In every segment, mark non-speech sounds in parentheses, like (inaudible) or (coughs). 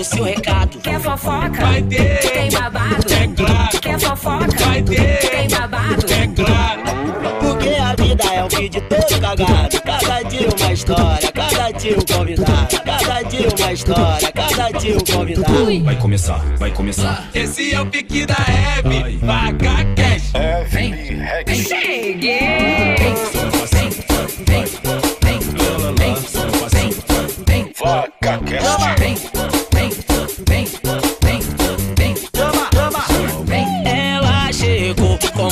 o seu recado. Quer fofoca? Vai ter. Tem babado? É claro. Quer fofoca? Vai ter. Tem babado? É claro. Porque a vida é um vídeo todo cagado. Cada dia uma história, cada dia um convidado. Cada dia uma história, cada dia um convidado. Vai começar, vai começar. Esse é o pique da Hebe. Vaca cash. Cheguei! Ela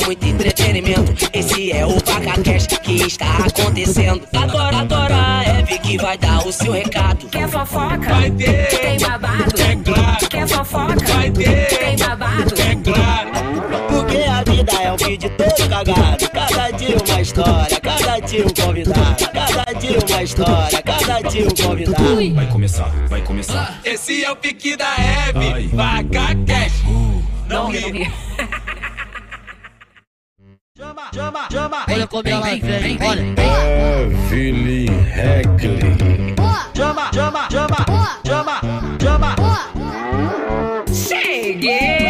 muito entretenimento. Esse é o Cash que está acontecendo. Agora, agora é Eve que vai dar o seu recado. Quer fofoca? Vai ter. Tem babado? É claro. Quer fofoca? Vai ter. Tem babado? É claro. Porque a vida é um vídeo todo cagado. Cada dia uma história, cada dia um convidado. Cada dia uma história, cada dia um convidado. Vai começar, vai começar. Esse é o pique da Hebe. Vaca cash. Não ri. Olha como ela vem, olha. Evelyn Heckley. Cheguei!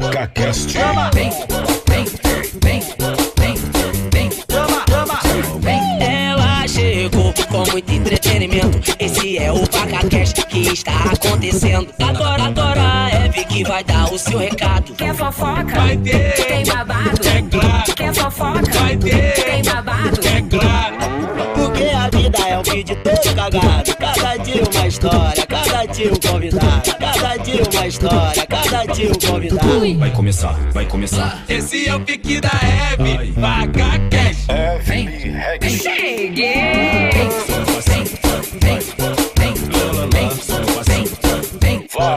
Vaca Cast. Ela muito entretenimento. Esse é o Cash que está acontecendo. Agora, agora é Eve que vai dar o seu recado. Quer fofoca? Vai ter. Tem babado? É claro. Quer fofoca? Vai ter. Tem babado? É claro. Porque a vida é um vídeo todo cagado. Cada dia uma história, cada dia um convidado. Cada dia uma história, cada dia um convidado. Vai começar, vai começar. Esse é o pique da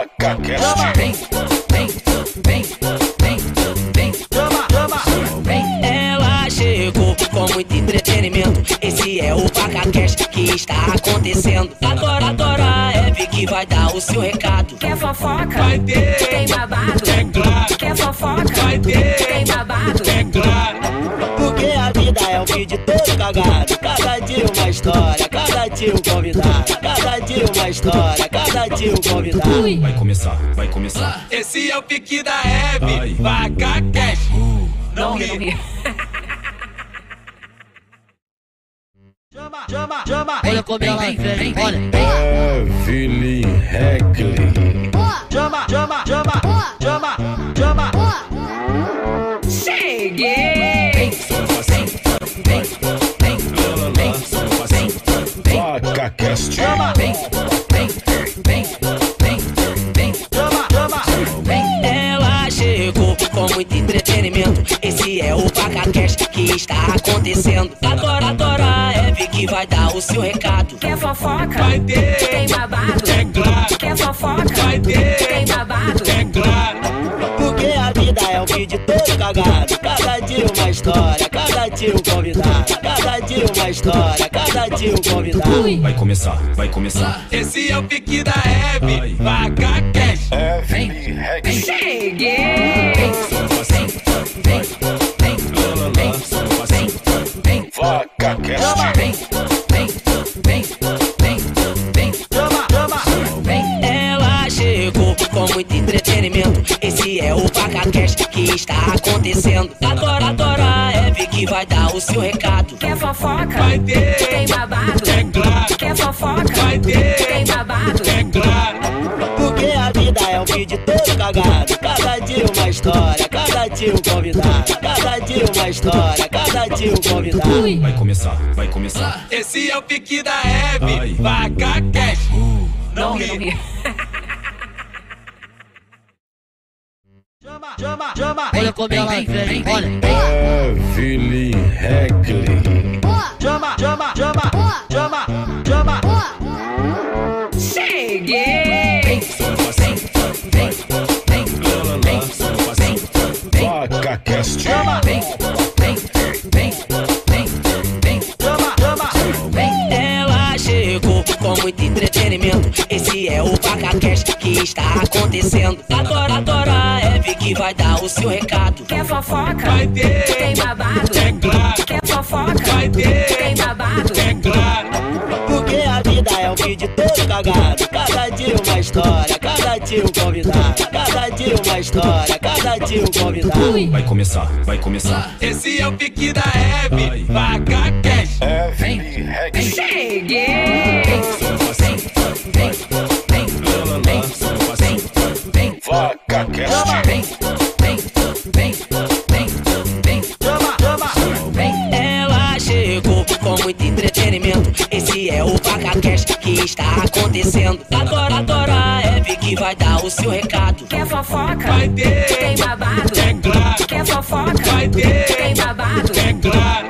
Hebe. Vaca cash. Evelyn Heckley. Cheguei! Vaca Cast. Ela chegou com muito entretenimento. Esse é o Cash que está acontecendo. Agora, agora é Eve que vai dar o seu recado. Quer fofoca? Vai ter. Tem babado? É claro. Quer fofoca? Vai ter. Tem babado? É claro. Porque a vida é um vídeo todo cagado. Cada dia uma história, cada dia um convidado. Cada dia uma história, convidado. Vai começar, vai começar. Esse é o pique da Hebe. Vaca cash. Não ri. Olha como ela vem, olha. Evelyn Heckley. Cheguei! Vaca Cast. Ela Esse é o Cash que está acontecendo. Agora, agora é Eve que vai dar o seu recado. Quer fofoca? Vai ter. Tem babado? É claro. Quer fofoca? Vai ter. Tem babado? É claro. Porque a vida é um vídeo todo cagado. Cada dia uma história, cada dia um convidado. Cada dia uma história, cada dia um convidado. Vai começar, vai começar. Esse é o pique da Hebe. Vaca cash. Evelyn Heckley. Cheguei! Ela chegou com muito entretenimento. Esse é o Cash que está acontecendo. Agora é Eve que vai dar o seu recado. Quer fofoca? Vai ter. Tem babado? É claro. Quer fofoca? Vai ter. Tem babado? É claro. Vida é um vídeo todo cagado. Cada dia uma história, cada dia um convidado. Cada dia uma história, cada dia um convidado. Vai começar, vai começar. Esse é o pique da Hebe. Vaca cash. Não ri. Olha como ela vem, olha. Evelyn Heckley. Cheguei! Muito entretenimento. Esse é o Cash que está acontecendo. Agora, agora é Eve que vai dar o seu recado. Quer fofoca? Vai ter. Tem babado? É claro. Quer fofoca? Vai ter. Tem babado? É claro. vídeo todo cagado. Cada dia uma história, cada dia um convidado. Cada dia uma história, cada dia um convidado. Vai começar, vai começar. Esse é o pique da Hebe, vaca cash. Evelyn Regli. Vaca Cast. Ela chegou com muito entretenimento. Esse é o VacaCast que está acontecendo. Vai dar o seu recado. Quer fofoca? Vai ter, Tem babado? é claro. Quer fofoca? Vai ter, Tem babado? é claro.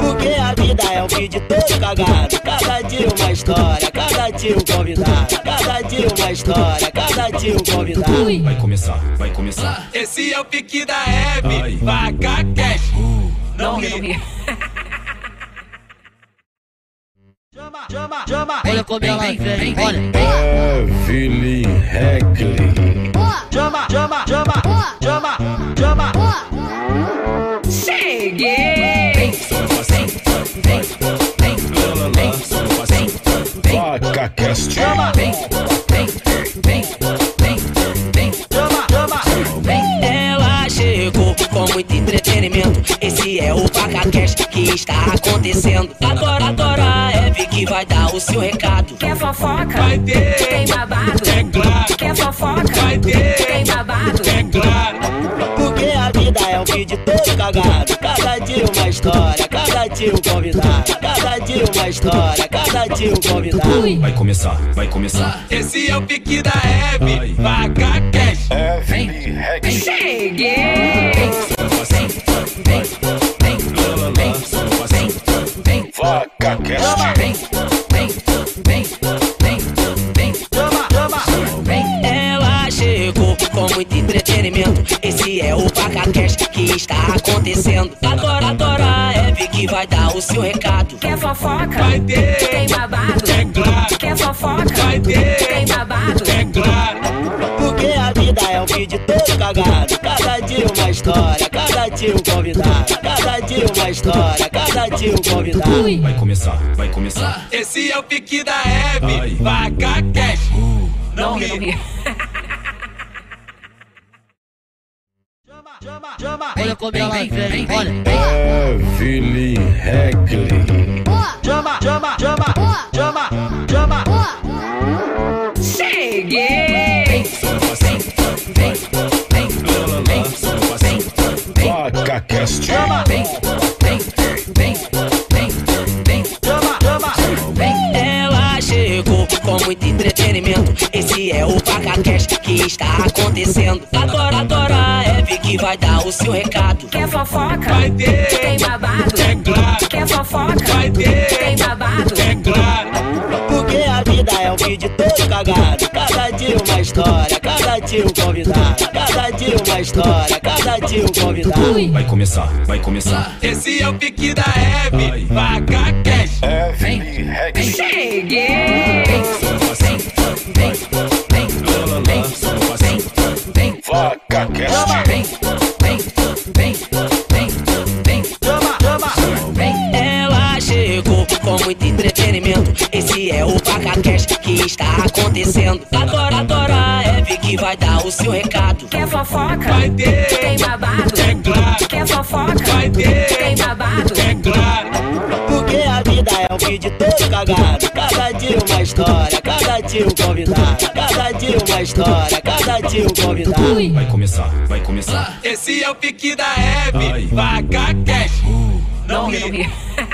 Porque a vida é um vídeo todo cagado. Cada dia uma história, cada dia um convidado. Cada dia uma história, cada dia um convidado. Vai começar, vai começar. Esse é o pique da Hebe, vaca cash. Não ri. (laughs) Olha como ela vem, olha. Evelyn Regli. Cheguei! Vaca Cast. Ela chegou com muito entretenimento. Esse é o VacaCast que está acontecendo. É Eve que vai dar o seu recado. Quer fofoca? Vai ter, Tem babado? é claro. Quer fofoca? Vai ter, Tem babado? é claro. Porque a vida é um vídeo todo cagado. Cada dia uma história, cada dia um convidado. Cada dia uma história, cada dia um convidado. Vai começar, vai começar. Esse é o pique da Hebe, vaca cash. Evelyn Regli. Cheguei! Vaca Cast. Ela chegou com muito entretenimento. Esse é o VacaCast que está acontecendo. Agora, agora é Eve que vai dar o seu recado. Quer fofoca? Vai ter, Tem babado? é claro. Quer fofoca? Vai ter, Tem babado? é claro. Vida é um vídeo todo cagado. Cada dia uma história, cada dia um convidado. Cada dia uma história, cada dia um convidado. Vai começar, vai começar. Esse é o pique da Hebe, vaca cash. Não ri. Olha como ela vem, olha. Evelyn Regli. Cheguei! Vaca Cast. Ela chegou com muito entretenimento. Esse é o VacaCast que está acontecendo. Agora, agora é Eve que vai dar o seu recado. Quer fofoca? Vai ter, Tem babado? é claro. Quer fofoca? Vai ter, Tem babado? é claro. Vida é um vídeo todo cagado. Cada dia uma história, cada dia um convidado. Cada dia uma história, cada dia um convidado. Vai começar, vai começar. Esse é o pique da Hebe, vaca cash. Evelyn Regli. Cheguei! Vaca Cast. Ela muito entretenimento. Esse é o VacaCast que está acontecendo. Agora, agora é Eve que vai dar o seu recado. Quer fofoca? Vai ter, Tem babado? é claro. Quer fofoca? Vai ter, Tem babado? é claro. Porque a vida é um vídeo todo cagado. Cada dia uma história, cada dia um convidado. Cada dia uma história, cada dia um convidado. Vai começar, vai começar. Esse é o pique da Hebe, vaca cash. Não ri. (laughs)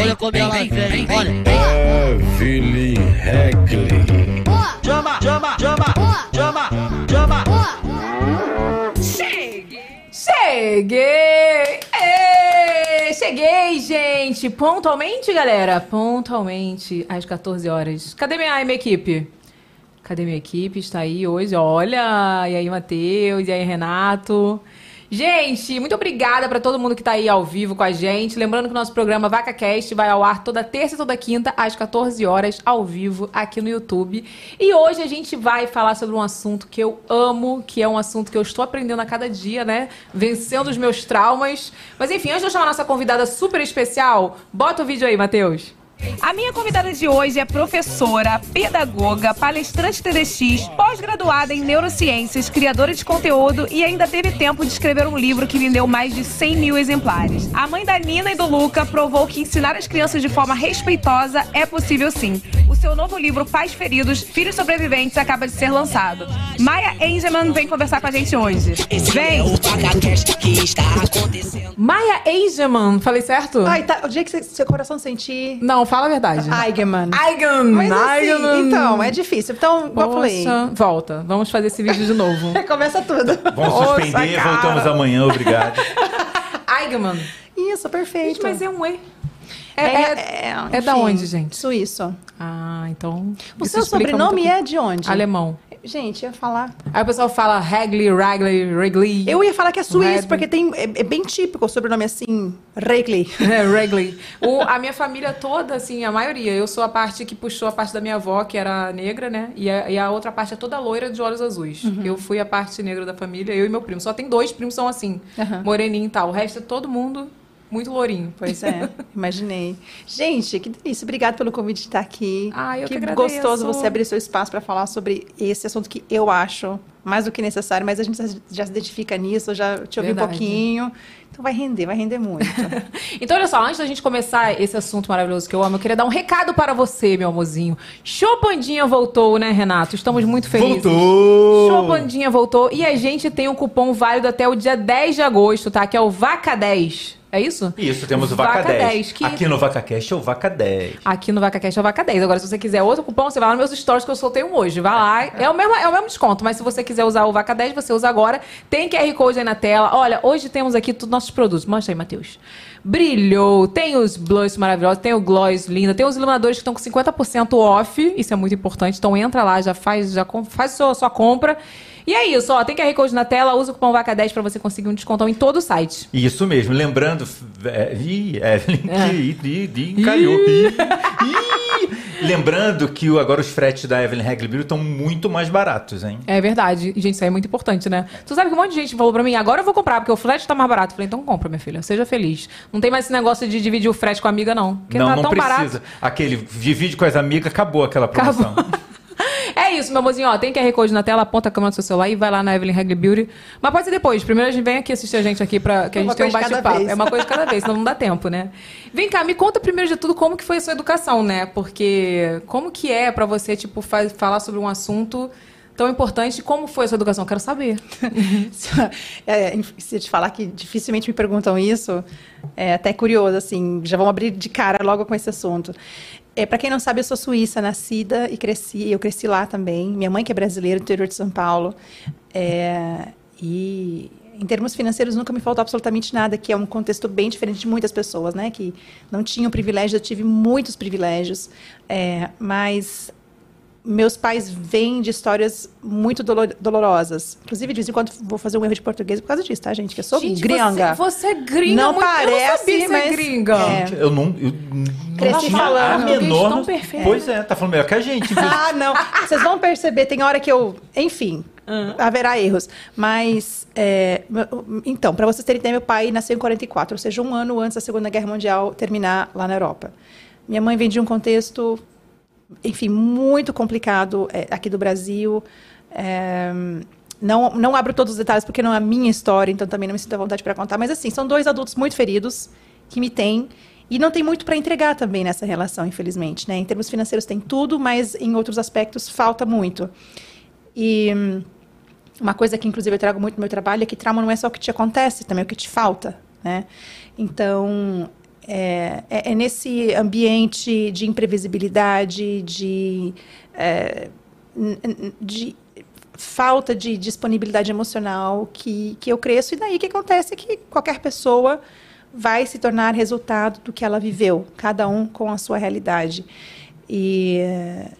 Olha como ela vem, olha. Evelyn Regli. Cheguei! Ê, cheguei, gente! Pontualmente, galera? Pontualmente, às 14 horas. Cadê minha, minha equipe? Cadê minha equipe? Está aí hoje, olha! E aí, Matheus? E aí, Renato? Gente, muito obrigada pra todo mundo que tá aí ao vivo com a gente. Lembrando que o nosso programa VacaCast vai ao ar toda terça e toda quinta, às 14 horas, ao vivo, aqui no YouTube. E hoje a gente vai falar sobre um assunto que eu amo, que é um assunto que eu estou aprendendo a cada dia, né? Vencendo os meus traumas. Mas enfim, antes de eu chamar a nossa convidada super especial, bota o vídeo aí, Matheus. A minha convidada de hoje é professora, pedagoga, palestrante TDX, pós-graduada em neurociências, criadora de conteúdo e ainda teve tempo de escrever um livro que vendeu mais de 100 mil exemplares. A mãe da Nina e do Luca provou que ensinar as crianças de forma respeitosa é possível sim. O seu novo livro, Pais Feridos, Filhos Sobreviventes, acaba de ser lançado. Maia Engelman vem conversar com a gente hoje. É Vem! acontecendo. Maia Eigeman, falei certo? Ai, tá. O dia que você- seu coração sentir. Não, fala a verdade. Aigeman. Aigan, Mas assim, então, é difícil. Então, igual eu falei. Poxa, volta. Vamos fazer esse vídeo de novo. (laughs) Começa tudo. Vamos suspender, voltamos amanhã, obrigado. (laughs) Aigeman. Isso, perfeito. Gente, mas é um E. É, É, é, é, é da onde, gente? Suíço. Ah, então. O seu sobrenome é de onde? Alemão. Gente, ia falar. Aí o pessoal fala Regli, Regli, Regli. Eu ia falar que é suíço, porque tem, é, é bem típico o sobrenome assim, Regli. É, Regli. O, a minha família toda, assim, a maioria. Eu sou a parte que puxou a parte da minha avó, que era negra, né? E a, e a outra parte é toda loira de olhos azuis. Uhum. Eu fui a parte negra da família, eu e meu primo. Só tem dois primos são assim, Aham. moreninho e tal. O resto é todo mundo muito lourinho. Pois é, (laughs) imaginei. Gente, que delícia. Obrigada pelo convite de estar aqui. Ah, eu que que agradeço. gostoso você abrir seu espaço para falar sobre esse assunto que eu acho mais do que necessário, mas a gente já- se identifica nisso, eu já te ouvi Verdade. um pouquinho. Então vai render, vai render muito. (laughs) Então, olha só, antes da gente começar esse assunto maravilhoso que eu amo, eu queria dar um recado para você, meu amorzinho. Show voltou, né, Renato? Estamos muito felizes. Voltou! Show voltou. E a gente tem um cupom válido até o dia 10 de agosto, tá? Que é o VACA10. É isso? Isso, temos o Vaca, 10. que Aqui no VacaCast é o Vaca 10. Aqui no VacaCast é o Vaca 10. Agora, se você quiser outro cupom, você vai lá nos meus stories que eu soltei um hoje. Vai lá. (laughs) É o mesmo, é o mesmo desconto, mas se você quiser usar o Vaca 10, você usa agora. Tem QR Code aí na tela. Olha, hoje temos aqui todos os nossos produtos. Mostra aí, Matheus. Brilhou, tem os blush maravilhosos, tem o gloss linda, tem os iluminadores que estão com 50% off. Isso é muito importante. Então entra lá, já faz, já faz sua, sua compra. E é isso, ó. Tem QR Code na tela, usa o cupom VACA10 pra você conseguir um descontão em todo o site. Isso mesmo, lembrando. É, ih, Evelyn, É. que ih, ih, encalhou. Ih, ih. Lembrando que agora os fretes da Evelyn Hagley estão muito mais baratos, hein? É verdade. Gente, isso aí é muito importante, né? Tu sabe que um monte de gente falou pra mim, agora eu vou comprar, porque o frete tá mais barato. Eu falei, então compra, minha filha. Seja feliz. Não tem mais esse negócio de dividir o frete com a amiga, não. Porque não, tá não tão precisa. barato. Aquele divide com as amigas, acabou aquela promoção. (laughs) (laughs) É isso, meu amorzinho, ó. Tem QR Code na tela, aponta a câmera do seu celular e vai lá na Evelyn Hagley Beauty. Mas pode ser depois. Primeiro a gente vem aqui assistir a gente aqui pra que a Uma gente tenha um bate-papo. É uma coisa de cada vez, senão não dá tempo, né? Vem cá, me conta primeiro de tudo como que foi a sua educação, né? Porque como que é pra você, tipo, fa- falar sobre um assunto tão importante? Como foi a sua educação? Quero saber. (laughs) É, se eu te falar que dificilmente me perguntam isso, é até curioso, assim, já vamos abrir de cara logo com esse assunto. É, para quem não sabe, eu sou suíça, nascida e cresci, eu cresci lá também. Minha mãe que é brasileira, do interior de São Paulo. É, e em termos financeiros nunca me faltou absolutamente nada, que é um contexto bem diferente de muitas pessoas, né? Que não tinham privilégios, eu tive muitos privilégios, é, mas meus pais vêm de histórias muito dolo- dolorosas. Inclusive, de vez em quando vou fazer um erro de português por causa disso, tá, gente? Que eu sou Gente, gringa. Você, você é gringa Não muito... Eu não parece, sabia que você é mas- gringa. é. Eu não. Eu não Cresci tinha falando. a menor. tão perfeito. Pois é, tá falando melhor que a gente. viu? Ah, não. Vocês vão perceber, tem hora que eu. Enfim, haverá erros. Mas. é, então, para vocês terem ideia, meu pai nasceu em 44, ou seja, um ano antes da Segunda Guerra Mundial terminar lá na Europa. Minha mãe vem de um contexto, enfim, muito complicado é, aqui do Brasil. É, não, não abro todos os detalhes porque não é a minha história, então também não me sinto à vontade para contar. Mas, assim, são dois adultos muito feridos que me têm. E não tem muito para entregar também nessa relação, infelizmente. Né? Em termos financeiros tem tudo, mas em outros aspectos falta muito. E uma coisa que, inclusive, eu trago muito no meu trabalho é que trauma não é só o que te acontece, também é o que te falta. Né? Então, é, é- é nesse ambiente de imprevisibilidade, de, é, de falta de disponibilidade emocional que, que eu cresço. E daí que acontece é que qualquer pessoa vai se tornar resultado do que ela viveu, cada um com a sua realidade. E eh,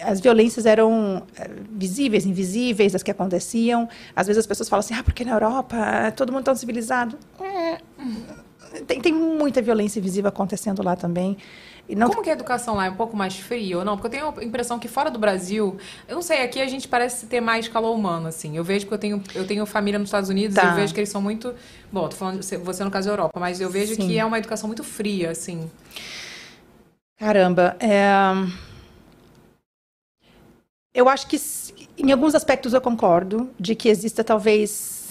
as violências eram eh, visíveis, invisíveis, as que aconteciam. Às vezes as pessoas falam assim, ah, porque na Europa é todo mundo tão civilizado. É, tem, tem muita violência invisível acontecendo lá também. E não Como que a educação lá é um pouco mais fria ou não? Porque eu tenho a impressão que fora do Brasil, eu não sei, aqui a gente parece ter mais calor humano, assim. Eu vejo que eu tenho, eu tenho família nos Estados Unidos, Tá. eu vejo que eles são muito. Bom, tô falando você você no caso da Europa, mas eu vejo Sim. que é uma educação muito fria, assim. Caramba, é... eu acho que em alguns aspectos eu concordo de que exista talvez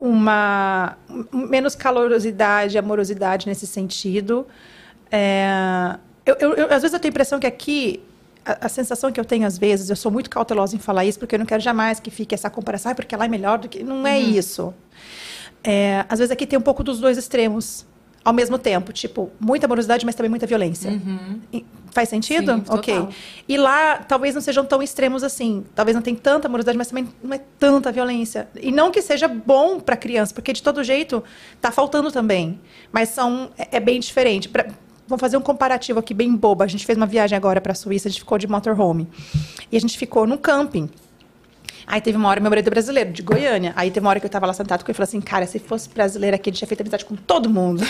uma um- menos calorosidade, amorosidade nesse sentido. É, Eu, eu- eu- às vezes eu tenho a impressão que aqui a, a sensação que eu tenho às vezes, eu sou muito cautelosa em falar isso porque eu não quero jamais que fique essa comparação, "Ai, porque lá é melhor do que não é isso. É, às vezes aqui tem um pouco dos dois extremos ao mesmo tempo, tipo muita amorosidade, mas também muita violência. E- Faz sentido? Sim, ok. total. E lá talvez não sejam tão extremos assim. Talvez não tenha tanta amorosidade, mas também não é tanta violência. E não que seja bom para criança, porque de todo jeito tá faltando também. Mas são é, é bem diferente. Pra- vamos fazer um comparativo aqui bem bobo. A gente fez uma viagem agora para a Suíça, a gente ficou de motorhome. E a gente ficou num camping. Aí teve uma hora, meu marido é brasileiro, de Goiânia. Aí teve uma hora que eu tava lá sentado com ele e falei assim, cara, se fosse brasileiro aqui, a gente tinha feito amizade com todo mundo.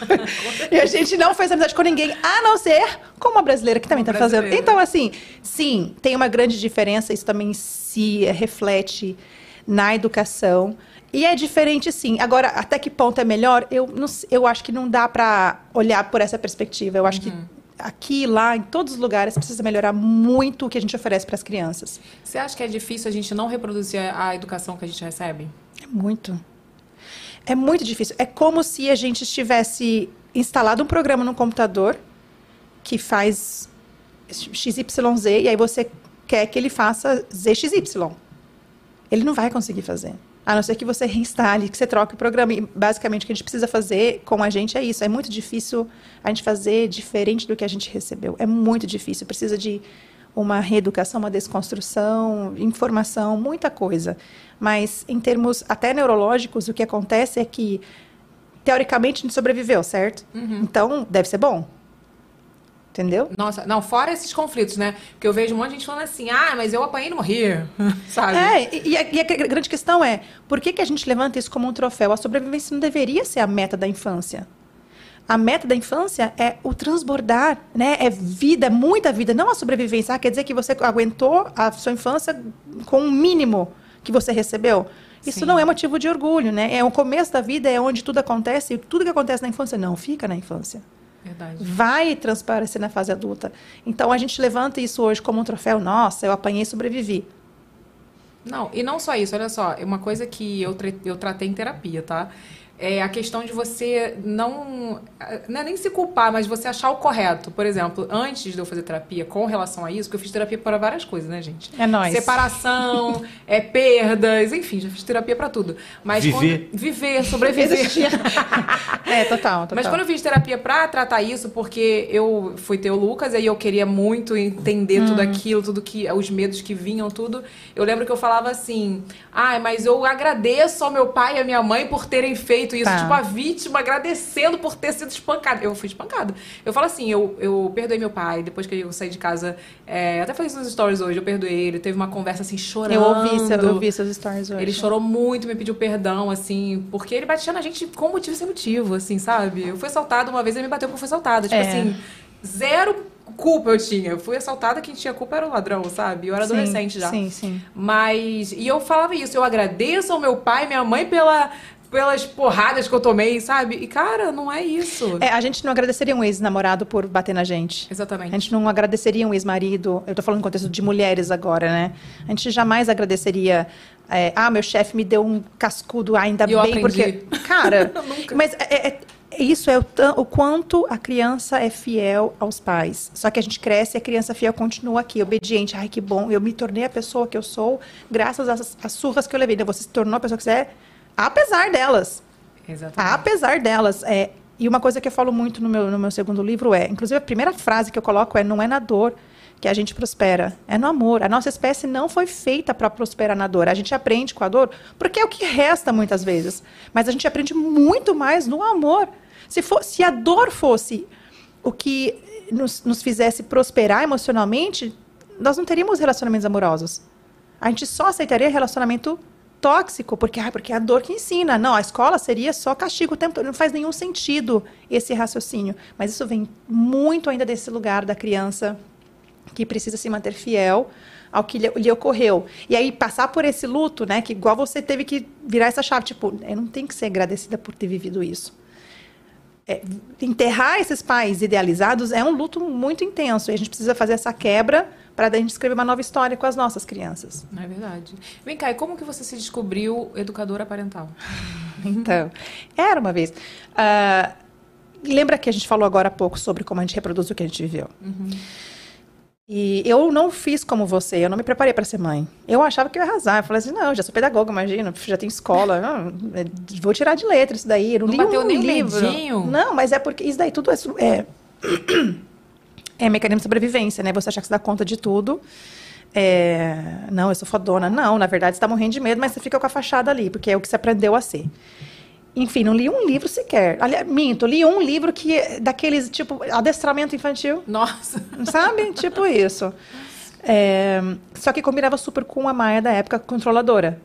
(laughs) e a gente não fez amizade com ninguém, a não ser com uma brasileira que também tá fazendo. Então, assim, sim, tem uma grande diferença, isso também se reflete na educação. E é diferente, sim. Agora, até que ponto é melhor? Eu, não eu acho que não dá para olhar por essa perspectiva. Eu acho que aqui, lá, em todos os lugares, precisa melhorar muito o que a gente oferece para as crianças. Você acha que é difícil a gente não reproduzir a educação que a gente recebe? É muito. É muito difícil. É como se a gente tivesse instalado um programa no computador que faz XYZ e aí você quer que ele faça ZXY. Ele não vai conseguir fazer. A não ser que você reinstale, que você troque o programa. E basicamente o que a gente precisa fazer com a gente é isso. É muito difícil a gente fazer diferente do que a gente recebeu. É muito difícil. Precisa de uma reeducação, uma desconstrução, informação, muita coisa. Mas em termos até neurológicos, o que acontece é que teoricamente a gente sobreviveu, certo? Então deve ser bom. Entendeu? Nossa, não, fora esses conflitos, né? Porque eu vejo um monte de gente falando assim, ah, mas eu apanhei não morri, (laughs) sabe? É, e, e a, e a gr- grande questão é, por que, que a gente levanta isso como um troféu? A sobrevivência não deveria ser a meta da infância. A meta da infância é o transbordar, né? É vida, muita vida, não a sobrevivência. Ah, quer dizer que você aguentou a sua infância com o mínimo que você recebeu? Isso Sim. não é motivo de orgulho, né? É o começo da vida, é onde tudo acontece, e tudo que acontece na infância não fica na infância Verdade. vai transparecer na fase adulta. Então a gente levanta isso hoje como um troféu. Nossa, eu apanhei e sobrevivi. Não, e não só isso, olha só, é uma coisa que eu, eu tratei em terapia, tá? É a questão de você não, não é nem se culpar, mas você achar o correto. Por exemplo, antes de eu fazer terapia com relação a isso, porque eu fiz terapia para várias coisas, né, gente? É nóis. Separação, (laughs) é perdas, enfim, já fiz terapia para tudo. Mas Viver. quando- viver, sobreviver. (laughs) É, total, total. Mas quando eu fiz terapia pra tratar isso, porque eu fui ter o Lucas, aí eu queria muito entender Hum. tudo aquilo, tudo que. os medos que vinham, tudo. Eu lembro que eu falava assim, ai, mas eu agradeço ao meu pai e à minha mãe por terem feito isso. Tá. Tipo, a vítima agradecendo por ter sido espancada. Eu fui espancada. Eu falo assim, eu, eu perdoei meu pai, depois que eu saí de casa. é, até falei isso nos stories hoje, eu perdoei ele. Teve uma conversa assim, chorando. Eu ouvi, eu ouvi seus stories hoje. Ele chorou muito, me pediu perdão, assim, porque ele batia na gente com motivo sem motivo, assim, sabe? Eu fui assaltada uma vez, ele me bateu porque eu fui assaltada. Tipo É. assim, zero culpa eu tinha. Eu fui assaltada, quem tinha culpa era o ladrão, sabe? Eu era Sim, adolescente já. Sim, sim. Mas. E eu falava isso, eu agradeço ao meu pai e minha mãe pela, pelas porradas que eu tomei, sabe? E, cara, não é isso. É, a gente não agradeceria um ex-namorado por bater na gente. Exatamente. A gente não agradeceria um ex-marido. Eu tô falando no contexto de mulheres agora, né? A gente jamais agradeceria. é, ah, meu chefe me deu um cascudo, ainda eu bem, aprendi. porque. (laughs) Cara, (laughs) mas é- é- é- isso é o, o quanto a criança é fiel aos pais. Só que a gente cresce e a criança fiel continua aqui, obediente. Ai, que bom, eu me tornei a pessoa que eu sou graças às, às surras que eu levei. Então, Você se tornou a pessoa que você é, apesar delas. Exatamente. Apesar delas, é, e uma coisa que eu falo muito no meu, no meu segundo livro é, inclusive a primeira frase que eu coloco é, não é na dor que a gente prospera, é no amor. A nossa espécie não foi feita para prosperar na dor. A gente aprende com a dor, porque é o que resta muitas vezes. Mas a gente aprende muito mais no amor. Se, for, se a dor fosse o que nos, nos fizesse prosperar emocionalmente, nós não teríamos relacionamentos amorosos. A gente só aceitaria relacionamento tóxico, porque, ah, porque é a dor que ensina. Não, a escola seria só castigo o tempo todo. Não faz nenhum sentido esse raciocínio. Mas isso vem muito ainda desse lugar da criança que precisa se manter fiel ao que lhe, lhe ocorreu. E aí passar por esse luto, né? Que igual você teve que virar essa chave, tipo, eu não tenho que ser agradecida por ter vivido isso. É, enterrar esses pais idealizados é um luto muito intenso. E a gente precisa fazer essa quebra para a gente escrever uma nova história com as nossas crianças. É verdade. Vem cá, e como que você se descobriu educadora parental? (laughs) Então, era uma vez. Ah, lembra que a gente falou agora há pouco sobre como a gente reproduz o que a gente viveu? E eu não fiz como você, eu não me preparei para ser mãe. Eu achava que eu ia arrasar. Eu falei assim: não, já sou pedagoga, imagina, já tenho escola, não, é, vou tirar de letra isso daí. Eu não, Não li bateu um nem livro. medinho? Não, mas é porque isso daí tudo é. é é mecanismo de sobrevivência, né? Você achar que você dá conta de tudo. É, não, eu sou fodona. Não, na verdade, você está morrendo de medo, mas você fica com a fachada ali, porque é o que você aprendeu a ser. Enfim, não li um livro sequer. Aliás, minto, li um livro que é daqueles, tipo, adestramento infantil. Nossa. Sabe? (laughs) tipo isso. É, só que combinava super com a Maia da época controladora.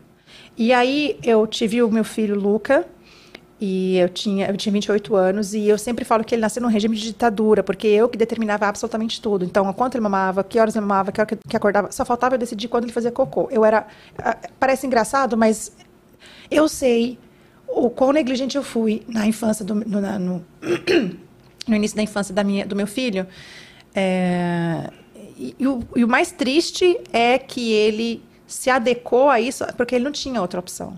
E aí eu tive o meu filho Luca, e eu tinha, eu tinha 28 anos, e eu sempre falo que ele nasceu num regime de ditadura, porque eu que determinava absolutamente tudo. Então, quanto ele mamava, que horas ele mamava, que hora que acordava, só faltava eu decidir quando ele fazia cocô. Eu era. ah, Parece engraçado, mas eu sei o quão negligente eu fui na infância do, no, na- no, (clears throat) no início da infância da minha, do meu filho. É, e, e o, e o mais triste é que ele se adequou a isso porque ele não tinha outra opção.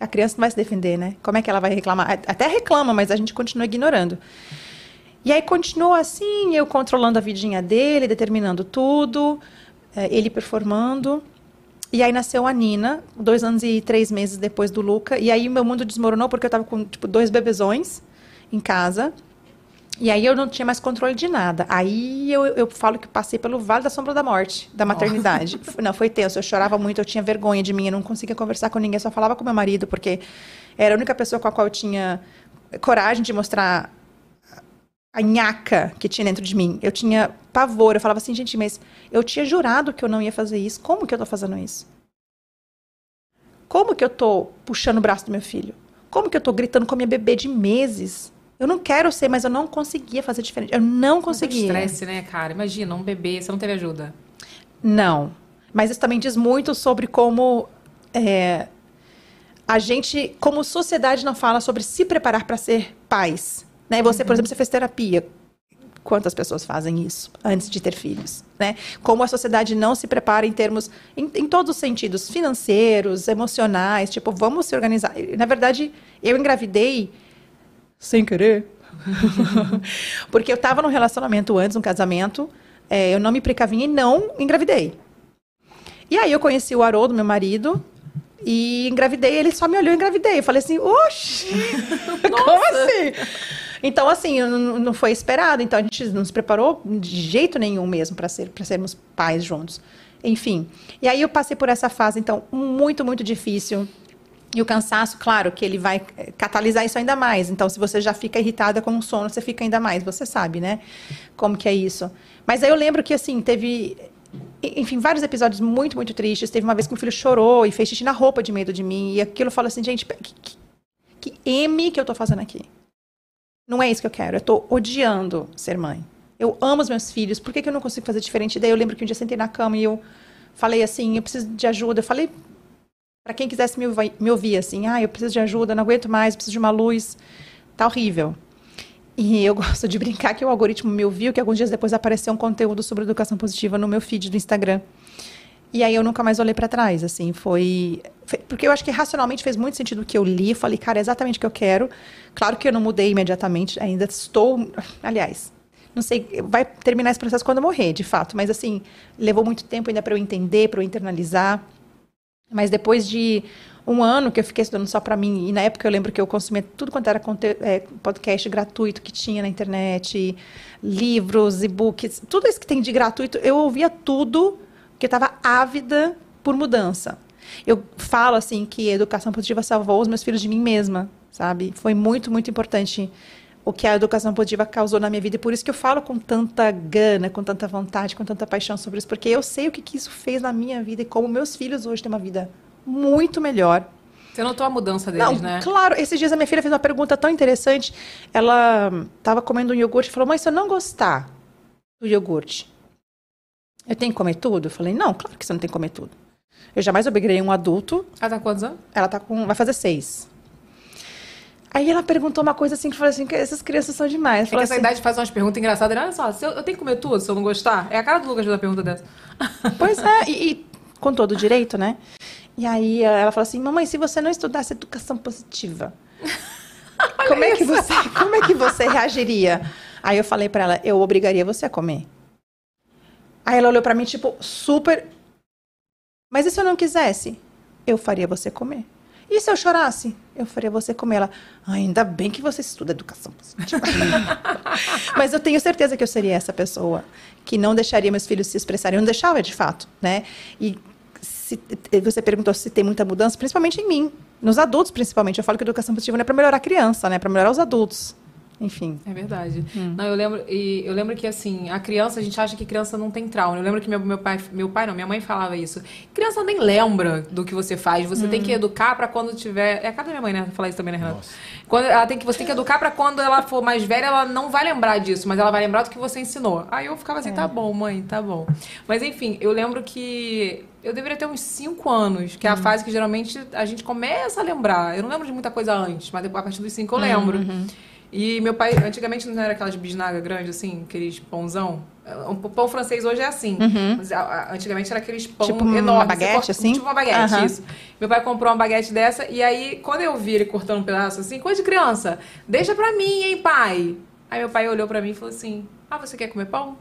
A criança não vai se defender, né? Como é que ela vai reclamar? Até reclama, mas a gente continua ignorando. E aí continuou assim, eu controlando a vidinha dele, determinando tudo, eh, ele performando. E aí nasceu a Nina, dois anos e três meses depois do Luca. E aí meu mundo desmoronou porque eu tava com, tipo, dois bebezões em casa. E aí eu não tinha mais controle de nada. Aí eu, eu falo que passei pelo vale da sombra da morte, da maternidade. (laughs) Não, foi tenso. Eu chorava muito, eu tinha vergonha de mim, eu não conseguia conversar com ninguém, só falava com meu marido, porque era a única pessoa com a qual eu tinha coragem de mostrar a nhaca que tinha dentro de mim. Eu tinha pavor. Eu falava assim, gente, mas eu tinha jurado que eu não ia fazer isso. Como que eu tô fazendo isso? Como que eu tô puxando o braço do meu filho? Como que eu tô gritando com a minha bebê de meses? Eu não quero ser, mas eu não conseguia fazer diferente. Eu não conseguia. estresse, né, cara? Imagina, um bebê, você não teve ajuda. Não. Mas isso também diz muito sobre como é, a gente, como sociedade, não fala sobre se preparar para ser pais. Né? Você, por exemplo, você fez terapia. Quantas pessoas fazem isso antes de ter filhos? Né? Como a sociedade não se prepara em termos, em, em todos os sentidos, financeiros, emocionais, tipo, vamos se organizar. Na verdade, eu engravidei sem querer. (laughs) Porque eu estava num relacionamento antes, um casamento, é, eu não me precavinha e não engravidei. E aí eu conheci o Haroldo, meu marido, e engravidei, ele só me olhou e engravidei. Eu falei assim, oxe, (laughs) (laughs) como assim? Então, assim, não, não foi esperado. Então, a gente não se preparou de jeito nenhum mesmo para ser, pra sermos pais juntos. Enfim. E aí eu passei por essa fase, então, muito, muito difícil. E o cansaço, claro, que ele vai eh, catalisar isso ainda mais. Então, se você já fica irritada com o sono, você fica ainda mais. Você sabe, né? Como que é isso. Mas aí eu lembro que, assim, teve... Enfim, vários episódios muito, muito tristes. Teve uma vez que meu filho chorou e fez xixi na roupa de medo de mim. E aquilo eu falo assim, gente, que, que, que M que eu tô fazendo aqui? Não é isso que eu quero. Eu tô odiando ser mãe. Eu amo os meus filhos. Por que, que eu não consigo fazer diferente? Daí eu lembro que um dia eu sentei na cama e eu falei assim, eu preciso de ajuda. Eu falei para quem quisesse me ouvir, me ouvir, assim, ah, eu preciso de ajuda, não aguento mais, preciso de uma luz. Tá horrível. E eu (laughs) gosto de brincar que o algoritmo me ouviu, que alguns dias depois apareceu um conteúdo sobre educação positiva no meu feed do Instagram. E aí eu nunca mais olhei para trás, assim, foi, foi- porque eu acho que racionalmente fez muito sentido o que eu li, falei, cara, é exatamente o que eu quero. Claro que eu não mudei imediatamente, ainda estou, aliás, não sei, vai terminar esse processo quando eu morrer, de fato, mas assim, levou muito tempo ainda para eu entender, para eu internalizar. Mas depois de um ano que eu fiquei estudando só para mim, e na época eu lembro que eu consumia tudo quanto era é, podcast gratuito que tinha na internet, livros, e-books, tudo isso que tem de gratuito, eu ouvia tudo, porque eu estava ávida por mudança. Eu falo assim que a educação positiva salvou os meus filhos de mim mesma, sabe? Foi muito, muito importante o que a educação positiva causou na minha vida. E por isso que eu falo com tanta gana, com tanta vontade, com tanta paixão sobre isso, porque eu sei o que, que isso fez na minha vida e como meus filhos hoje têm uma vida muito melhor. Você notou a mudança deles, Não, né? claro. Esses dias a minha filha fez uma pergunta tão interessante. Ela estava comendo um iogurte e falou: Mãe, se eu não gostar do iogurte, eu tenho que comer tudo? Eu falei: Não, claro que você não tem que comer tudo. Eu jamais obriguei um adulto. Ela tá com quantos anos? Ela tá com. vai fazer seis. Aí ela perguntou uma coisa assim que eu falei assim: que essas crianças são demais. É que Falou essa assim, idade faz umas perguntas engraçadas. Olha só, eu, eu tenho que comer tudo se eu não gostar? É a cara do Lucas fazer uma pergunta dessa. (laughs) Pois é, e, e com todo o direito, né? E aí ela falou assim: Mamãe, se você não estudasse educação positiva, (laughs) como é, que você, como é que você reagiria? Aí eu falei pra ela: Eu obrigaria você a comer. Aí ela olhou pra mim, tipo, super. Mas e se eu não quisesse? Eu faria você comer. E se eu chorasse? Eu faria você comer. Ela, "Ah, ainda bem que você estuda educação positiva. (laughs) Mas eu tenho certeza que eu seria essa pessoa que não deixaria meus filhos se expressarem. Eu não deixava, de fato, né? E se- você perguntou se tem muita mudança, principalmente em mim. Nos adultos, principalmente. Eu falo que educação positiva não é para melhorar a criança, né? É para melhorar os adultos. Enfim. É verdade. Não, eu lembro, e eu lembro que assim, a criança, a gente acha que criança não tem trauma. Eu lembro que meu, meu pai, meu pai não, minha mãe falava isso. Criança nem lembra do que você faz. Você tem que educar pra quando tiver. É a cara da minha mãe, né? Falar isso também, né, Renata? Quando ela tem que, você tem que educar pra quando ela for mais velha, ela não vai lembrar disso, mas ela vai lembrar do que você ensinou. Aí eu ficava assim, tá bom, mãe, tá bom. Mas enfim, eu lembro que eu deveria ter uns 5 anos, que é a fase que geralmente a gente começa a lembrar. Eu não lembro de muita coisa antes, mas depois, a partir dos 5 eu lembro. E meu pai, antigamente não era aquelas bisnaga grandes, assim, aqueles pãozão. O pão francês hoje é assim. Mas a- antigamente era aqueles pão Tipo uma enormes. Você baguete, corta- assim? Tipo uma baguete, Aham. isso. Meu pai comprou uma baguete dessa, e aí, quando eu vi ele cortando um pedaço assim, coisa de criança, deixa pra mim, hein, pai? Aí meu pai olhou pra mim e falou assim: Ah, você quer comer pão?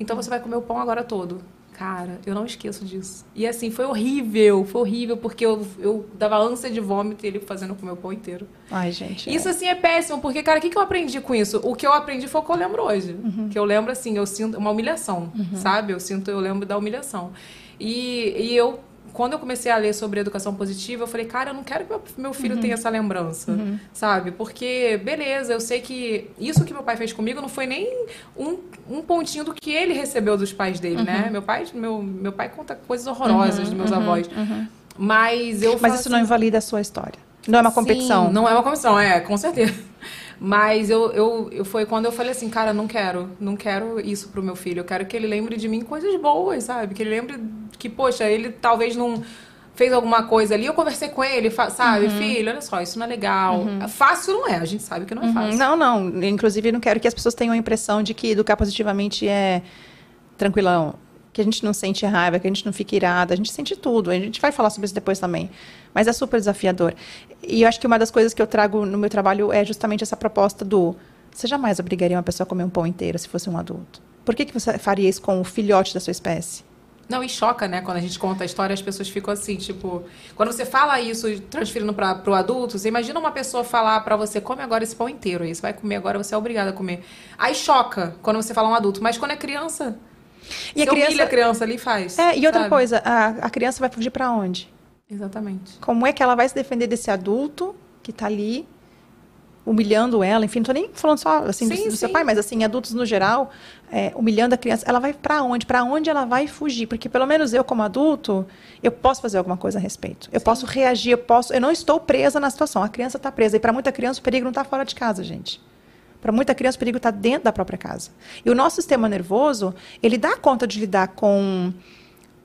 Então você vai comer o pão agora todo. Cara, eu não esqueço disso. E assim, foi horrível, foi horrível, porque eu, eu dava ânsia de vômito e ele fazendo comer o pão inteiro. Ai, gente. Isso, assim, é péssimo, porque, cara, o que, que eu aprendi com isso? O que eu aprendi foi o que eu lembro hoje. Que eu lembro, assim, eu sinto uma humilhação, sabe? Eu sinto, eu lembro da humilhação. E, e eu, quando eu comecei a ler sobre educação positiva, eu falei, cara, eu não quero que meu, filho tenha essa lembrança, sabe? Porque, beleza, eu sei que isso que meu pai fez comigo não foi nem um, um pontinho do que ele recebeu dos pais dele, né? Meu pai, meu, meu pai conta coisas horrorosas dos meus avós. Mas eu Mas isso não assim, invalida a sua história. Não é uma competição. Sim, não é uma competição, é, com certeza. Mas eu, eu, eu foi quando eu falei assim, cara, não quero, não quero isso pro meu filho. Eu quero que ele lembre de mim coisas boas, sabe? Que ele lembre que, poxa, ele talvez não fez alguma coisa ali, eu conversei com ele, sabe, filho, olha só, isso não é legal. Fácil não é, a gente sabe que não é Uhum. fácil. Não, não. Inclusive, eu não quero que as pessoas tenham a impressão de que educar positivamente é tranquilão. Que a gente não sente raiva, que a gente não fica irada. A gente sente tudo. A gente vai falar sobre isso depois também. Mas é super desafiador. E eu acho que uma das coisas que eu trago no meu trabalho é justamente essa proposta do... Você jamais obrigaria uma pessoa a comer um pão inteiro se fosse um adulto. Por que, que você faria isso com o filhote da sua espécie? Não, e choca, né? Quando a gente conta a história, as pessoas ficam assim, tipo... Quando você fala isso, transferindo para pro adulto, você imagina uma pessoa falar pra você, come agora esse pão inteiro aí, você vai comer agora, você é obrigada a comer. Aí choca quando você fala um adulto, mas quando é criança... E a criança- a criança ali faz. É, e outra sabe? coisa, a, a criança vai fugir para onde? Exatamente. Como é que ela vai se defender desse adulto que está ali humilhando ela? Enfim, não tô nem falando só assim do, Sim, do seu sim. pai, mas assim, adultos no geral, é, humilhando a criança. Ela vai para onde? Para onde ela vai fugir? Porque pelo menos eu como adulto, eu posso fazer alguma coisa a respeito. Eu posso reagir, eu posso, eu não estou presa na situação. A criança está presa e para muita criança o perigo não está fora de casa, gente. Para muita criança o perigo está dentro da própria casa. E o nosso sistema nervoso, ele dá conta de lidar com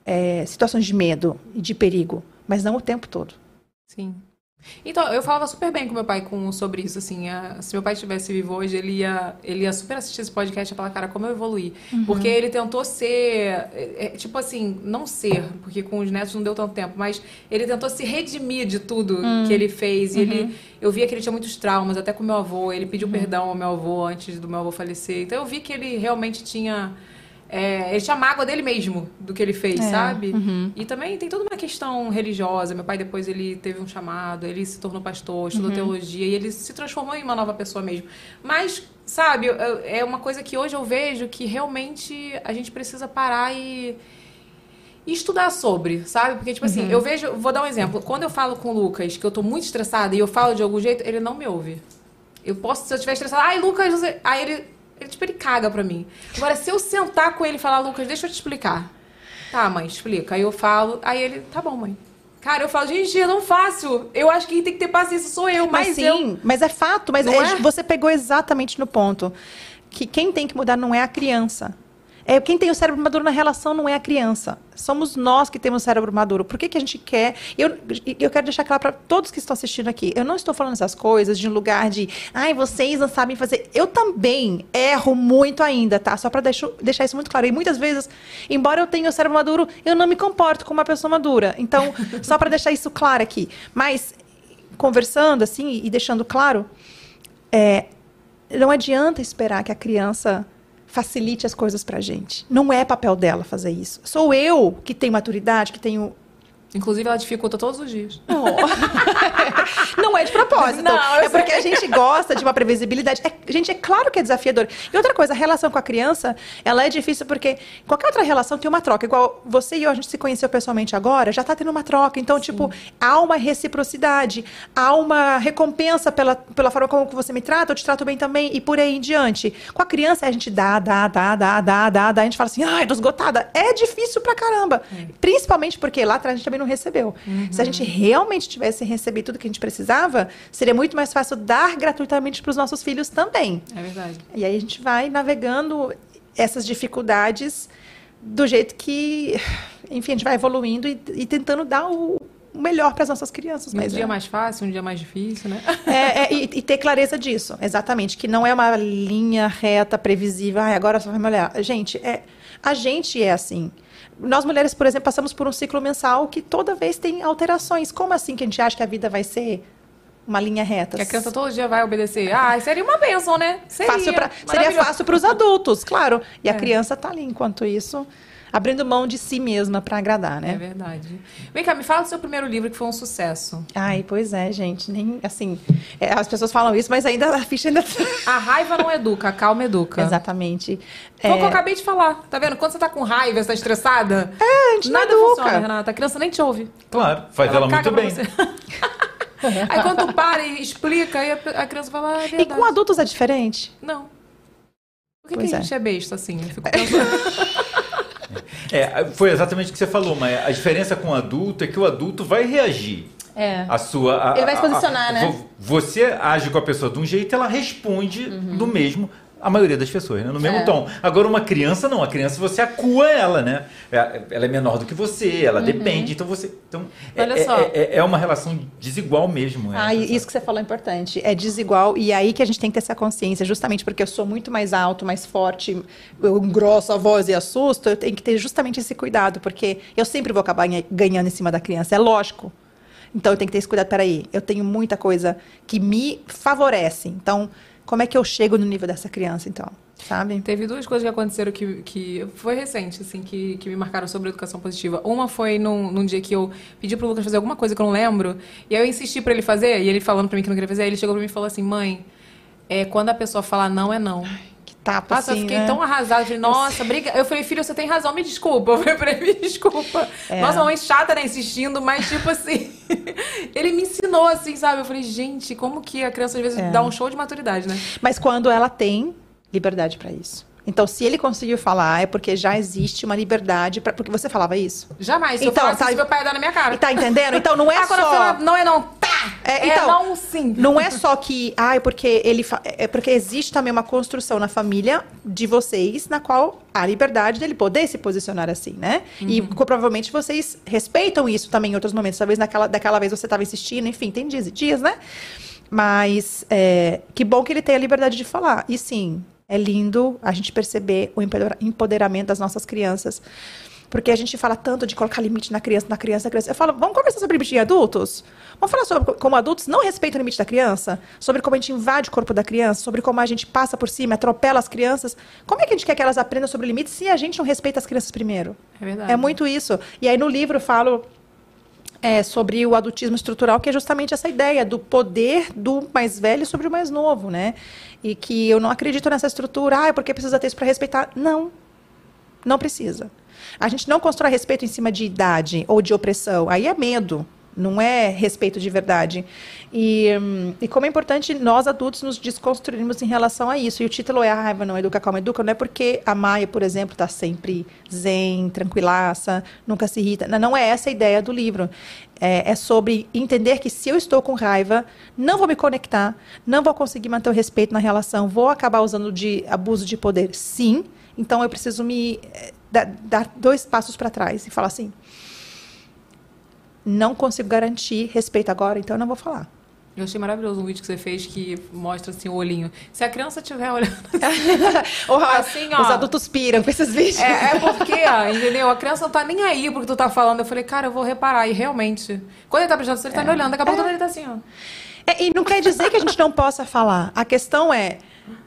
é, situações de medo e de perigo, mas não o tempo todo. Sim. Então, eu falava super bem com meu pai com, sobre isso, assim. a- se meu pai estivesse vivo hoje, ele ia, ele ia super assistir esse podcast e falar, cara, como eu evoluí. Porque ele tentou ser, é, é, tipo assim, não ser, porque com os netos não deu tanto tempo, mas ele tentou se redimir de tudo que ele fez. E ele, eu via que ele tinha muitos traumas, até com meu avô. Ele pediu perdão ao meu avô antes do meu avô falecer. Então, eu vi que ele realmente tinha... é, ele tinha mágoa dele mesmo do que ele fez, É, sabe? E também tem toda uma questão religiosa. Meu pai depois ele teve um chamado, ele se tornou pastor, estudou teologia e ele se transformou em uma nova pessoa mesmo. Mas, sabe, é uma coisa que hoje eu vejo que realmente a gente precisa parar e e estudar sobre, sabe? Porque, tipo assim, eu vejo. Vou dar um exemplo. Quando eu falo com o Lucas que eu tô muito estressada e eu falo de algum jeito, ele não me ouve. Eu posso, se eu estiver estressada, ai, Lucas, você... aí ele, ele, tipo, ele caga pra mim. Agora, se eu sentar com ele e falar, Lucas, deixa eu te explicar. Tá, mãe, explica. Aí eu falo, aí ele, tá bom, mãe. Cara, eu falo, gente, eu não faço. Eu acho que quem tem que ter paciência sou eu, mas, Mas sim, eu. mas é fato, mas é- é? você pegou exatamente no ponto. Que quem tem que mudar não é a criança. É, quem tem o cérebro maduro na relação não é a criança. Somos nós que temos o cérebro maduro. Por que, que a gente quer. Eu, eu quero deixar claro para todos que estão assistindo aqui. Eu não estou falando essas coisas de um lugar de. Ai, vocês não sabem fazer. Eu também erro muito ainda, tá? Só para deixar, isso muito claro. E muitas vezes, embora eu tenha o cérebro maduro, eu não me comporto como uma pessoa madura. Então, (laughs) só para deixar isso claro aqui. Mas, conversando assim e deixando claro, é, não adianta esperar que a criança facilite as coisas pra gente. Não é papel dela fazer isso. Sou eu que tenho maturidade, que tenho. Inclusive, ela dificulta todos os dias. (laughs) Não é de propósito. Não, é porque a gente gosta de uma previsibilidade. É, gente, é claro que é desafiador. E outra coisa, a relação com a criança, ela é difícil porque qualquer outra relação tem uma troca. Igual você e eu, a gente se conheceu pessoalmente agora, já tá tendo uma troca. Então, tipo, há uma reciprocidade, há uma recompensa pela, pela forma como você me trata, eu te trato bem também, e por aí em diante. Com a criança, a gente dá, dá, dá, dá, dá, dá, dá. A gente fala assim, ai, tô esgotada. É difícil pra caramba. Principalmente porque lá atrás a gente também não recebeu. Se a gente realmente tivesse recebido tudo que a gente precisava, seria muito mais fácil dar gratuitamente para os nossos filhos também. É verdade. E aí a gente vai navegando essas dificuldades do jeito que, enfim, a gente vai evoluindo e, e tentando dar o melhor para as nossas crianças. Um dia é. mais fácil, um dia mais difícil, né? É, é, e, e ter clareza disso, exatamente. Que não é uma linha reta, previsível. Ai, agora só vai me olhar. Gente, é, a gente é assim. Nós mulheres, por exemplo, passamos por um ciclo mensal que toda vez tem alterações. Como assim que a gente acha que a vida vai ser uma linha reta? Que a criança todo dia vai obedecer. Ah, seria uma bênção, né? Seria. Fácil pra- seria fácil para os adultos, claro. E a É. criança tá ali, enquanto isso, abrindo mão de si mesma para agradar, É né? verdade. Vem cá, me fala do seu primeiro livro que foi um sucesso. Ai, pois é, gente. Nem assim. é, as pessoas falam isso, mas ainda a ficha ainda. A raiva não educa, a calma educa. Exatamente. Foi o que eu É, acabei de falar. Tá vendo? Quando você tá com raiva, você tá estressada. a gente não nada educa. funciona, Renata. A criança nem te ouve. Claro, faz ela, caga muito pra bem. você. (laughs) Aí quando tu para e explica, aí a, criança fala, ah, é E com adultos é diferente? Não. Por que, Pois que a é. gente é besta assim? Eu fico (laughs) pensando. É, foi exatamente o que você falou, mas a diferença com o adulto é que o adulto vai reagir. É. A sua, a- Ele vai se a- a- posicionar, né? vo- Você age com a pessoa de um jeito, ela responde do mesmo. A maioria das pessoas, né? No mesmo Uhum. É. tom. Agora, uma criança, não. A criança, você acua ela, né? É- Ela é menor do que você, ela depende. Então, você... Então, é, Uhum. Olha é- só. É, é uma relação desigual mesmo. Ah, isso que você falou é importante. É desigual. E aí que a gente tem que ter essa consciência. Justamente porque eu sou muito mais alto, mais forte, eu engrosso a voz e assusto, eu tenho que ter justamente esse cuidado. Porque eu sempre vou acabar ganha- ganhando em cima da criança. É lógico. Então eu tenho que ter esse cuidado. Peraí, eu tenho muita coisa que me favorece. Então, como é que eu chego no nível dessa criança, então? Sabe? Teve duas coisas que aconteceram que, que foi recente, assim, que, que me marcaram sobre educação positiva. Uma foi num, num dia que eu pedi pro Lucas fazer alguma coisa que eu não lembro, e aí eu insisti pra ele fazer, e ele falando pra mim que não queria fazer, aí ele chegou pra mim e falou assim, mãe, é, quando a pessoa fala não, é não. Que tapa, Nossa, assim, eu fiquei né? tão arrasada. Falei, nossa, briga. Eu falei, filho, você tem razão, me desculpa. (laughs) Eu falei pra ele, me desculpa. É. Nossa, mãe chata, né, insistindo, mas tipo assim. (laughs) ele me ensinou assim, sabe? Eu falei, gente, como que a criança às vezes É. dá um show de maturidade, né? Mas quando ela tem liberdade para isso. Então, se ele conseguiu falar, é porque já existe uma liberdade para porque você falava isso. Jamais. Se Então, eu falasse tá- isso, meu pai ia dar na minha cara. E tá entendendo? Então não é ah, eu só não é não, tá! É, É, então, não, sim. Não é só que, ai, porque ele fa- é porque existe também uma construção na família de vocês na qual há liberdade dele poder se posicionar assim, né? E co- provavelmente vocês respeitam isso também em outros momentos. Talvez naquela daquela vez você estava insistindo, enfim, tem dias e dias, né? Mas é, que bom que ele tem a liberdade de falar. E sim, é lindo a gente perceber o empodera- empoderamento das nossas crianças. Porque a gente fala tanto de colocar limite na criança, na criança, na criança. Eu falo, vamos conversar sobre limite em adultos? Vamos falar sobre como adultos não respeitam o limite da criança? Sobre como a gente invade o corpo da criança? Sobre como a gente passa por cima, atropela as crianças? Como é que a gente quer que elas aprendam sobre limites se a gente não respeita as crianças primeiro? É verdade. É muito isso. E aí no livro eu falo é, sobre o adultismo estrutural, que é justamente essa ideia do poder do mais velho sobre o mais novo, né? E que eu não acredito nessa estrutura, ah, é porque precisa ter isso para respeitar. Não. Não precisa. A gente não constrói respeito em cima de idade ou de opressão. Aí é medo. Não é respeito de verdade. E, hum, e como é importante nós adultos nos desconstruirmos em relação a isso. E o título é A Raiva Não Educa, Calma Educa. Não é porque a Maia, por exemplo, está sempre zen, tranquilaça, nunca se irrita. Não, é essa a ideia do livro. É, é sobre entender que se eu estou com raiva, não vou me conectar, não vou conseguir manter o respeito na relação, vou acabar usando de abuso de poder, sim. Então eu preciso me eh, dar, dar dois passos para trás e falar assim: não consigo garantir respeito agora, então eu não vou falar. Eu achei maravilhoso um vídeo que você fez que mostra assim o olhinho. Se a criança estiver olhando (laughs) Ou, Assim, ó. Os adultos piram com esses vídeos. É, é porque, ó, entendeu? A criança não tá nem aí porque tu tá falando. Eu falei, cara, eu vou reparar. E realmente, quando ele tá prestando atenção, ele tá me olhando. Daqui a pouco ele tá assim, ó. É, e não quer dizer que a gente não possa falar. A questão é,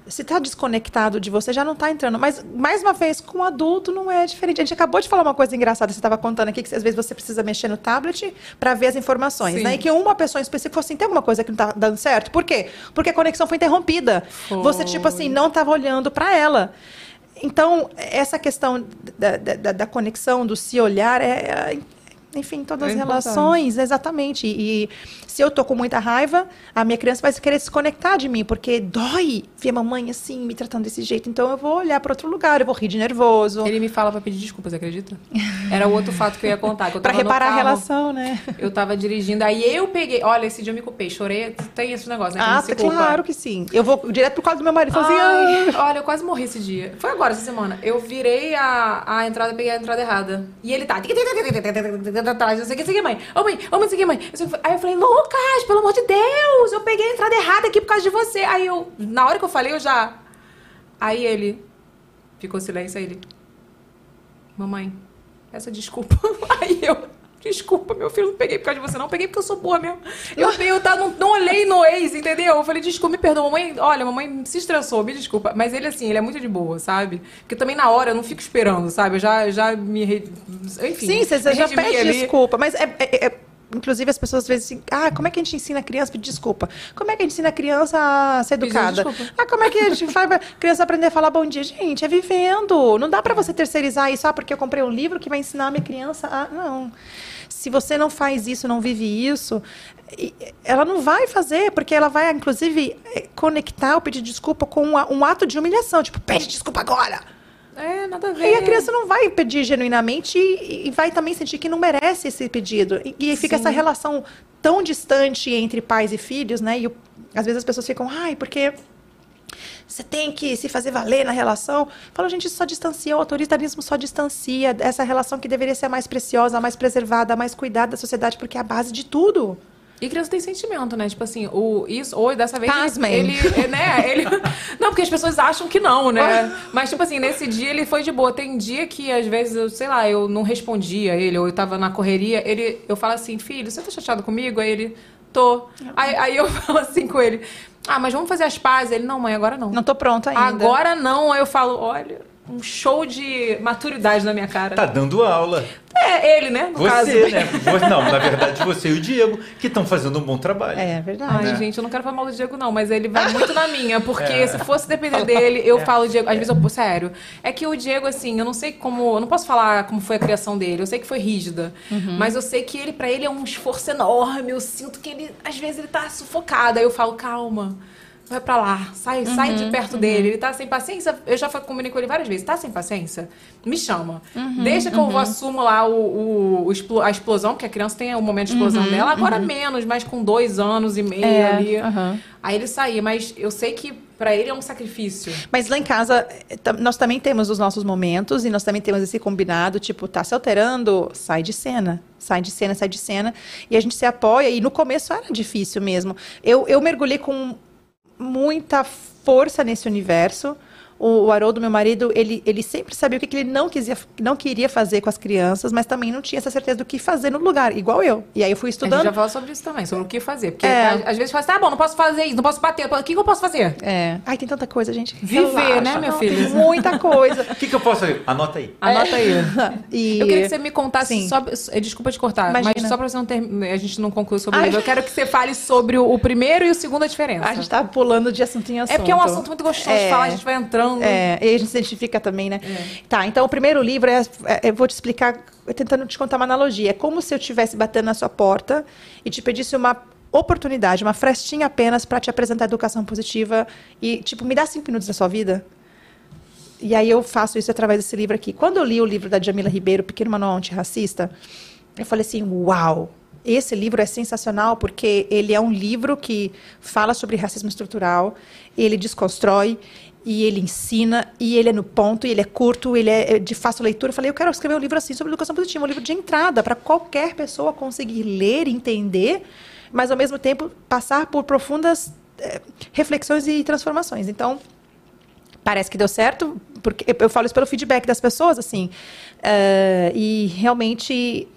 se está desconectado de você, já não está entrando. Mas, mais uma vez, com um adulto não é diferente. A gente acabou de falar uma coisa engraçada, você estava contando aqui, que às vezes você precisa mexer no tablet para ver as informações. Sim. Né? E que uma pessoa em específico falou assim, tem alguma coisa que não está dando certo? Por quê? Porque a conexão foi interrompida. Você, tipo assim, não estava olhando para ela. Então, essa questão da, da, da conexão, do se olhar, é, é, enfim, todas É as relações, exatamente. E, e se eu tô com muita raiva, a minha criança vai querer se desconectar de mim, porque dói ver a mamãe assim, me tratando desse jeito. Então eu vou olhar para outro lugar, eu vou rir de nervoso. Ele me fala pra pedir desculpa, você acredita? Era o outro fato que eu ia contar. Que (laughs) Para no reparar a carro, relação, né? Eu tava dirigindo, aí eu peguei. Olha, esse dia eu me culpei, chorei. Tem esse negócio, né? a Ah, culpa. claro que sim. Eu vou direto pro quarto do meu marido e falo assim, Ai, ai, olha, eu quase morri esse dia. Foi agora, essa semana. Eu virei a, a entrada, peguei a entrada errada. E ele tá. Atrás, não sei o que, não sei o que, mãe. Ô, mãe, ô, mãe, não sei o que, mãe. Eu sei- Aí eu falei, Lucas, pelo amor de Deus, eu peguei a entrada errada aqui por causa de você. Aí eu, na hora que eu falei, eu já. Aí ele. Ficou silêncio, aí ele. Mamãe, essa desculpa. (laughs) Aí eu. Desculpa, meu filho, não peguei por causa de você, não. Peguei porque eu sou boa mesmo. Eu, eu tá, não, não olhei no ex, entendeu? Eu falei, desculpa, me perdoa, mamãe. Olha, mamãe se estressou, me desculpa. Mas ele, assim, ele é muito de boa, sabe? Porque também na hora eu não fico esperando, sabe? Eu já, já me. re- Enfim. Sim, você já pede ali. desculpa, mas é, é- é- Inclusive, as pessoas às vezes assim, ah, como é que a gente ensina a criança a pedir desculpa? Como é que a gente ensina a criança a ser educada? desculpa. Ah, como é que a gente faz pra criança aprender a falar bom dia? Gente, é vivendo. Não dá pra você terceirizar isso, ah, porque eu comprei um livro que vai ensinar a minha criança a. Não. Se você não faz isso, não vive isso, e- ela não vai fazer, porque ela vai, inclusive, eh, conectar o pedir desculpa com um ato de humilhação. Tipo, pede desculpa agora. É, nada a ver. Aí a criança não vai pedir genuinamente e, e vai também sentir que não merece esse pedido. E, e fica essa relação tão distante entre pais e filhos, né? E às vezes as pessoas ficam, ai, porque você tem que se fazer valer na relação. Fala, gente, isso só distancia, o autoritarismo só distancia essa relação que deveria ser a mais preciosa, a mais preservada, a mais cuidada da sociedade, porque é a base de tudo. E criança tem sentimento, né? Tipo assim, o, isso, ou dessa vez Pasmem. ele, ele, né? Ele, (laughs) não, porque as pessoas acham que não, né? Mas, tipo assim, nesse dia ele foi de boa. Tem dia que, às vezes, eu, sei lá, eu não respondia ele, ou eu tava na correria, ele, eu falo assim, filho, você tá chateado comigo? Aí ele, tô. Aí, aí eu (laughs) falo assim com ele, ah, mas vamos fazer as pazes? Ele, não, mãe, agora não. Não tô pronta ainda. Agora não. Aí eu falo, olha, um show de maturidade na minha cara. Tá dando aula. É, ele, né? No caso. Você, né? Você- Não, na verdade, você e o Diego, que estão fazendo um bom trabalho. É verdade. Ai, gente, eu não quero falar mal do Diego, não, mas ele vai muito na minha, porque se fosse depender dele, eu (laughs) falo Diego. Às vezes eu, sério. É que o Diego, assim, eu não sei como. Eu não posso falar como foi a criação dele. Eu sei que foi rígida. Mas eu sei que ele, pra ele, é um esforço enorme. Eu sinto que ele, às vezes, ele tá sufocado. Aí eu falo, calma. Vai pra lá, sai, sai de perto dele. Ele tá sem paciência. Eu já combinei com ele várias vezes. Tá sem paciência? Me chama. Deixa que eu assumo lá o, o- a explosão, porque a criança tem o momento de explosão dela. Agora menos, mas com dois anos e meio É, ali. Aí ele saía, mas eu sei que pra ele é um sacrifício. Mas lá em casa, eh, nós também temos os nossos momentos e nós também temos esse combinado, tipo, tá se alterando, sai de cena. Sai de cena, sai de cena. E a gente se apoia. E no começo era difícil mesmo. Eu, eu mergulhei com muita força nesse universo. O, o Haroldo, meu marido, ele, ele sempre sabia o que, que ele não, quisia, não queria fazer com as crianças, mas também não tinha essa certeza do que fazer no lugar, igual eu. E aí eu fui A gente estudando. já fala sobre isso também, sobre o que fazer. Porque É. às, vezes fala assim, tá bom, não posso fazer isso, não posso bater. O que, que eu posso fazer? É. Ai, tem tanta coisa, gente. Viver, Relaxa. né, meu Não, filho? Muita coisa. (laughs) O que, que eu posso fazer? Anota aí. Anota aí. E... Eu queria que você me contasse Sim. só. eh, Desculpa te cortar, Imagina. mas só pra você não ter. A gente não concluiu sobre o Ai. livro. Eu quero que você fale sobre o, o primeiro e o segundo a diferença. A gente tá pulando de assunto em assunto. É porque é um assunto muito gostoso de É. falar, a gente vai entrando É, e a gente se identifica também, né? Tá, então o primeiro livro é, é- eu vou te explicar, tentando te contar uma analogia. É como se eu estivesse batendo na sua porta e te pedisse uma oportunidade, uma frestinha apenas para te apresentar educação positiva e, tipo, me dá cinco minutos da sua vida. E aí eu faço isso através desse livro aqui. Quando eu li o livro da Jamila Ribeiro, Pequeno Manual Antirracista, eu falei assim, uau! Esse livro é sensacional porque ele é um livro que fala sobre racismo estrutural, ele desconstrói e ele ensina e ele é no ponto, e ele é curto, ele é de fácil leitura. Eu falei, eu quero escrever um livro assim sobre educação positiva, um livro de entrada para qualquer pessoa conseguir ler, entender, mas ao mesmo tempo passar por profundas eh, reflexões e transformações. Então, parece que deu certo, porque eu- eu falo isso pelo feedback das pessoas, assim. eh, e realmente.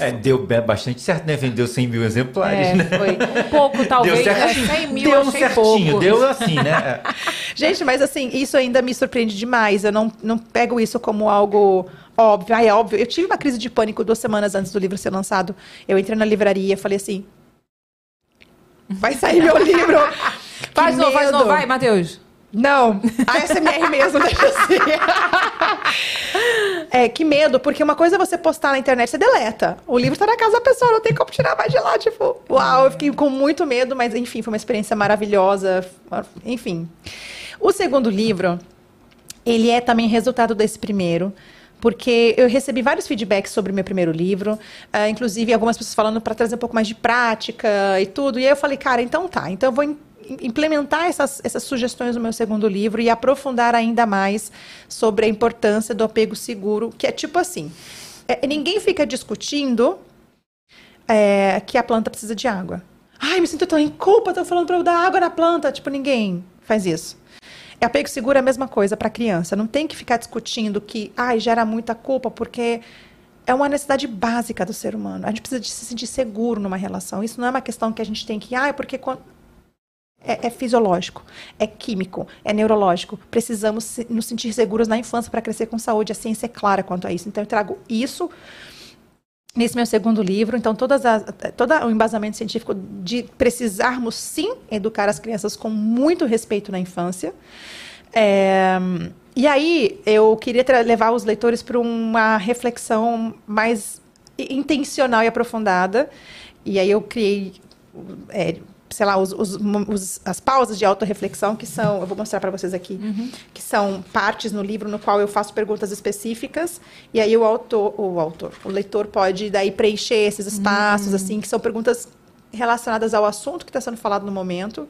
É, deu bastante certo, né? Vendeu 100 mil exemplares, É, né? foi. Um pouco, talvez. Deu né? certinho. 100 mil deu eu achei certinho, pouco. deu assim, né? É. (laughs) Gente, mas assim, isso ainda me surpreende demais. Eu não, não pego isso como algo óbvio. Ah, é óbvio. Eu tive uma crise de pânico duas semanas antes do livro ser lançado. Eu entrei na livraria e falei assim. Vai sair meu (laughs) livro. Faz novo, faz novo. Vai, Matheus. Não, a SMR mesmo, deixa assim. (laughs) É, que medo, porque uma coisa é você postar na internet, você deleta. O livro tá na casa da pessoa, não tem como tirar mais de lá, tipo, uau, eu fiquei com muito medo, mas enfim, foi uma experiência maravilhosa, enfim. O segundo livro, ele é também resultado desse primeiro, porque eu recebi vários feedbacks sobre o meu primeiro livro, ah, inclusive algumas pessoas falando para trazer um pouco mais de prática e tudo. E aí eu falei, cara, então tá, então eu vou implementar essas, essas sugestões no meu segundo livro e aprofundar ainda mais sobre a importância do apego seguro, que é tipo assim, é, ninguém fica discutindo é, que a planta precisa de água. Ai, me sinto tão em culpa, estão falando para eu dar água na planta. Tipo, ninguém faz isso. E apego seguro é a mesma coisa para criança. Não tem que ficar discutindo que ai, gera muita culpa, porque é uma necessidade básica do ser humano. A gente precisa de se sentir seguro numa relação. Isso não é uma questão que a gente tem que, ai, porque quan- é, é fisiológico, é químico, é neurológico. Precisamos nos sentir seguros na infância para crescer com saúde. A ciência é clara quanto a isso. Então, eu trago isso nesse meu segundo livro. Então, todas as, todo o embasamento científico de precisarmos, sim, educar as crianças com muito respeito na infância. É, e aí, eu queria levar os leitores para uma reflexão mais intencional e aprofundada. E aí, eu criei, é, sei lá, os, os- os- as pausas de autorreflexão, que são, eu vou mostrar para vocês aqui, que são partes no livro no qual eu faço perguntas específicas. E aí, o autor, o autor, o leitor pode daí preencher esses espaços, assim, que são perguntas relacionadas ao assunto que está sendo falado no momento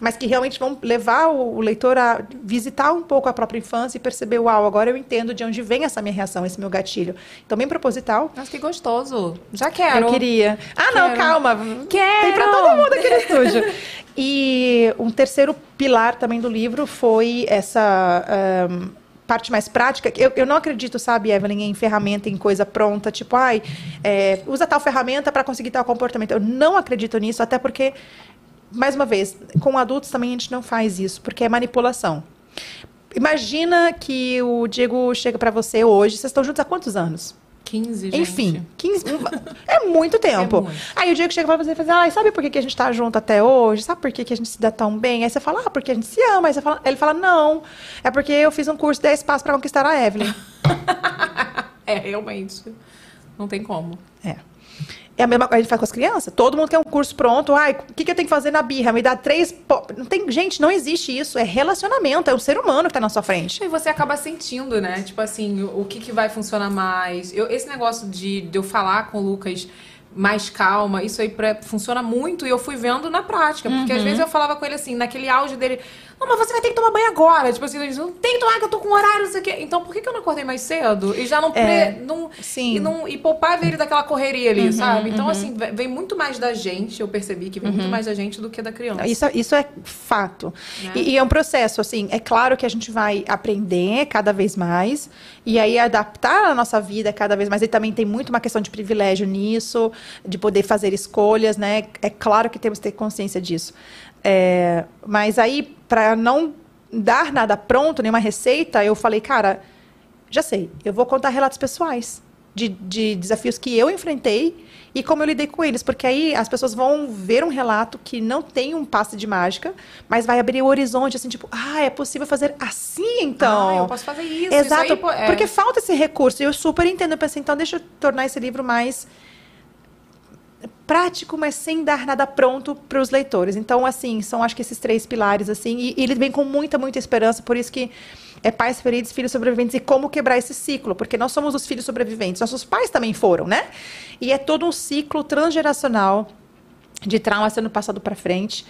mas que realmente vão levar o, o leitor a visitar um pouco a própria infância e perceber, uau, agora eu entendo de onde vem essa minha reação, esse meu gatilho. Então, bem proposital. Nossa, que gostoso. Já quero. Eu queria. Ah, não, Quero. calma. Quero. Tem pra todo mundo aqui no (laughs) estúdio. E um terceiro pilar também do livro foi essa. ahn, parte mais prática, eu, eu não acredito, sabe, Evelyn, em ferramenta, em coisa pronta, tipo, ai, é, usa tal ferramenta para conseguir tal comportamento. Eu não acredito nisso, até porque mais uma vez, com adultos também a gente não faz isso, porque é manipulação. Imagina que o Diego chega pra você hoje, vocês estão juntos há quantos anos? 15, gente. Enfim, 15, um- é muito tempo. (laughs) É muito. Aí o Diego chega pra você e fala assim, ah, sabe por que, que a gente tá junto até hoje? Sabe por que, que a gente se dá tão bem? Aí você fala, ah, porque a gente se ama. Aí você fala, ele fala, não, é porque eu fiz um curso de 10 passos pra conquistar a Evelyn. (laughs) É, realmente. Não tem como. É. É a mesma coisa que a gente faz com as crianças. Todo mundo quer um curso pronto. Ai, o que, que eu tenho que fazer na birra? Me dá três. po- Não tem, gente, não existe isso. É relacionamento. É um ser humano que tá na sua frente. E você acaba sentindo, né? Tipo assim, o, o que, que vai funcionar mais. Eu- esse negócio de, de eu falar com o Lucas mais calma, isso aí pra, funciona muito e eu fui vendo na prática. Porque às vezes eu falava com ele assim, naquele auge dele, não, mas você vai ter que tomar banho agora. Tipo assim, não tem que tomar, que eu tô com horário, não sei o quê. Então por que, que eu não acordei mais cedo? E já não. Pre, É, não sim. E, não e poupava ele daquela correria ali, sabe? Então, assim, ve- vem muito mais da gente, eu percebi que vem muito mais da gente do que da criança. Isso, isso é fato. E, e é um processo, assim, é claro que a gente vai aprender cada vez mais e aí adaptar a nossa vida cada vez mais. E também tem muito uma questão de privilégio nisso, de poder fazer escolhas, né? É claro que temos que ter consciência disso. É, mas aí, para não dar nada pronto, nenhuma receita, eu falei, cara, já sei, eu vou contar relatos pessoais. de, de desafios que eu enfrentei e como eu lidei com eles. Porque aí as pessoas vão ver um relato que não tem um passe de mágica, mas vai abrir o horizonte, assim, tipo, ah, é possível fazer assim, então. Ah, eu posso fazer isso. Exato, isso aí, é. porque falta esse recurso. E eu super entendo. Eu pensei, então deixa eu tornar esse livro mais prático, mas sem dar nada pronto para os leitores. Então, assim, são acho que esses três pilares, assim, e, e ele vem com muita, muita esperança, por isso que é pais feridos, filhos sobreviventes, e como quebrar esse ciclo, porque nós somos os filhos sobreviventes, nossos pais também foram, né? E é todo um ciclo transgeracional de trauma sendo passado para frente.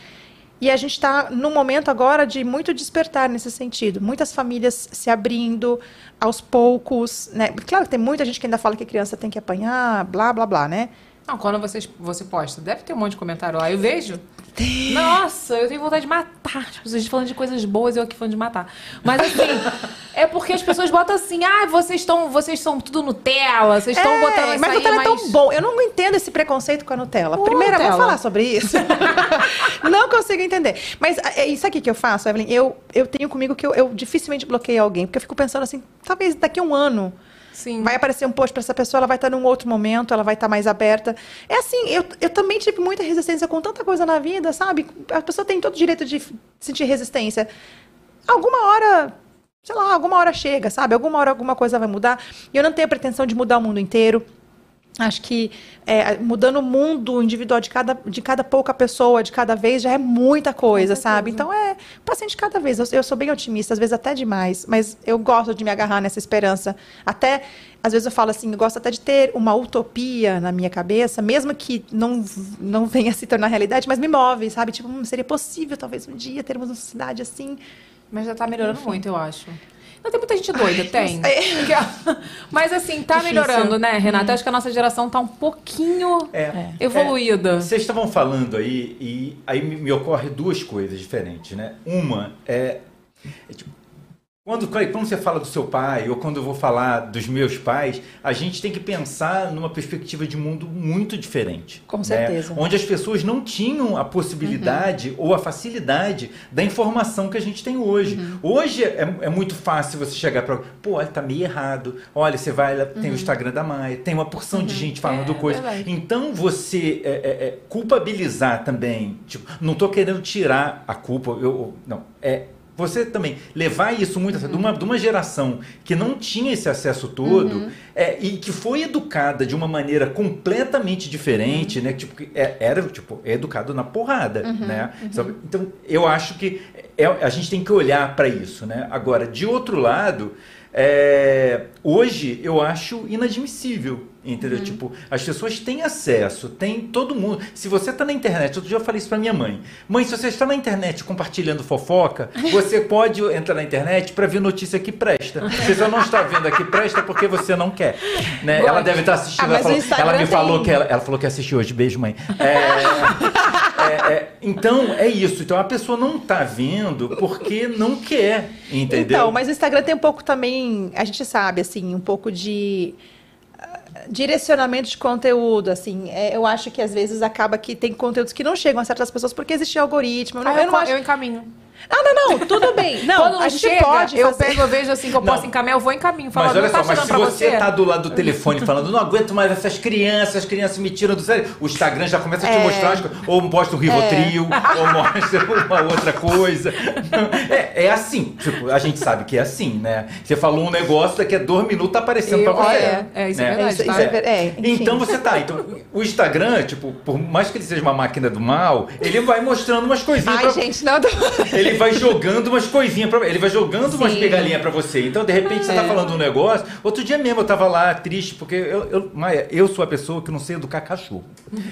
E a gente está num momento agora de muito despertar nesse sentido. Muitas famílias se abrindo aos poucos. Né? Claro que tem muita gente que ainda fala que criança tem que apanhar, blá, blá, blá, né? Não, quando vocês, você posta, deve ter um monte de comentário lá. Eu vejo. Nossa, eu tenho vontade de matar. Tipo, vocês falando de coisas boas, eu aqui falando de matar. Mas assim, (laughs) é porque as pessoas botam assim, ah, vocês estão, vocês são tudo Nutella, vocês estão É, botando isso mas Nutella é tão bom. Eu não entendo esse preconceito com a Nutella. Ô, Primeiro, Nutella. vamos falar sobre isso. (laughs) não consigo entender. Mas é isso aqui que eu faço, Evelyn. Eu, eu tenho comigo que eu, eu dificilmente bloqueio alguém, porque eu fico pensando assim, talvez daqui a um ano Sim. vai aparecer um post para essa pessoa, ela vai estar num outro momento, ela vai estar mais aberta. É assim, eu, eu também tive muita resistência com tanta coisa na vida, sabe? A pessoa tem todo o direito de sentir resistência. Alguma hora, sei lá, alguma hora chega, sabe? Alguma hora alguma coisa vai mudar. E eu não tenho a pretensão de mudar o mundo inteiro. Acho que é, mudando o mundo individual de cada, de cada pouca pessoa, de cada vez, já é muita coisa, sabe? Então é um paciente de cada vez. Eu, eu sou bem otimista, às vezes até demais, mas eu gosto de me agarrar nessa esperança. Até, às vezes eu falo assim, eu gosto até de ter uma utopia na minha cabeça, mesmo que não, não venha a se tornar realidade, mas me move, sabe? Tipo, hum, seria possível talvez um dia termos uma sociedade assim. Mas já tá melhorando muito, eu acho. Não tem muita gente doida, tem. sei. (laughs) Mas assim, tá Difícil. melhorando, né, Renata? Acho que a nossa geração tá um pouquinho É. evoluída. Vocês estavam falando aí, e aí me, me ocorre duas coisas diferentes, né? Uma é. é tipo, quando, quando você fala do seu pai, ou quando eu vou falar dos meus pais, a gente tem que pensar numa perspectiva de mundo muito diferente. Com né? certeza. Onde as pessoas não tinham a possibilidade ou a facilidade da informação que a gente tem hoje. Hoje é, é muito fácil você chegar para. Pô, olha, tá meio errado. Olha, você vai, lá, tem o Instagram da Maia, tem uma porção de gente falando É, coisa. verdade. Então você é, é, é, culpabilizar também, tipo, não estou querendo tirar a culpa, eu- não, é você também levar isso muito a sério, de, uma, de uma geração que não tinha esse acesso todo é, e que foi educada de uma maneira completamente diferente, né? Tipo, é- era tipo é educado na porrada, né? Sabe? Então eu acho que é- a gente tem que olhar para isso, né? Agora, de outro lado, é, hoje eu acho inadmissível. Entendeu? Tipo, as pessoas têm acesso, tem todo mundo. Se você está na internet, outro dia eu falei isso para minha mãe. Mãe, se você está na internet compartilhando fofoca, (laughs) você pode entrar na internet para ver notícia que presta. Se você não está vendo aqui presta porque você não quer. Né? Ela deve estar assistindo. Ah, ela, falou- ela me tem- falou que ela, ela falou que assistiu hoje. Beijo, mãe. É, é, é, então, é isso. Então a pessoa não está vendo porque não quer. Entendeu? Então, mas o Instagram tem um pouco também, a gente sabe, assim, um pouco de direcionamento de conteúdo, assim, É, eu acho que às vezes acaba que tem conteúdos que não chegam a certas pessoas porque existe algoritmo. Eu não- Ah, eu eu, não acho... eu encaminho. Ah, não, não, tudo bem. (laughs) Não, Quando não a gente chega, pode eu fazer. pego, eu vejo assim que eu posso Não. encaminhar, eu vou encaminho. Falo, Mas olha não tá só, mas se você você? tá do lado do telefone falando, não aguento mais essas crianças, as crianças me tiram do sério, o Instagram já começa a te É. mostrar, as coisas, ou mostra um Rivotril, (laughs) ou mostra uma outra coisa. É, é assim, tipo, a gente sabe que é assim, né? Você falou um negócio, daqui a dois minutos tá aparecendo Eu- pra você. é, é, isso é né? verdade, Isso- tá? isso é é. Então você tá, então o Instagram, tipo, por mais que ele seja uma máquina do mal, ele vai mostrando umas coisinhas Ai, pra gente, não... ele vai jogando umas coisinhas pra ele vai jogando umas Sim. pegalinhas pra você. Então, de repente, você tá falando um negócio. Outro dia mesmo eu tava lá triste, porque eu, eu, Maia, eu sou a pessoa que não sei educar cachorro.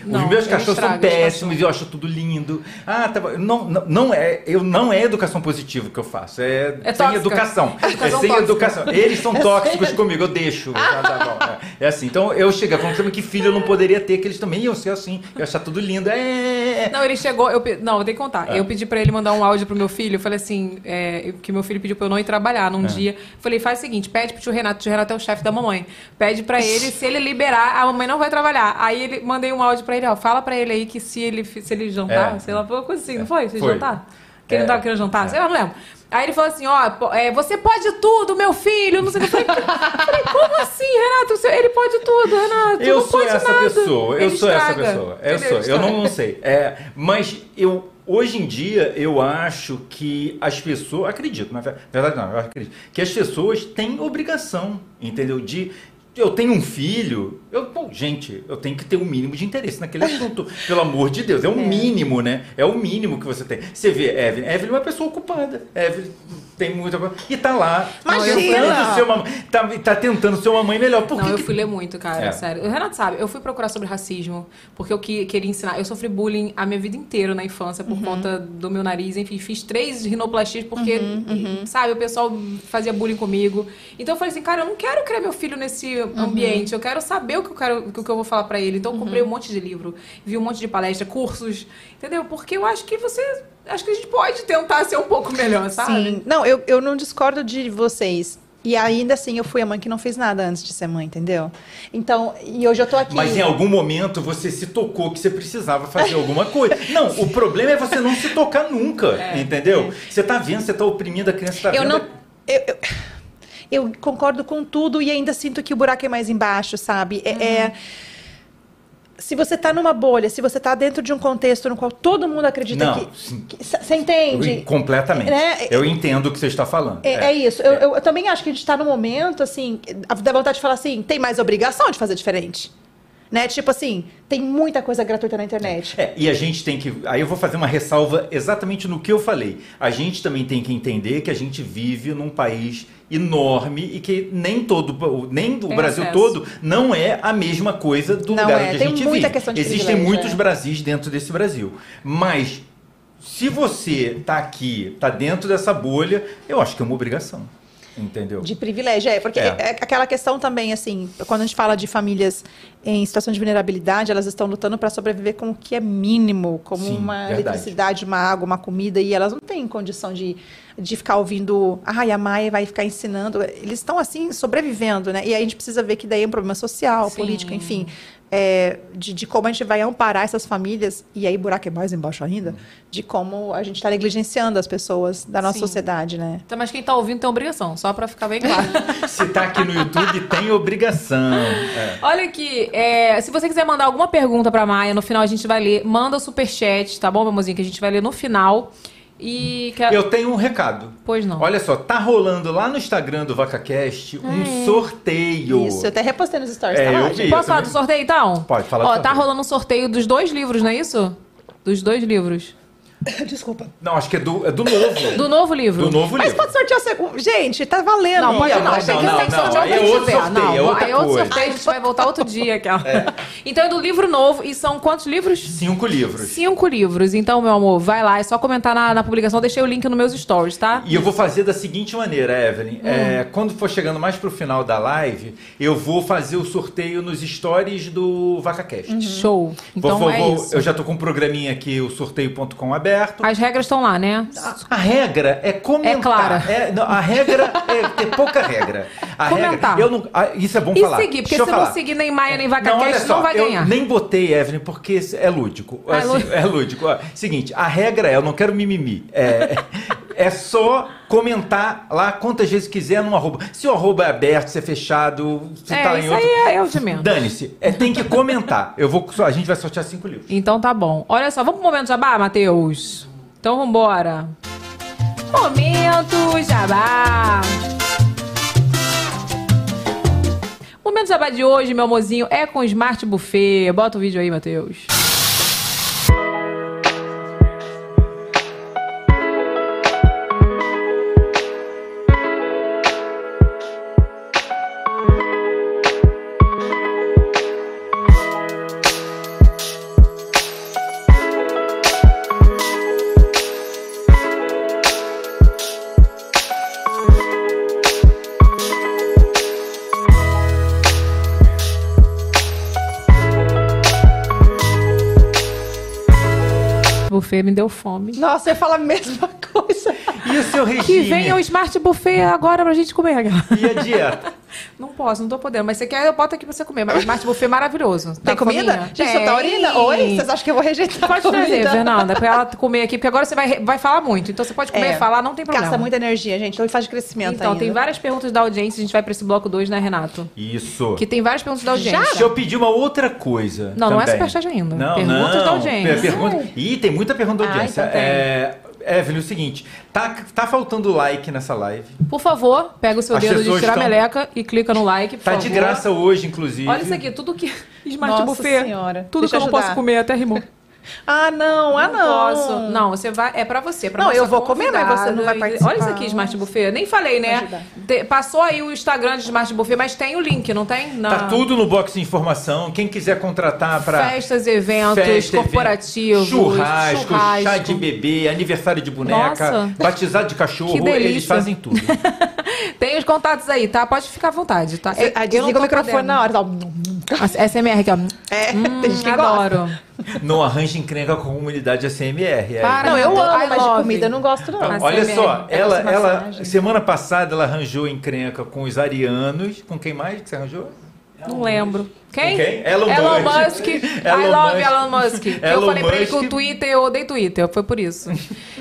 Não, os meus eu cachorros são péssimos e eu acho tudo lindo. Ah, tá bom. Não, não, não é, eu não é educação positiva que eu faço. É, É sem tóxica. educação. (laughs) É É, sem tóxica. educação. Eles são (laughs) tóxicos comigo, eu deixo. (laughs) Tá, tá. É, é assim. Então eu chego falando que filho eu não poderia ter, que eles também iam ser assim. Eu achar tudo lindo. É. Não, ele chegou. Eu, não, eu tenho que contar. É. Eu pedi pra ele mandar um áudio pro meu filho. Eu falei assim: é, que meu filho pediu pra eu não ir trabalhar É. num dia. Falei, faz o seguinte: pede pro tio Renato. O tio Renato é o chefe da mamãe. Pede pra ele, se ele liberar, a mamãe não vai trabalhar. Aí ele mandei um áudio pra ele: ó, fala pra ele aí que se ele, se ele jantar, É. sei lá, foi coisa assim, não foi? Se Foi. jantar? Que ele não É. tava querendo jantar? Sei lá, não lembro. Aí ele falou assim, ó, é, você pode tudo, meu filho, não sei o que. Eu falei, falei, como assim, Renato? Você- ele pode tudo, Renato. Eu não sou pode essa nada. pessoa, eu Ele sou essa estraga. pessoa. Eu Entendeu? sou, eu não, não sei. É, mas eu hoje em dia eu acho que as pessoas, acredito, na ver- verdade não, eu acredito que as pessoas têm obrigação, entendeu? De eu tenho um filho, eu, pô, gente, eu tenho que ter um mínimo de interesse naquele assunto, (laughs) pelo amor de Deus, é o mínimo, né? É o mínimo que você tem. Você vê, Evelyn, Evelyn é uma pessoa ocupada, Evelyn tem muita coisa, e tá lá, Imagina! tentando ser uma, tá, tá tentando ser uma mãe melhor. Por Não, que eu fui ler muito, cara, É. sério. O Renato sabe, eu fui procurar sobre racismo, porque eu que- queria ensinar. Eu sofri bullying a minha vida inteira na infância por conta do meu nariz. Enfim, fiz três rinoplastias porque, sabe, o pessoal fazia bullying comigo. Então eu falei assim, cara, eu não quero criar meu filho nesse ambiente. Eu quero saber o que eu, quero, o que eu vou falar pra ele. Então eu comprei um monte de livro, vi um monte de palestra, cursos, entendeu? Porque eu acho que você. Acho que a gente pode tentar ser um pouco melhor, sabe? Sim. Não, eu, eu não discordo de vocês. E ainda assim, eu fui a mãe que não fez nada antes de ser mãe, entendeu? Então, e hoje eu tô aqui. Mas em algum momento você se tocou que você precisava fazer alguma coisa. (laughs) Não, o problema é você não se tocar nunca, entendeu? Você tá vendo, você tá oprimindo a criança, tá eu vendo. não. Eu, eu, eu concordo com tudo e ainda sinto que o buraco é mais embaixo, sabe? É. é- se você tá numa bolha, se você tá dentro de um contexto no qual todo mundo acredita Não, que. Você entende? Completamente. Né? Eu entendo o que você está falando. É, é isso. Eu, eu- eu também acho que a gente está num momento, assim, dá vontade de falar assim, tem mais obrigação de fazer diferente. Né? Tipo assim, tem muita coisa gratuita na internet. É, e a gente tem que. Aí eu vou fazer uma ressalva exatamente no que eu falei. A gente também tem que entender que a gente vive num país enorme e que nem todo, nem o Brasil acesso. todo não é a mesma coisa do Não lugar é, onde a tem gente muita vive. questão de Existem muitos é. Brasis dentro desse Brasil. Mas se você tá aqui, tá dentro dessa bolha, eu acho que é uma obrigação. Entendeu? De privilégio, é. Porque É. é. aquela questão também, assim, quando a gente fala de famílias em situação de vulnerabilidade, elas estão lutando para sobreviver com o que é mínimo, como Sim, uma verdade. eletricidade, uma água, uma comida, e elas não têm condição de, de ficar ouvindo, ai, a Maia vai ficar ensinando. Eles estão, assim, sobrevivendo, né? E aí a gente precisa ver que daí é um problema social, Sim. político, enfim. É, de, de como a gente vai amparar essas famílias, e aí o buraco é mais embaixo ainda, de como a gente está negligenciando as pessoas da nossa Sim. sociedade, né? Então, mas quem tá ouvindo tem obrigação, só pra ficar bem claro. (laughs) Se tá aqui no YouTube, tem obrigação. É. Olha aqui, é, se você quiser mandar alguma pergunta pra Maia, no final a gente vai ler. Manda o superchat, tá bom, meu mozinho? Que a gente vai ler no final. E. Que... Eu tenho um recado. Pois não. Olha só, tá rolando lá no Instagram do VacaCast um sorteio. Isso, eu até repostei nos stories, É, tá lá, eu gente? vi. Posso falar também. do sorteio então? Pode, fala do Ó, tá rolando um sorteio dos dois livros, não é isso? Dos dois livros. (coughs) Desculpa. Não, acho que é do, é do novo. (coughs) Do novo livro. Do novo Mas livro. pode sortear o segundo. Gente, tá valendo. Não, pode não. não, que não, tem que não, sortear o aí que é outro tiver. sorteio, Não, é outra aí é outro coisa. sorteio, a gente vai voltar outro dia. Aquela. Então é do livro novo. E são quantos livros? Cinco livros. Cinco livros. Então, meu amor, vai lá. É só comentar na, na publicação. Deixei o link nos meus stories, tá? E eu vou fazer da seguinte maneira, Evelyn. Hum. É, quando for chegando mais pro final da live, eu vou fazer o sorteio nos stories do VacaCast. Show. Então Vou- é vou- isso. Eu já tô com um programinha aqui, o sorteio.com aberto. As regras estão lá, né? A regra é comentar. É clara. É, não, a regra é ter pouca regra. A Comentar. regra. Eu não, ah, isso é bom E falar. seguir, porque Deixa eu se não seguir nem Maia nem Não, olha VacaCast, só, não, vai eu ganhar. nem botei, Evelyn, porque é lúdico. É Assim, lúdico. é lúdico. Seguinte, a regra é, eu não quero mimimi. É, (laughs) é só comentar lá quantas vezes quiser no arroba. Se o arroba é aberto, se é fechado, se É, tá em outro. aí é, o de menos. Dane-se. É, tem que comentar. Eu vou, a gente vai sortear cinco livros. Então tá bom. Olha só, vamos pro momento jabá, Matheus? Então vambora. Momento jabá. O Momento jabá de hoje, meu mozinho, é com Smart Buffet. Bota o vídeo aí, Matheus. Buffet me deu fome. Nossa, eu falo a mesma (laughs) coisa. E o seu Que regime? venha o Smart Buffet agora pra gente comer. E a dieta? Não posso, não tô podendo. Mas você quer, eu boto aqui pra você comer. Mas Smart Buffet é maravilhoso. Tem Tá comida? fominha? Gente, você tá Tem. urina? Oi? Vocês acham que eu vou rejeitar Pode a comida? trazer, Fernanda, pra ela comer aqui, porque agora você vai, vai falar muito. Então você pode comer É. e falar, não tem problema. Gasta muita energia, gente. Então faz de crescimento Então, ainda. tem várias perguntas da audiência. A gente vai pra esse bloco 2, né, Renato? Isso. Que tem várias perguntas da audiência. Deixa eu pedir uma outra coisa. Não, não é também. superchat ainda. Não, Perguntas não. da audiência. Per- Pergunta... Ih, tem muita pergunta da Ah, audiência. então tem. é... Evelyn, o seguinte, tá, tá faltando like nessa live. Por favor, pega o seu As dedo de tirar estão- meleca e clica no like, por Tá favor. de graça hoje, inclusive. Olha isso aqui, tudo que... (laughs) Smart Nossa Buffet. Senhora. Tudo Deixa que eu eu não posso ajudar. comer, até rimou. (laughs) Ah, não. Ah, não. posso. Não, você vai. É pra você. Pra Não, eu vou comer, mas você não vai participar. Olha isso aqui, Smart Buffet. Nem falei, né? Te- passou aí o Instagram de Smart Buffet, mas tem o link, não tem? Na... Tá tudo no box de informação. Quem quiser contratar para Festas, eventos, Festa, corporativos, churrasco, churrasco. chá de bebê, aniversário de boneca, Nossa. batizado de Que cachorro, delícia. eles fazem tudo. (laughs) Tem os contatos aí, tá? Pode ficar à vontade, tá? Você, Eu ah, não desliga o microfone podendo. na hora. Tá? SMR aqui, ó. É, Hum, tem gente que gosta. adoro. Não arranje encrenca com a comunidade ACMR. é. Para, Não, eu I amo, mas de comida eu não gosto, não. Ah, Olha só, ela, ela semana passada ela arranjou encrenca com os arianos. Com quem mais que você arranjou? Não lembro. Quem? Quem? Elon Musk. Musk. (laughs) I Elon love Musk. Elon Musk. (laughs) eu Elon falei pra ele que o Musk. Twitter, eu odeio Twitter. Foi por isso.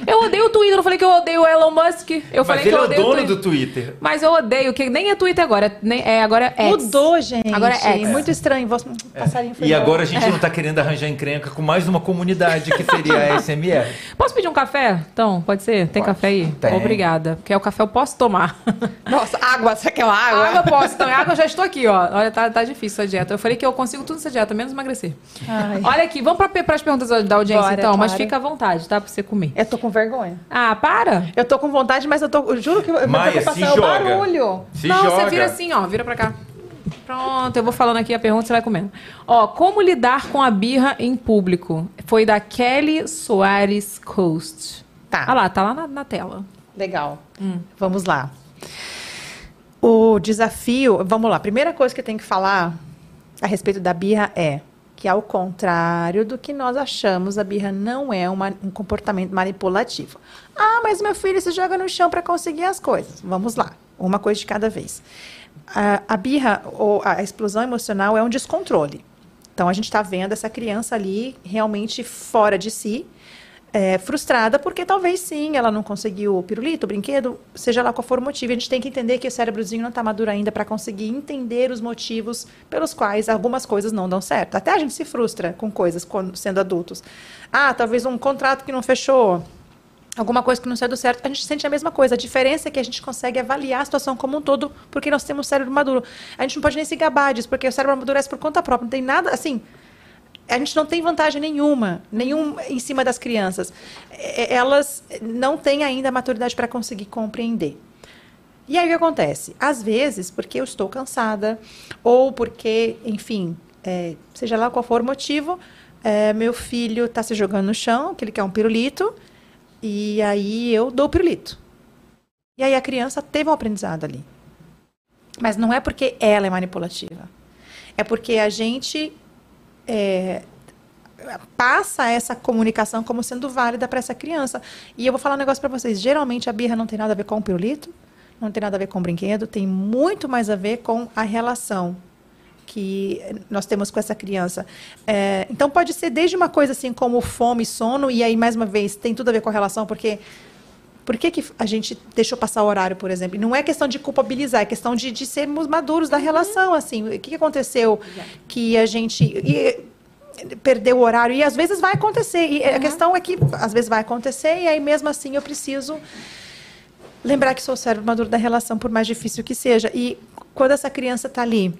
Eu odeio o Twitter, eu não falei que eu odeio o Elon Musk. Eu falei Mas que ele eu é o odeio dono Twitter. do Twitter. Mas eu odeio, que nem é Twitter agora. Nem, é, agora é X. Mudou, gente. Agora é X. Muito estranho. Passarinho foi E agora a gente não tá querendo arranjar encrenca com mais uma comunidade que seria a SMR. (laughs) Posso pedir um café? Então, pode ser? Tem Pode. café aí? Tem. Obrigada. Porque é o café eu posso tomar. Nossa, água, você quer uma água? água eu posso. Então, água eu já estou aqui, ó. Olha, tá, tá difícil essa dieta. Eu falei que eu consigo tudo nessa dieta, menos emagrecer. Ai. (laughs) Olha aqui, vamos para as perguntas da audiência, Bora, então. Mas claro. fica à vontade, tá? Pra você comer. Eu tô com vergonha. Ah, para! Eu tô com vontade, mas eu tô. Eu juro que eu- Maia, se é o joga. barulho. Se não, joga. você vira assim, ó. Vira pra cá. Pronto, eu vou falando aqui a pergunta, você vai comendo. Ó, como lidar com a birra em público? Foi da Kelly Soares Coast. Tá. Ah lá, tá lá na, na tela. Legal. Vamos lá. O desafio, vamos lá. Primeira coisa que eu tenho que falar a respeito da birra é que, ao contrário do que nós achamos, a birra não é uma- um comportamento manipulativo. Ah, mas meu filho se joga no chão para conseguir as coisas. Vamos lá, uma coisa de cada vez. A, a birra ou a explosão emocional é um descontrole. Então a gente está vendo essa criança ali realmente fora de si, é, frustrada, porque talvez sim, ela não conseguiu o pirulito, o brinquedo, seja lá qual for o motivo. A gente tem que entender que o cérebrozinho não está maduro ainda para conseguir entender os motivos pelos quais algumas coisas não dão certo. Até a gente se frustra com coisas quando sendo adultos. Ah, talvez um contrato que não fechou, alguma coisa que não saiu do certo, a gente sente a mesma coisa. A diferença é que a gente consegue avaliar a situação como um todo, porque nós temos cérebro maduro. A gente não pode nem se gabar disso, porque o cérebro amadurece por conta própria. Não tem nada, assim, a gente não tem vantagem nenhuma, nenhum em cima das crianças. Elas não têm ainda a maturidade para conseguir compreender. E aí o que acontece? Às vezes, porque eu estou cansada, ou porque, enfim, é, seja lá qual for o motivo, é, meu filho está se jogando no chão, que ele quer um pirulito, e aí eu dou o pirulito. E aí a criança teve um aprendizado ali. Mas não é porque ela é manipulativa. É porque a gente é, passa essa comunicação como sendo válida para essa criança. E eu vou falar um negócio para vocês. Geralmente a birra não tem nada a ver com o pirulito, não tem nada a ver com o brinquedo, tem muito mais a ver com a relação que nós temos com essa criança. É, então pode ser desde uma coisa assim como fome, sono, e aí mais uma vez tem tudo a ver com a relação, porque por que, que a gente deixou passar o horário, por exemplo? E não é questão de culpabilizar, é questão de, de sermos maduros da relação, assim. O que, que aconteceu que a gente e, perdeu o horário? E às vezes vai acontecer. E a questão é que às vezes vai acontecer e aí mesmo assim eu preciso lembrar que sou o cérebro maduro da relação, por mais difícil que seja. E quando essa criança está ali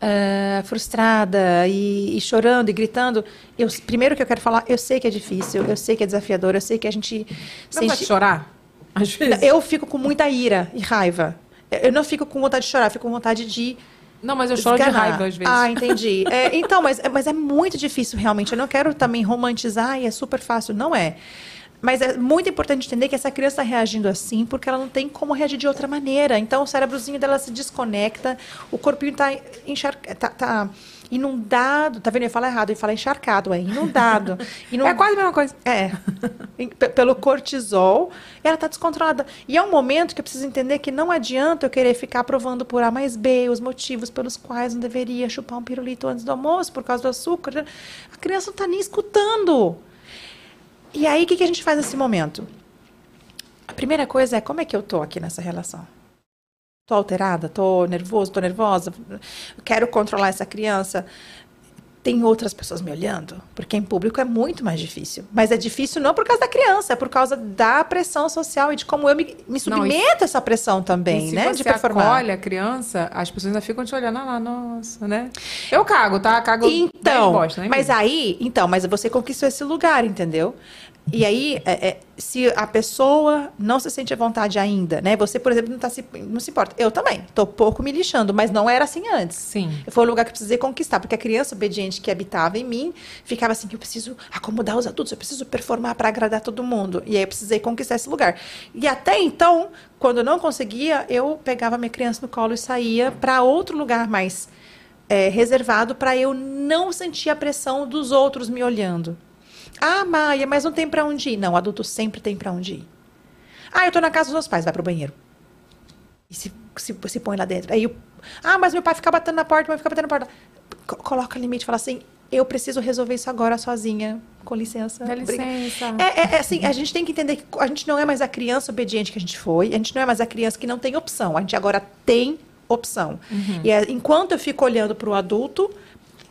eh, frustrada e, e chorando e gritando, eu, primeiro que eu quero falar, eu sei que é difícil, eu sei que é desafiador, eu sei que a gente Não vai chorar? Às vezes. eu fico com muita ira e raiva. Eu não fico com vontade de chorar, eu fico com vontade de. Não, mas eu choro de raiva às vezes. Ah, entendi. (laughs) É, então, mas, mas é muito difícil realmente. Eu não quero também romantizar e é super fácil. Não é. Mas é muito importante entender que essa criança está reagindo assim porque ela não tem como reagir de outra maneira. Então o cérebrozinho dela se desconecta, o corpinho está tá, tá inundado. Tá vendo? Eu falar errado, eu falar encharcado, é inundado. (laughs) Inun- É quase a mesma coisa. é. Pelo cortisol, ela está descontrolada. E é um momento que eu preciso entender que não adianta eu querer ficar provando por A mais B os motivos pelos quais não deveria chupar um pirulito antes do almoço, por causa do açúcar. A criança não está nem escutando. E aí, o que, que a gente faz nesse momento? A primeira coisa é como é que eu tô aqui nessa relação? Tô alterada? Tô nervoso? Tô nervosa? Quero controlar essa criança? Tem outras pessoas me olhando? Porque em público é muito mais difícil. Mas é difícil não por causa da criança, é por causa da pressão social e de como eu me, me Não, e- submeto a essa pressão também, né? você de performar. acolhe a criança, as pessoas ainda ficam te olhando "Ah lá, nossa, né? Eu cago, tá? Cago Então, dez bosta, né, mas aí, então, mas você conquistou esse lugar, entendeu? E aí, é, é, se a pessoa não se sente à vontade ainda, né? Você, por exemplo, não, tá se, não se importa. Eu também, tô pouco me lixando, mas não era assim antes. Sim. Foi um lugar que eu precisei conquistar, porque a criança obediente que habitava em mim ficava assim: eu preciso acomodar os adultos, eu preciso performar para agradar todo mundo. E aí eu precisei conquistar esse lugar. E até então, quando eu não conseguia, eu pegava minha criança no colo e saía para outro lugar mais é, reservado para eu não sentir a pressão dos outros me olhando. Ah, Maia, mas não tem para onde ir. Não, adulto sempre tem para onde ir. Ah, eu tô na casa dos meus pais, vai pro banheiro. E se, se, se põe lá dentro. Aí, eu, ah, mas meu pai fica batendo na porta, meu pai fica batendo na porta. Co- Coloca limite, fala assim, eu preciso resolver isso agora sozinha. Com licença. Dá Obrigada. licença. É, é, é assim, a gente tem que entender que a gente não é mais a criança obediente que a gente foi, a gente não é mais a criança que não tem opção, a gente agora tem opção. E é, enquanto eu fico olhando para o adulto,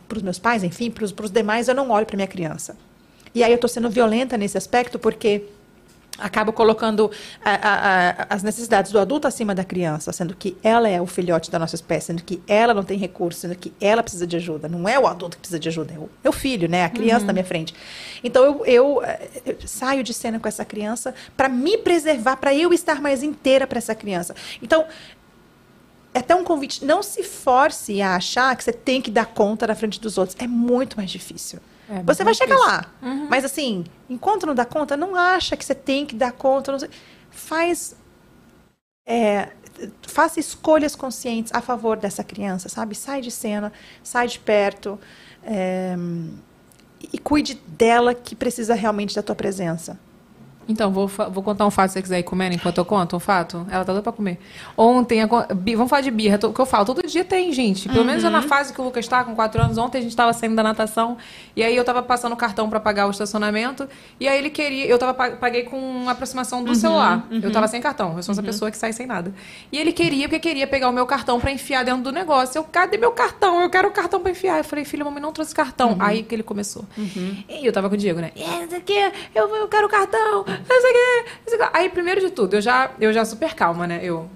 para os meus pais, enfim, para os demais, eu não olho para minha criança. E aí eu estou sendo violenta nesse aspecto porque acabo colocando a- a- a- as necessidades do adulto acima da criança, sendo que ela é o filhote da nossa espécie, sendo que ela não tem recursos, sendo que ela precisa de ajuda. Não é o adulto que precisa de ajuda, é o meu filho, né? A criança na minha frente. Então eu, eu, eu saio de cena com essa criança para me preservar, para eu estar mais inteira para essa criança. Então é até um convite, não se force a achar que você tem que dar conta na frente dos outros. É muito mais difícil. É, você muito vai chegar lá. Mas assim, enquanto não dá conta, não acha que você tem que dar conta. não sei- Faz. é, faça escolhas conscientes a favor dessa criança, sabe? Sai de cena, sai de perto. é, e cuide dela que precisa realmente da tua presença. Então, vou, vou contar um fato se você quiser ir comendo enquanto eu conto um fato. Ela tá doida pra comer. Ontem, bi- vamos falar de birra, o que eu falo, todo dia tem, gente. Pelo menos Uhum. na fase que o Lucas tá, com 4 anos, ontem a gente tava saindo da natação, e aí eu tava passando o cartão pra pagar o estacionamento, e aí ele queria, eu tava, pa- paguei com aproximação Uhum, do celular. Eu tava sem cartão, eu sou essa pessoa que sai sem nada. E ele queria, porque queria pegar o meu cartão pra enfiar dentro do negócio. Eu, cadê meu cartão? Eu quero o cartão pra enfiar. Eu falei, filho, mamãe não trouxe cartão. Aí que ele começou. E eu tava com o Diego, né? É, aqui, eu, eu quero o aqui. Aí, primeiro de tudo, eu já, eu já super calma, né? Eu.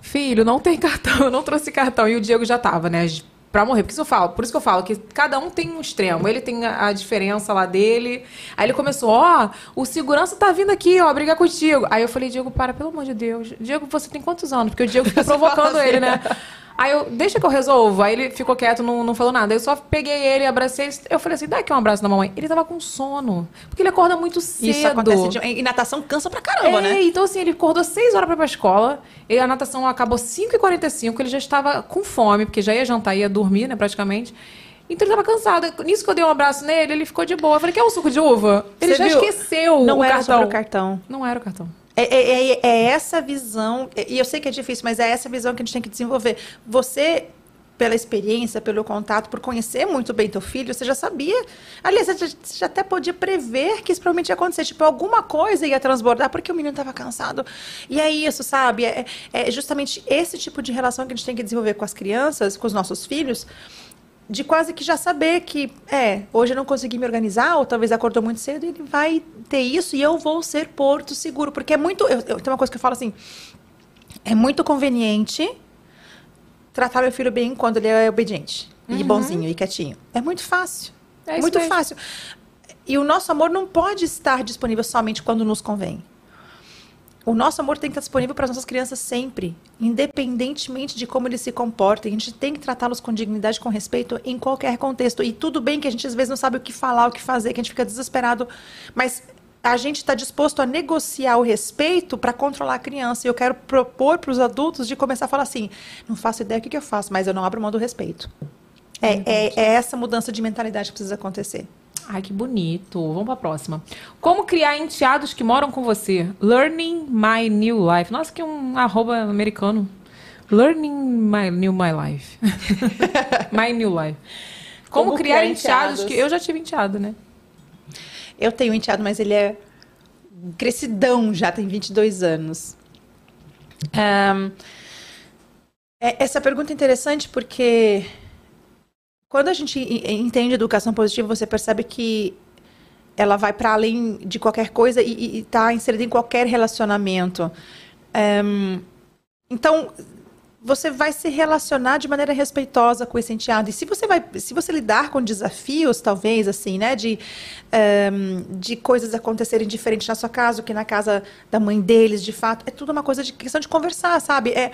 Filho, não tem cartão, eu não trouxe cartão. E o Diego já tava, né? Pra morrer. Por isso, eu falo, por isso que eu falo que cada um tem um extremo. Ele tem a, a diferença lá dele. Aí ele começou, ó, o segurança tá vindo aqui, ó, brigar contigo. Aí eu falei, Diego, para, pelo amor de Deus. Diego, você tem quantos anos? Porque o Diego fica (laughs) provocando ele, né? Aí eu, deixa que eu resolvo. Aí ele ficou quieto, não, não falou nada. Eu só peguei ele, abracei. Eu falei assim, dá aqui um abraço da mamãe. Ele tava com sono. Porque ele acorda muito cedo. Isso acontece. De... E natação cansa pra caramba, É, né? então assim, ele acordou 6 horas pra ir pra escola. E a natação acabou 5h45, ele já estava com fome, porque já ia jantar, ia dormir, né, praticamente. Então ele tava cansado. Nisso que eu dei um abraço nele, ele ficou de boa. Eu falei, quer um suco de uva? Ele Você já viu? esqueceu Não o era cartão. sobre o cartão. Não era o cartão. É, é- é- é essa visão, e eu sei que é difícil, mas é essa visão que a gente tem que desenvolver. Você, pela experiência, pelo contato, por conhecer muito bem teu filho, você já sabia. Aliás, você já, você já até podia prever que isso provavelmente ia acontecer. Tipo, alguma coisa ia transbordar porque o menino estava cansado. E é isso, sabe? É, é justamente esse tipo de relação que a gente tem que desenvolver com as crianças, com os nossos filhos. De quase que já saber que, é, hoje eu não consegui me organizar, ou talvez acordou muito cedo, ele vai ter isso e eu vou ser porto seguro. Porque é muito. Eu, eu, tem uma coisa que eu falo assim: é muito conveniente tratar meu filho bem quando ele é obediente e bonzinho e quietinho. É muito fácil. É muito mesmo. fácil. E o nosso amor não pode estar disponível somente quando nos convém. O nosso amor tem que estar disponível para as nossas crianças sempre, independentemente de como eles se comportem. A gente tem que tratá-los com dignidade, com respeito em qualquer contexto. E tudo bem que a gente às vezes não sabe o que falar, o que fazer, que a gente fica desesperado, mas a gente está disposto a negociar o respeito para controlar a criança. E eu quero propor para os adultos de começar a falar assim: não faço ideia do que, que eu faço, mas eu não abro mão do respeito. É, é, é essa mudança de mentalidade que precisa acontecer. Ai, que bonito. Vamos pra próxima. Como criar enteados que moram com você? Learning My New Life. Nossa, que um arroba americano. Learning My New My Life. (laughs) my New Life. Como, Como criar, criar enteados enteados? que... Eu já tive enteado, né? Eu tenho um enteado, mas ele é crescidão já, tem 22 anos. Ahn, é- essa pergunta é interessante porque quando a gente entende educação positiva, você percebe que ela vai para além de qualquer coisa e está inserida em qualquer relacionamento. Ahn, então, você vai se relacionar de maneira respeitosa com esse enteado. E se você vai, se você lidar com desafios, talvez, assim, né, de, ehm, de coisas acontecerem diferentes na sua casa, que na casa da mãe deles, de fato, é tudo uma coisa de questão de conversar, sabe? É,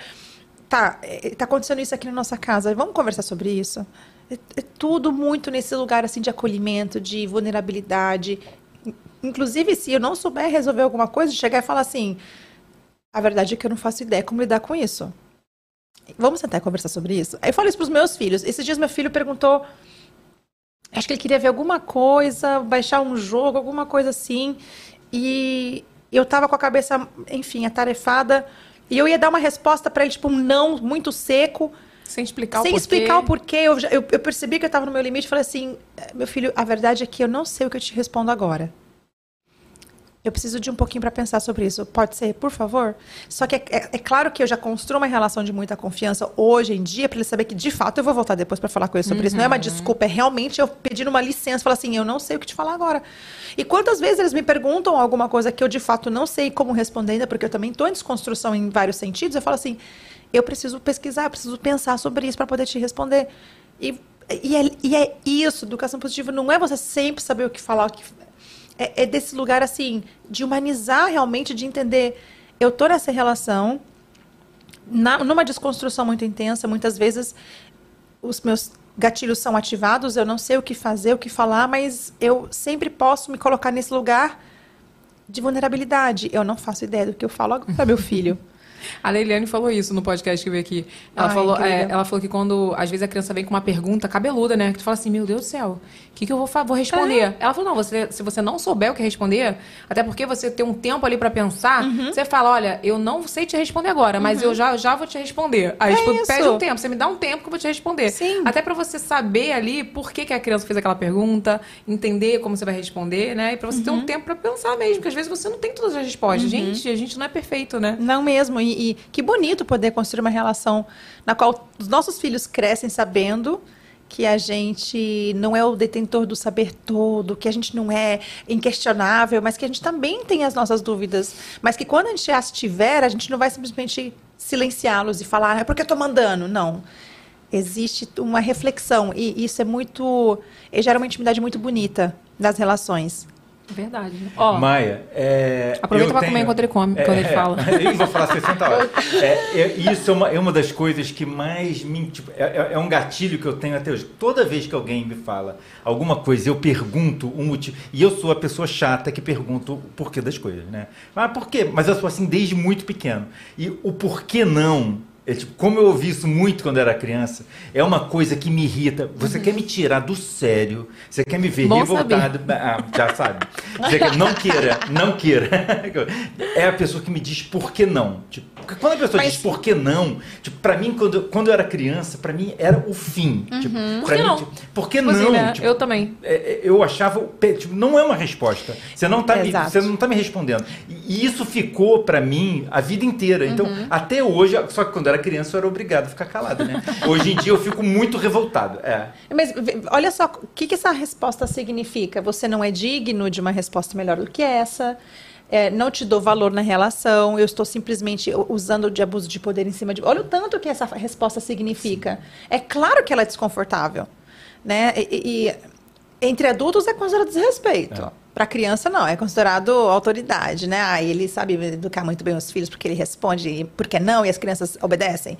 tá, é, tá acontecendo isso aqui na nossa casa, vamos conversar sobre isso. É, é tudo muito nesse lugar, assim, de acolhimento, de vulnerabilidade. In- Inclusive, se eu não souber resolver alguma coisa, chegar e falar assim, a verdade é que eu não faço ideia como lidar com isso. Vamos sentar e conversar sobre isso? Eu falo isso pros meus filhos. Esses dias meu filho perguntou. Acho que ele queria ver alguma coisa, baixar um jogo, alguma coisa assim. E eu tava com a cabeça, enfim, atarefada. E eu ia dar uma resposta para ele, tipo, um não muito seco. Sem explicar sem o porquê. explicar o porquê. Eu, já- eu, eu percebi que eu tava no meu limite e falei assim: meu filho, a verdade é que eu não sei o que eu te respondo agora. Eu preciso de um pouquinho para pensar sobre isso. Pode ser, por favor? Só que é, é- é claro que eu já construo uma relação de muita confiança hoje em dia para ele saber que, de fato, eu vou voltar depois para falar com ele sobre isso. Não é uma desculpa, é realmente eu pedindo uma licença, falar assim, eu não sei o que te falar agora. E quantas vezes eles me perguntam alguma coisa que eu, de fato, não sei como responder ainda, porque eu também estou em desconstrução em vários sentidos, eu falo assim, eu preciso pesquisar, eu preciso pensar sobre isso para poder te responder. E, e, é, e é isso, educação positiva não é você sempre saber o que falar, o que é, é desse lugar assim de humanizar realmente, de entender. Eu tô nessa relação, na- numa desconstrução muito intensa. Muitas vezes os meus gatilhos são ativados. Eu não sei o que fazer, o que falar, mas eu sempre posso me colocar nesse lugar de vulnerabilidade. Eu não faço ideia do que eu falo agora, meu filho. A Leiliane falou isso no podcast que veio aqui. Ela, Ai, falou, incrível. é, ela falou que quando, às vezes, a criança vem com uma pergunta cabeluda, né? Que tu fala assim, meu Deus do céu, o que, que eu vou, vou responder? É. Ela falou, não, você, se você não souber o que responder, até porque você tem um tempo ali pra pensar, Uhum. você fala, olha, eu não sei te responder agora, mas eu já, já vou te responder. Aí, É tipo, isso. pede um tempo, você me dá um tempo que eu vou te responder. Sim. Até pra você saber ali por que, que a criança fez aquela pergunta, entender como você vai responder, né? E pra você ter Uhum. um tempo pra pensar mesmo, porque às vezes você não tem todas as respostas. Gente, a gente não é perfeito, né? Não mesmo. E, e que bonito poder construir uma relação na qual os nossos filhos crescem sabendo que a gente não é o detentor do saber todo, que a gente não é inquestionável, mas que a gente também tem as nossas dúvidas. Mas que quando a gente as tiver, a gente não vai simplesmente silenciá-los e falar, é porque eu tô mandando. Não. Existe uma reflexão. E isso é muito. Gera uma intimidade muito bonita das relações. Verdade. né? Ó, Maia, é, Aproveita pra comer enquanto ele come, quando ele fala. (laughs) Eu vou falar 60 horas. É, é, isso é uma, é uma das coisas que mais me. tipo, é, é- é um gatilho que eu tenho até hoje. Toda vez que alguém me fala alguma coisa, eu pergunto um motivo. E eu sou a pessoa chata que pergunta o porquê das coisas, né? Mas por quê? Mas eu sou assim desde muito pequeno. E o porquê não. É, tipo, como eu ouvi isso muito quando era criança, é uma coisa que me irrita. Você quer me tirar do sério, você quer me ver Bom revoltado. Ah, já sabe. Você quer, não queira, não queira. É a pessoa que me diz por que não. Tipo, quando a pessoa Mas- diz por que não, tipo, pra mim, quando, quando eu era criança, pra mim era o fim. Tipo, Por pra que mim, não? tipo, por que Inclusive, não? né, Tipo, eu também. é, é, eu achava, tipo, não é uma resposta. Você não tá, me, você não tá me respondendo. E, e isso ficou pra mim a vida inteira. Então, Uhum. até hoje, só que quando eu era criança eu era obrigado a ficar calado, né? (laughs) Hoje em dia eu fico muito revoltado. É. Mas olha só, o que, que essa resposta significa? Você não é digno de uma resposta melhor do que essa. é, não te dou valor na relação, eu estou simplesmente usando de abuso de poder em cima de. Olha o tanto que essa resposta significa. É claro que ela é desconfortável. Né? E, e- entre adultos é considerado desrespeito. Para criança, não, é considerado autoridade, né? Ah, ele sabe educar muito bem os filhos porque ele responde, e por que não? E as crianças obedecem.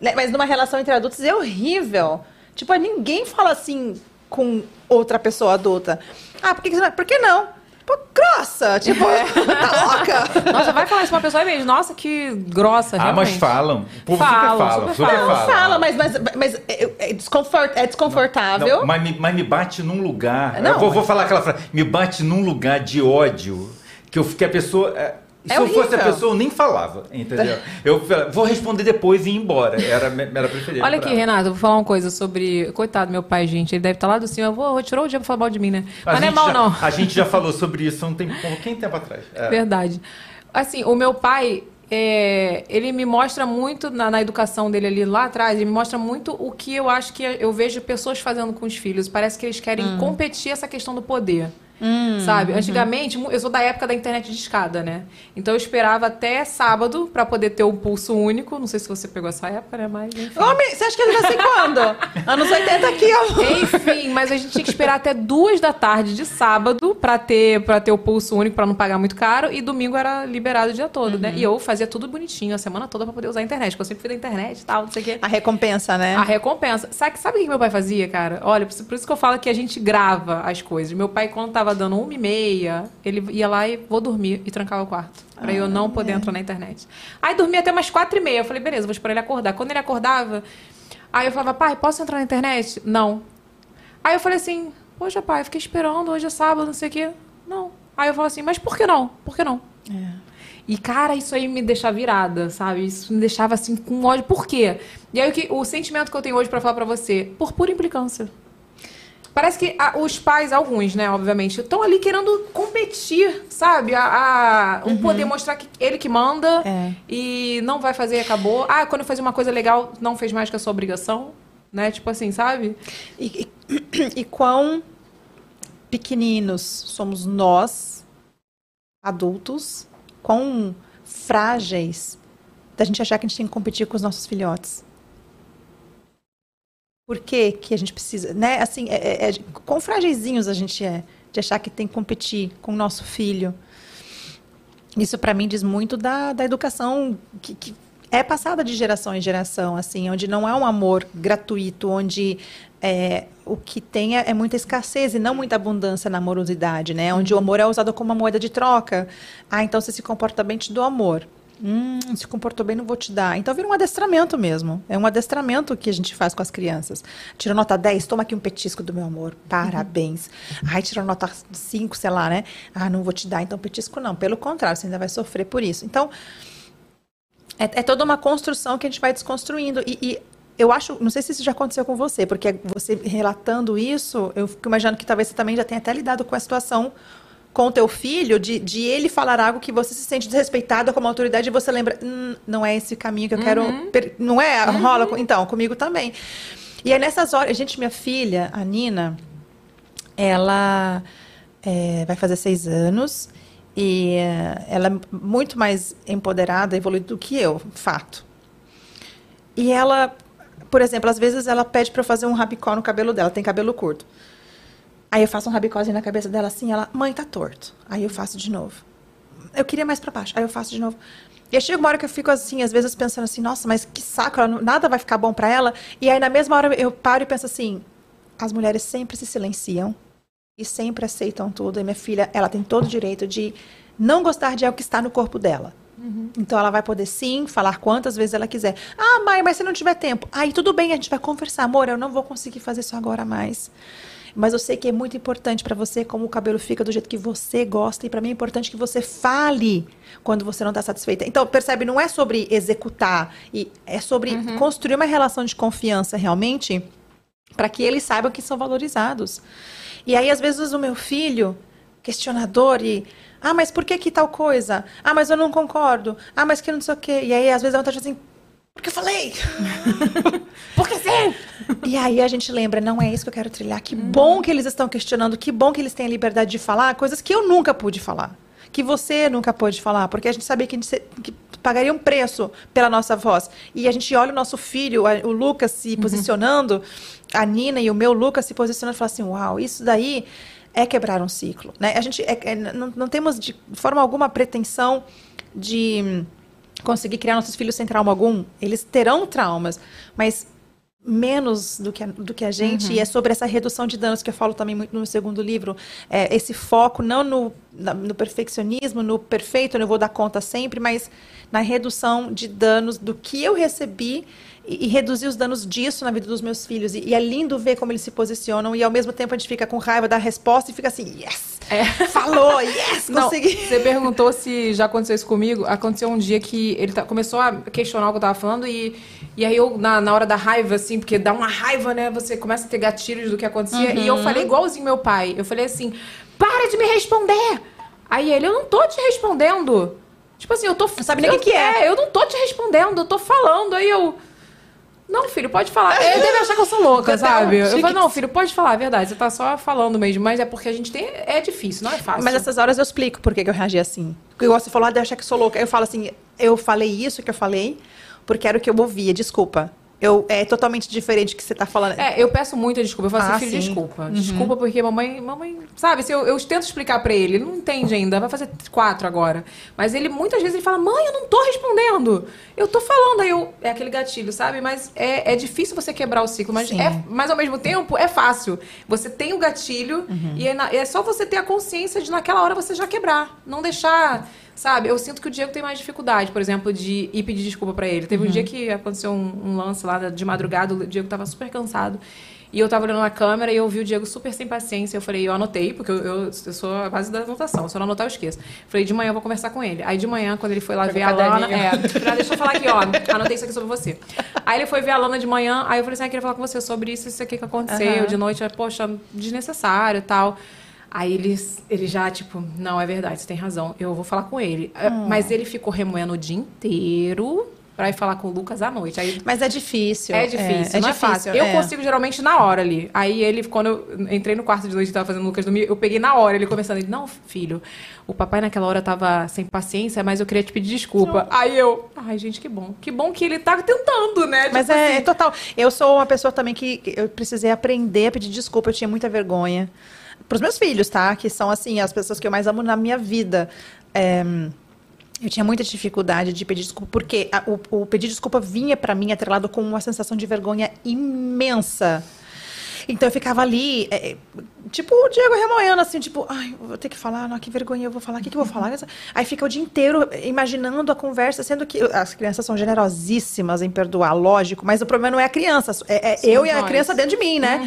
Né? Mas numa relação entre adultos é horrível. Tipo, ninguém fala assim com outra pessoa adulta. Ah, por que, não? Por que não? Pô, grossa! Tipo, (laughs) tá louca? Nossa, vai falar isso pra uma pessoa mesmo. Nossa, que grossa, Ah, mas realmente. falam. O povo Falam, super fala. super Super falam. fala. Fala, mas, mas, mas é, é desconfort- é desconfortável. Não, mas, me, mas me bate num lugar. Não, eu vou, vou mas- falar aquela frase. Me bate num lugar de ódio que, eu, que a pessoa. é, Se É eu fosse a pessoa, eu nem falava, entendeu? Eu vou responder depois e ir embora. Era, era preferível. Olha aqui, ela. Renato, eu vou falar uma coisa sobre. Coitado, meu pai, gente. Ele deve estar lá do cima. Eu vou, tirou o dia pra falar mal de mim, né? A Mas não é mal, já- não. A gente já falou sobre isso há um tempo, um tempo atrás. É. Verdade. Assim, o meu pai, é, ele me mostra muito na, na educação dele ali lá atrás, ele me mostra muito o que eu acho que eu vejo pessoas fazendo com os filhos. Parece que eles querem Hum. competir essa questão do poder. Sabe? uhum. Antigamente, eu sou da época da internet de escada, né? Então eu esperava até sábado pra poder ter o pulso único. Não sei se você pegou essa época, né? Mas enfim. Homem, você acha que ele nasceu quando? Anos 80 aqui, ó. Enfim, mas a gente tinha que esperar até duas da tarde de sábado pra ter, pra ter o pulso único, pra não pagar muito caro. E domingo era liberado o dia todo, né? E eu fazia tudo bonitinho a semana toda pra poder usar a internet. Porque eu sempre fui da internet e tal, não sei o quê. A recompensa, né? A recompensa. Sabe, sabe o que meu pai fazia, cara? Olha, por isso- que eu falo que a gente grava as coisas. Meu pai, quando tava dando uma e meia, ele ia lá e vou dormir e trancava o quarto. Pra eu não poder entrar na internet. Aí dormia até umas quatro e meia. Eu falei, beleza, vou esperar ele acordar. Quando ele acordava, aí eu falava, pai, posso entrar na internet? Não. Aí eu falei assim, poxa, pai, eu fiquei esperando, hoje é sábado, não sei o quê. Não. Aí eu falo assim, mas por que não? Por que não? E, cara, isso aí me deixa virada, sabe? Isso me deixava assim com ódio. Por quê? E aí o, que, o sentimento que eu tenho hoje pra falar pra você, por pura implicância. Parece que ah, os pais, alguns, né, obviamente, estão ali querendo competir, sabe? A, a- um poder mostrar que ele que manda É. e não vai fazer, acabou. Ah, quando faz uma coisa legal, não fez mais que a sua obrigação, né? Tipo assim, sabe? E, e, (clears throat) e quão pequeninos somos nós, adultos, quão frágeis da gente achar que a gente tem que competir com os nossos filhotes. Por que, que a gente precisa, né? Assim, é, é, é, quão fragilzinhos a gente é de achar que tem que competir com o nosso filho. Isso para mim diz muito da, da educação que, que é passada de geração em geração, assim, onde não é um amor gratuito, onde é, o que tem é, é muita escassez e não muita abundância na amorosidade, né? Onde o amor é usado como uma moeda de troca. Ah, então você se comporta bem, te dou amor. Hum, se comportou bem, não vou te dar. Então vira um adestramento mesmo. É um adestramento que a gente faz com as crianças. Tirou nota 10, toma aqui um petisco do meu amor. Parabéns. Ai, tirou nota 5, sei lá, né? Ah, não vou te dar, então petisco não. Pelo contrário, você ainda vai sofrer por isso. Então, é, é toda uma construção que a gente vai desconstruindo. E, e eu acho, não sei se isso já aconteceu com você, porque você relatando isso, eu fico imaginando que talvez você também já tenha até lidado com a situação com o teu filho, de, de ele falar algo que você se sente desrespeitada como autoridade e você lembra, "Hum, não é esse caminho que eu quero. per- Não é? Rola. com- Então, comigo também. E aí nessas horas, gente, minha filha, a Nina, ela é, vai fazer seis anos e é, ela é muito mais empoderada, evoluída do que eu, fato. E ela, por exemplo, às vezes ela pede para fazer um rabicó no cabelo dela, tem cabelo curto. Aí eu faço um rabicózinho na cabeça dela assim, ela, mãe, tá torto. Aí eu faço de novo. Eu queria mais para baixo, aí eu faço de novo. E aí chega uma hora que eu fico assim, às vezes pensando assim, nossa, mas que saco, não- nada vai ficar bom para ela. E aí na mesma hora eu paro e penso assim, as mulheres sempre se silenciam e sempre aceitam tudo. E minha filha, ela tem todo o direito de não gostar de algo que está no corpo dela. Então ela vai poder sim falar quantas vezes ela quiser. Ah, mãe, mas se não tiver tempo. Aí tudo bem, a gente vai conversar. Amor, eu não vou conseguir fazer isso agora mais. Mas eu sei que é muito importante para você como o cabelo fica do jeito que você gosta. E para mim é importante que você fale quando você não está satisfeita. Então, percebe, não é sobre executar. e É sobre construir uma relação de confiança realmente para que eles saibam que são valorizados. E aí, às vezes, o meu filho, questionador, e. Ah, mas por que que tal coisa? Ah, mas eu não concordo. Ah, mas que não sei o quê. E aí, às vezes, a vontade de assim. Porque eu falei! (laughs) Porque sim! E aí a gente lembra, não é isso que eu quero trilhar. Que bom que eles estão questionando, que bom que eles têm a liberdade de falar coisas que eu nunca pude falar. Que você nunca pôde falar, porque a gente sabia que, a gente que pagaria um preço pela nossa voz. E a gente olha o nosso filho, o Lucas, se posicionando, a Nina e o meu Lucas se posicionando e fala assim: uau, isso daí é quebrar um ciclo. Né? A gente é- é- não, não temos de forma alguma pretensão de conseguir criar nossos filhos sem trauma algum. Eles terão traumas, mas menos do que a, do que a gente, e é sobre essa redução de danos que eu falo também muito no segundo livro. É, esse foco não no, no perfeccionismo, no perfeito, eu não vou dar conta sempre, mas na redução de danos do que eu recebi e, e reduzir os danos disso na vida dos meus filhos. E, e é lindo ver como eles se posicionam, e ao mesmo tempo a gente fica com raiva da resposta e fica assim, yes! Falou, yes! Não, Consegui! você perguntou se já aconteceu isso comigo. Aconteceu um dia que ele tá- começou a questionar o que eu tava falando e, e aí eu, na, na hora da raiva, assim, porque dá uma raiva, né? Você começa a ter gatilhos do que acontecia. E eu falei igualzinho meu pai. Eu falei assim, para de me responder! Aí ele, eu não tô te respondendo. Tipo assim, eu tô... Não sabe nem o que que é. eu não tô te respondendo, eu tô falando. Aí eu... Não, filho, pode falar. Ele deve achar que eu sou louca, sabe? Eu falei, não, filho, pode falar, é verdade. Você tá só falando mesmo. Mas é porque a gente tem... É difícil, não é fácil. Mas nessas horas eu explico por que, que eu reagi assim. Porque você falou, ah, de achar que sou louca. Eu falo assim, eu falei isso que eu falei, porque era o que eu ouvia, desculpa. Eu, é totalmente diferente do que você tá falando. É, eu peço muita desculpa. Eu falo Ah, assim, filho, sim. desculpa. Desculpa porque mamãe, mamãe, sabe, se eu, eu tento explicar pra ele, ele não entende ainda, vai fazer quatro agora. Mas ele, muitas vezes, ele fala, mãe, eu não tô respondendo. Eu tô falando, aí eu, é aquele gatilho, sabe? Mas é, é difícil você quebrar o ciclo, mas, Sim. é, mas ao mesmo tempo é fácil. Você tem o gatilho e é, na- é só você ter a consciência de naquela hora você já quebrar. Não deixar... Sabe, eu sinto que o Diego tem mais dificuldade, por exemplo, de ir pedir desculpa pra ele. Teve um dia que aconteceu um, um lance lá de madrugada, o Diego tava super cansado. E eu tava olhando na câmera e eu vi o Diego super sem paciência. Eu falei, eu anotei, porque eu, eu, eu sou a base da anotação. Se eu não anotar, eu esqueço. Falei, de manhã eu vou conversar com ele. Aí de manhã, quando ele foi lá ver a Lana. É, ah, deixa eu falar aqui, ó. Anotei isso aqui sobre você. Aí ele foi ver a Lana de manhã, aí eu falei assim, ah, eu queria falar com você sobre isso, isso aqui que aconteceu. Aham. De noite, poxa, desnecessário e tal. Aí ele, ele já, tipo, não, é verdade, você tem razão. Eu vou falar com ele. É, Hum. Mas ele ficou remoendo o dia inteiro pra ir falar com o Lucas à noite. Aí Mas é difícil. é difícil, é, não é difícil, fácil. Eu é. consigo geralmente na hora ali. Aí ele, quando eu entrei no quarto de noite e tava fazendo o Lucas dormir, eu peguei na hora ele conversando. Ele, não, filho, o papai naquela hora tava sem paciência, mas eu queria te pedir desculpa. Aí eu, ai, gente, que bom. Que bom que ele tá tentando, né? Mas Tipo é, assim, é total. Eu sou uma pessoa também que eu precisei aprender a pedir desculpa. Eu tinha muita vergonha. Para os meus filhos, tá? Que são, assim, as pessoas que eu mais amo na minha vida. É, eu tinha muita dificuldade de pedir desculpa, porque a- o, o pedir desculpa vinha para mim atrelado com uma sensação de vergonha imensa. Então eu ficava ali, é, tipo o Diego remoendo, assim, tipo, ai, vou ter que falar, não, que vergonha eu vou falar, o que, que eu vou falar? Aí fica o dia inteiro imaginando a conversa, sendo que as crianças são generosíssimas em perdoar, lógico, mas o problema não é a criança, é, é eu e a nós. criança dentro de mim, né?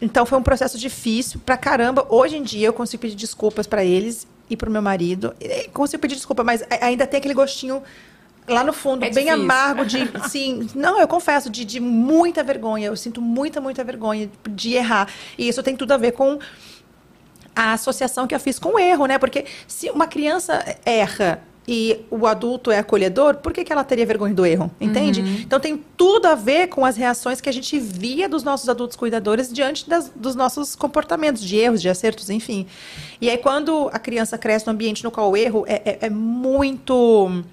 Então foi um processo difícil pra caramba. Hoje em dia eu consigo pedir desculpas pra eles e pro meu marido. E Consigo pedir desculpa, mas ainda tem aquele gostinho lá no fundo, É bem difícil. amargo de, (laughs) sim, não, eu confesso, de, de muita vergonha. Eu sinto muita, muita vergonha de errar. E isso tem tudo a ver com a associação que eu fiz com o erro, né? Porque se uma criança erra e o adulto é acolhedor, por que, que ela teria vergonha do erro? Entende? Então tem tudo a ver com as reações que a gente via dos nossos adultos cuidadores diante das- dos nossos comportamentos, de erros, de acertos, enfim. E aí, quando a criança cresce num ambiente no qual o erro é, é- é muito.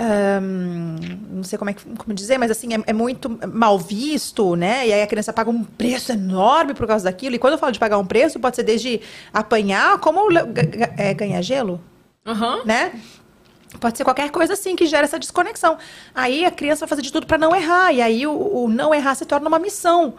Ahn, não sei como, é que, como dizer, mas assim, é, é muito mal visto, né? E aí a criança paga um preço enorme por causa daquilo. E quando eu falo de pagar um preço, pode ser desde apanhar, como é, ganhar gelo, Aham. né? Pode ser qualquer coisa assim que gera essa desconexão. Aí a criança vai fazer de tudo para não errar. E aí o, o não errar se torna uma missão.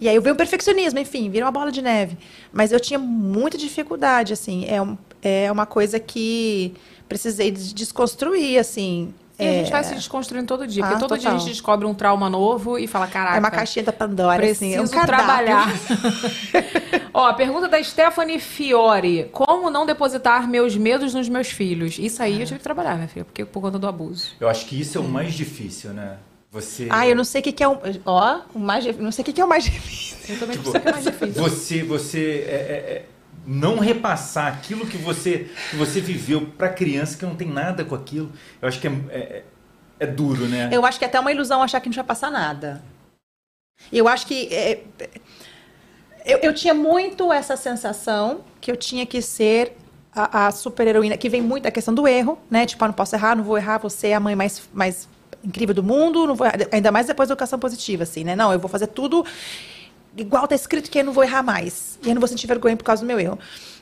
E aí veio o perfeccionismo, enfim, vira uma bola de neve. Mas eu tinha muita dificuldade, assim. É, um- é uma coisa que precisei des- desconstruir, assim. E a gente É- vai se desconstruindo todo dia. Ah, porque todo dia a total. gente descobre um trauma novo e fala, caraca. É uma caixinha da Pandora, Preciso assim. É um trabalhar. (laughs) Ó, a pergunta da Stephanie Fiore. Como não depositar meus medos nos meus filhos? Isso aí eu tive que trabalhar, minha filha, porque por conta do abuso. Eu acho que isso é o mais difícil, né? Você. Ah, eu não sei o que, que é o. Ó, o mais, não sei o que, que é o mais (laughs) difícil. Eu também Tipo, sei que é mais difícil. Você, você é, é, é, não repassar aquilo que você, que você viveu para criança que não tem nada com aquilo. Eu acho que é, é, é duro, né? Eu acho que é até uma ilusão achar que não vai passar nada. Eu acho que. é, é, eu, eu tinha muito essa sensação que eu tinha que ser a, a super-heroína, que vem muito da questão do erro, né? Tipo, ah, não posso errar, não vou errar, vou ser a mãe mais, mais incrível do mundo, não vou, ainda mais depois da educação positiva, assim, né? Não, eu vou fazer tudo igual tá escrito que eu não vou errar mais. E eu não vou sentir vergonha por causa do meu erro.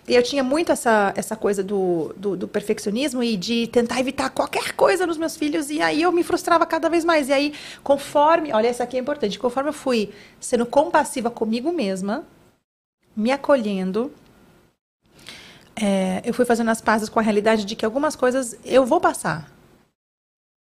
E eu tinha muito essa, essa coisa do, do, do perfeccionismo e de tentar evitar qualquer coisa nos meus filhos. E aí eu me frustrava cada vez mais. E aí, conforme. Olha, essa aqui é importante. Conforme eu fui sendo compassiva comigo mesma, me acolhendo, é, eu fui fazendo as pazes com a realidade de que algumas coisas eu vou passar.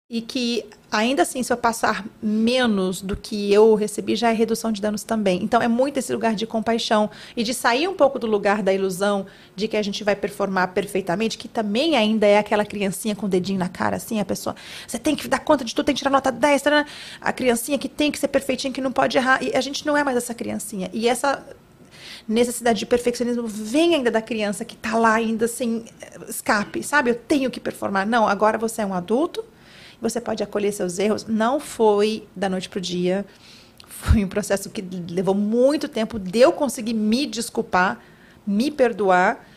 E que, ainda assim, se eu passar menos do que eu recebi, já é redução de danos também. Então, é muito esse lugar de compaixão e de sair um pouco do lugar da ilusão de que a gente vai performar perfeitamente, que também ainda é aquela criancinha com o dedinho na cara, assim, a pessoa, você tem que dar conta de tudo, tem que tirar nota 10, tarana. a criancinha que tem que ser perfeitinha, que não pode errar. E a gente não é mais essa criancinha. E essa necessidade de perfeccionismo vem ainda da criança que está lá ainda sem escape, sabe? Eu tenho que performar. Não, agora você é um adulto, você pode acolher seus erros. Não foi da noite para o dia. Foi um processo que levou muito tempo de eu conseguir me desculpar, me perdoar.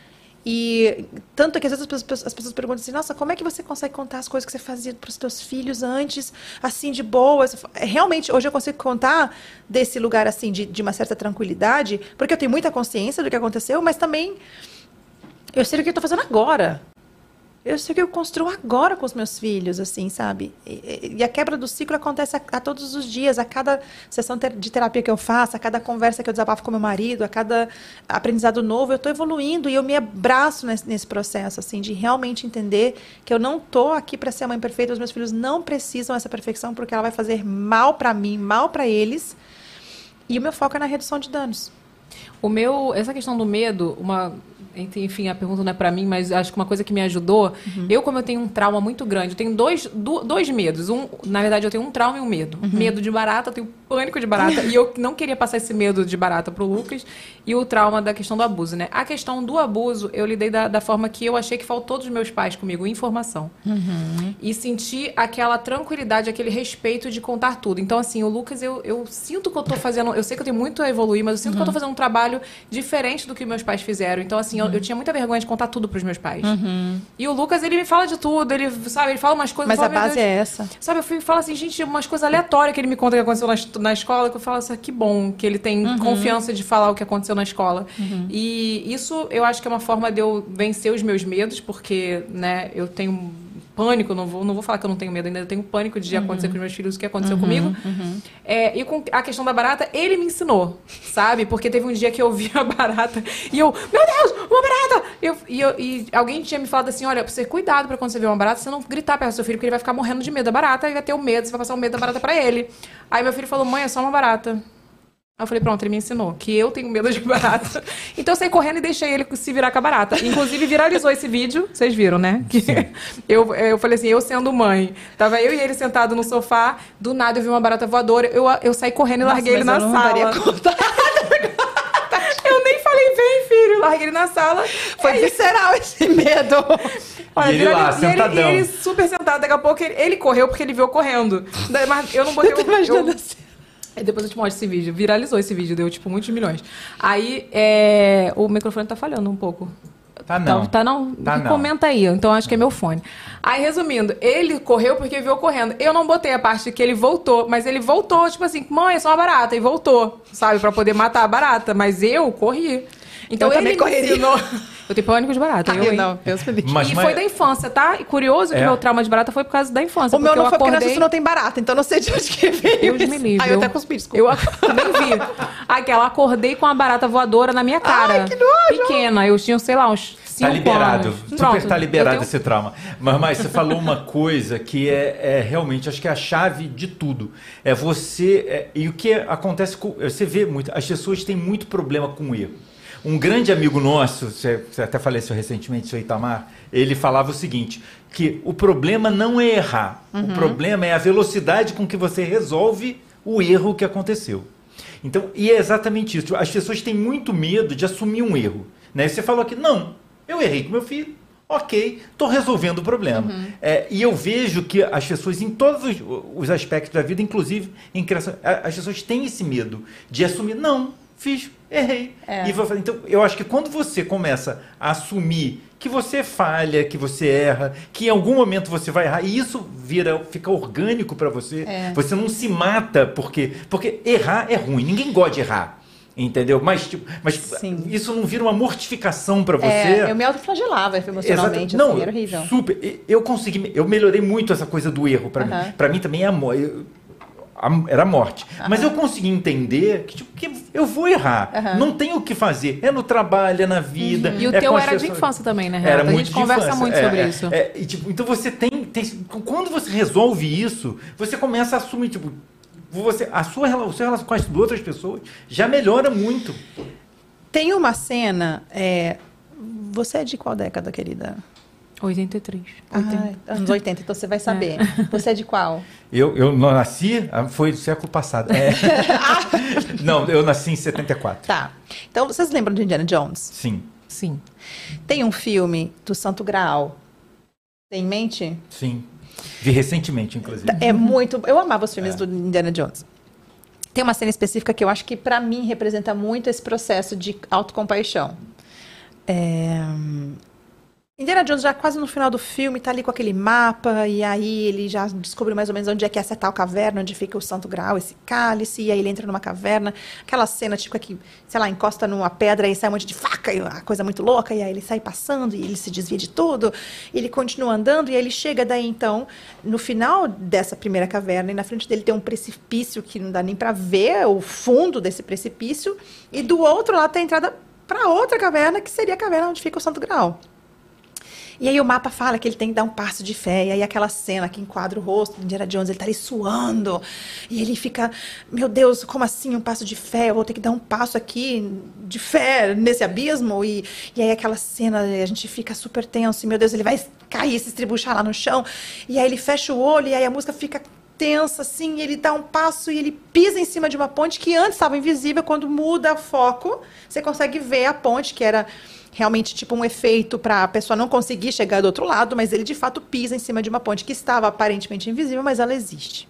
E tanto que às vezes as pessoas, as pessoas perguntam assim, nossa, como é que você consegue contar as coisas que você fazia para os seus filhos antes, assim, de boas? Realmente, hoje eu consigo contar desse lugar, assim, de, de uma certa tranquilidade, porque eu tenho muita consciência do que aconteceu, mas também eu sei o que eu estou fazendo agora. Eu sei o que eu construo agora com os meus filhos, assim, sabe? E, e a quebra do ciclo acontece a, a, todos os dias, a cada sessão ter, de terapia que eu faço, a cada conversa que eu desabafo com meu marido, a cada aprendizado novo, eu estou evoluindo e eu me abraço nesse, nesse, processo, assim, de realmente entender que eu não estou aqui para ser a mãe perfeita, os meus filhos não precisam dessa perfeição porque ela vai fazer mal para mim, mal para eles. E o meu foco é na redução de danos. O meu, essa questão do medo, uma enfim, a pergunta não é para mim, mas acho que uma coisa que me ajudou, uhum. eu como eu tenho um trauma muito grande, eu tenho dois, do, dois medos. Um, na verdade, eu tenho um trauma e um medo. Uhum. Medo de barata, eu tenho pânico de barata e eu não queria passar esse medo de barata pro Lucas e o trauma da questão do abuso, né? A questão do abuso, eu lidei da, da forma que eu achei que faltou dos meus pais comigo, informação. Uhum. E senti aquela tranquilidade, aquele respeito de contar tudo. Então, assim, o Lucas, eu, eu sinto que eu tô fazendo, eu sei que eu tenho muito a evoluir, mas eu sinto que eu tô fazendo um trabalho diferente do que meus pais fizeram. Então, assim, eu, eu tinha muita vergonha de contar tudo pros meus pais. Uhum. E o Lucas, ele me fala de tudo, ele, sabe, ele fala umas coisas... Mas falo, a base Deus, é essa. Sabe, eu falo assim, gente, umas coisas aleatórias que ele me conta que aconteceu na, na escola, que eu falo assim, que bom que ele tem Uhum. confiança de falar o que aconteceu na escola. E isso, eu acho que é uma forma de eu vencer os meus medos, porque, né, eu tenho pânico, não vou, não vou falar que eu não tenho medo ainda, eu tenho pânico de acontecer com os meus filhos o que aconteceu comigo. É, e com a questão da barata, ele me ensinou, sabe? Porque teve um dia que eu vi a barata e eu, meu Deus, uma barata! Eu, e, eu- e alguém tinha me falado assim: olha, você cuidado pra quando você ver uma barata, você não gritar perto do seu filho, porque ele vai ficar morrendo de medo da barata e vai ter o medo, você vai passar o medo da barata pra ele. Aí meu filho falou: mãe, é só uma barata. Aí eu falei, pronto, ele me ensinou que eu tenho medo de barata. (laughs) Então eu saí correndo e deixei ele se virar com a barata. Inclusive, viralizou esse vídeo, vocês viram, né? Que (laughs) eu, eu falei assim, eu sendo mãe. Tava eu e ele sentado no sofá, do nada eu vi uma barata voadora, eu, eu saí correndo e larguei ele na eu não sala. daria conta. (laughs) Eu nem falei, vem, filho. Larguei ele na sala. Foi visceral esse medo. Olha, E ele lá, e ele, e ele super sentado. Daqui a pouco ele, ele correu porque ele viu eu correndo. Mas eu não botei o. imaginando eu- assim. Depois eu te mostro esse vídeo. Viralizou esse vídeo, deu tipo muitos milhões. Aí é, o microfone tá falhando um pouco. Tá não. Tá, tá não? Tá não. Comenta aí, então acho que é meu fone. Aí, resumindo, ele correu porque viu correndo. Eu não botei a parte que ele voltou, mas ele voltou, tipo assim, mãe, é só uma barata, e voltou, sabe, pra poder matar a barata. Mas eu corri. Então Eu ele também correria. ensinou. (laughs) Eu tenho pânico de barata. eu, eu hein? não, Deus me livre. Mas- e mas- foi da infância, tá? E curioso que É. meu trauma de barata foi por causa da infância. O meu porque não eu foi porque acordei... nesse não tem barata, então não sei de onde que veio. Deus me livre. Aí eu até cuspi, desculpa. Eu ac- nem vi. Aquela, acordei com a barata voadora na minha cara. Ai, que nojo! Pequena, eu tinha, sei lá, uns Tá liberado. anos. Super Pronto, tá liberado tenho- esse trauma. Mas, mas você falou uma coisa que é, é realmente, acho que é a chave de tudo. É você. é- e o que acontece com. Você vê muito. As pessoas têm muito problema com o erro. Um grande amigo nosso, você, até faleceu recentemente, seu Itamar, ele falava o seguinte: que o problema não é errar. O problema é a velocidade com que você resolve o erro que aconteceu. Então, e é exatamente isso. As pessoas têm muito medo de assumir um erro. Né? Você falou aqui, não, eu errei com meu filho. Ok, estou resolvendo o problema. É, e eu vejo que as pessoas, em todos os, os aspectos da vida, inclusive em criação, as pessoas têm esse medo de assumir, não, fiz, errei. E vou então, eu acho que quando você começa a assumir que você falha, que você erra, que em algum momento você vai errar, e isso vira, fica orgânico para você, É. você não se mata porque, porque errar é ruim, ninguém gosta de errar. Entendeu? Mas, tipo, mas Sim. isso não vira uma mortificação pra você? É, eu me autoflagelava emocionalmente, Exato. assim, era horrível. Super. Eu consegui, eu melhorei muito essa coisa do erro pra Aham. mim. Pra mim também é amor. eu- Era morte. Mas eu consegui entender que, tipo, que eu vou errar. Aham. Não tem o que fazer. É no trabalho, é na vida. E o é teu era de pessoas. infância também, né, Era Renata? A muito gente de conversa infância. muito É, sobre é, isso. é, e, tipo, então você tem, tem- Quando você resolve isso, você começa a assumir, tipo. Você, a sua relação, sua relação com as outras pessoas já melhora muito. Tem uma cena. é, Você é de qual década, querida? 83. Ah, anos 80, então você vai saber. Você é de qual? Eu, eu nasci, ah, foi do século passado. É. (laughs) não, eu nasci em 74. Tá. Então, vocês lembram de Indiana Jones? Sim, Sim. Tem um filme do Santo Graal. Tem em mente? sim. Vi recentemente, inclusive. É muito. Eu amava os filmes do Indiana Jones. Tem uma cena específica que eu acho que, pra mim, representa muito esse processo de autocompaixão. É... Indiana Jones já quase no final do filme tá ali com aquele mapa e aí ele já descobriu mais ou menos onde é que é essa tal caverna, onde fica o Santo Graal, esse cálice, e aí ele entra numa caverna, aquela cena tipo que, sei lá, encosta numa pedra e sai um monte de faca, e uma coisa muito louca, e aí ele sai passando e ele se desvia de tudo, ele continua andando e aí ele chega daí então, no final dessa primeira caverna, e na frente dele tem um precipício que não dá nem pra ver o fundo desse precipício, e do outro lado tem a entrada para outra caverna, que seria a caverna onde fica o Santo Graal. E aí o mapa fala que ele tem que dar um passo de fé. E aí aquela cena que enquadra o rosto do Indiana Jones, ele tá ali suando. E ele fica, meu Deus, como assim um passo de fé? Eu vou ter que dar um passo aqui de fé nesse abismo. E, e aí aquela cena, a gente fica super tenso. E meu Deus, ele vai cair, se estribuchar lá no chão. E aí ele fecha o olho e aí a música fica tensa, assim, ele dá um passo e ele pisa em cima de uma ponte que antes estava invisível. Quando muda o foco, você consegue ver a ponte, que era realmente tipo um efeito para a pessoa não conseguir chegar do outro lado, mas ele de fato pisa em cima de uma ponte que estava aparentemente invisível, mas ela existe.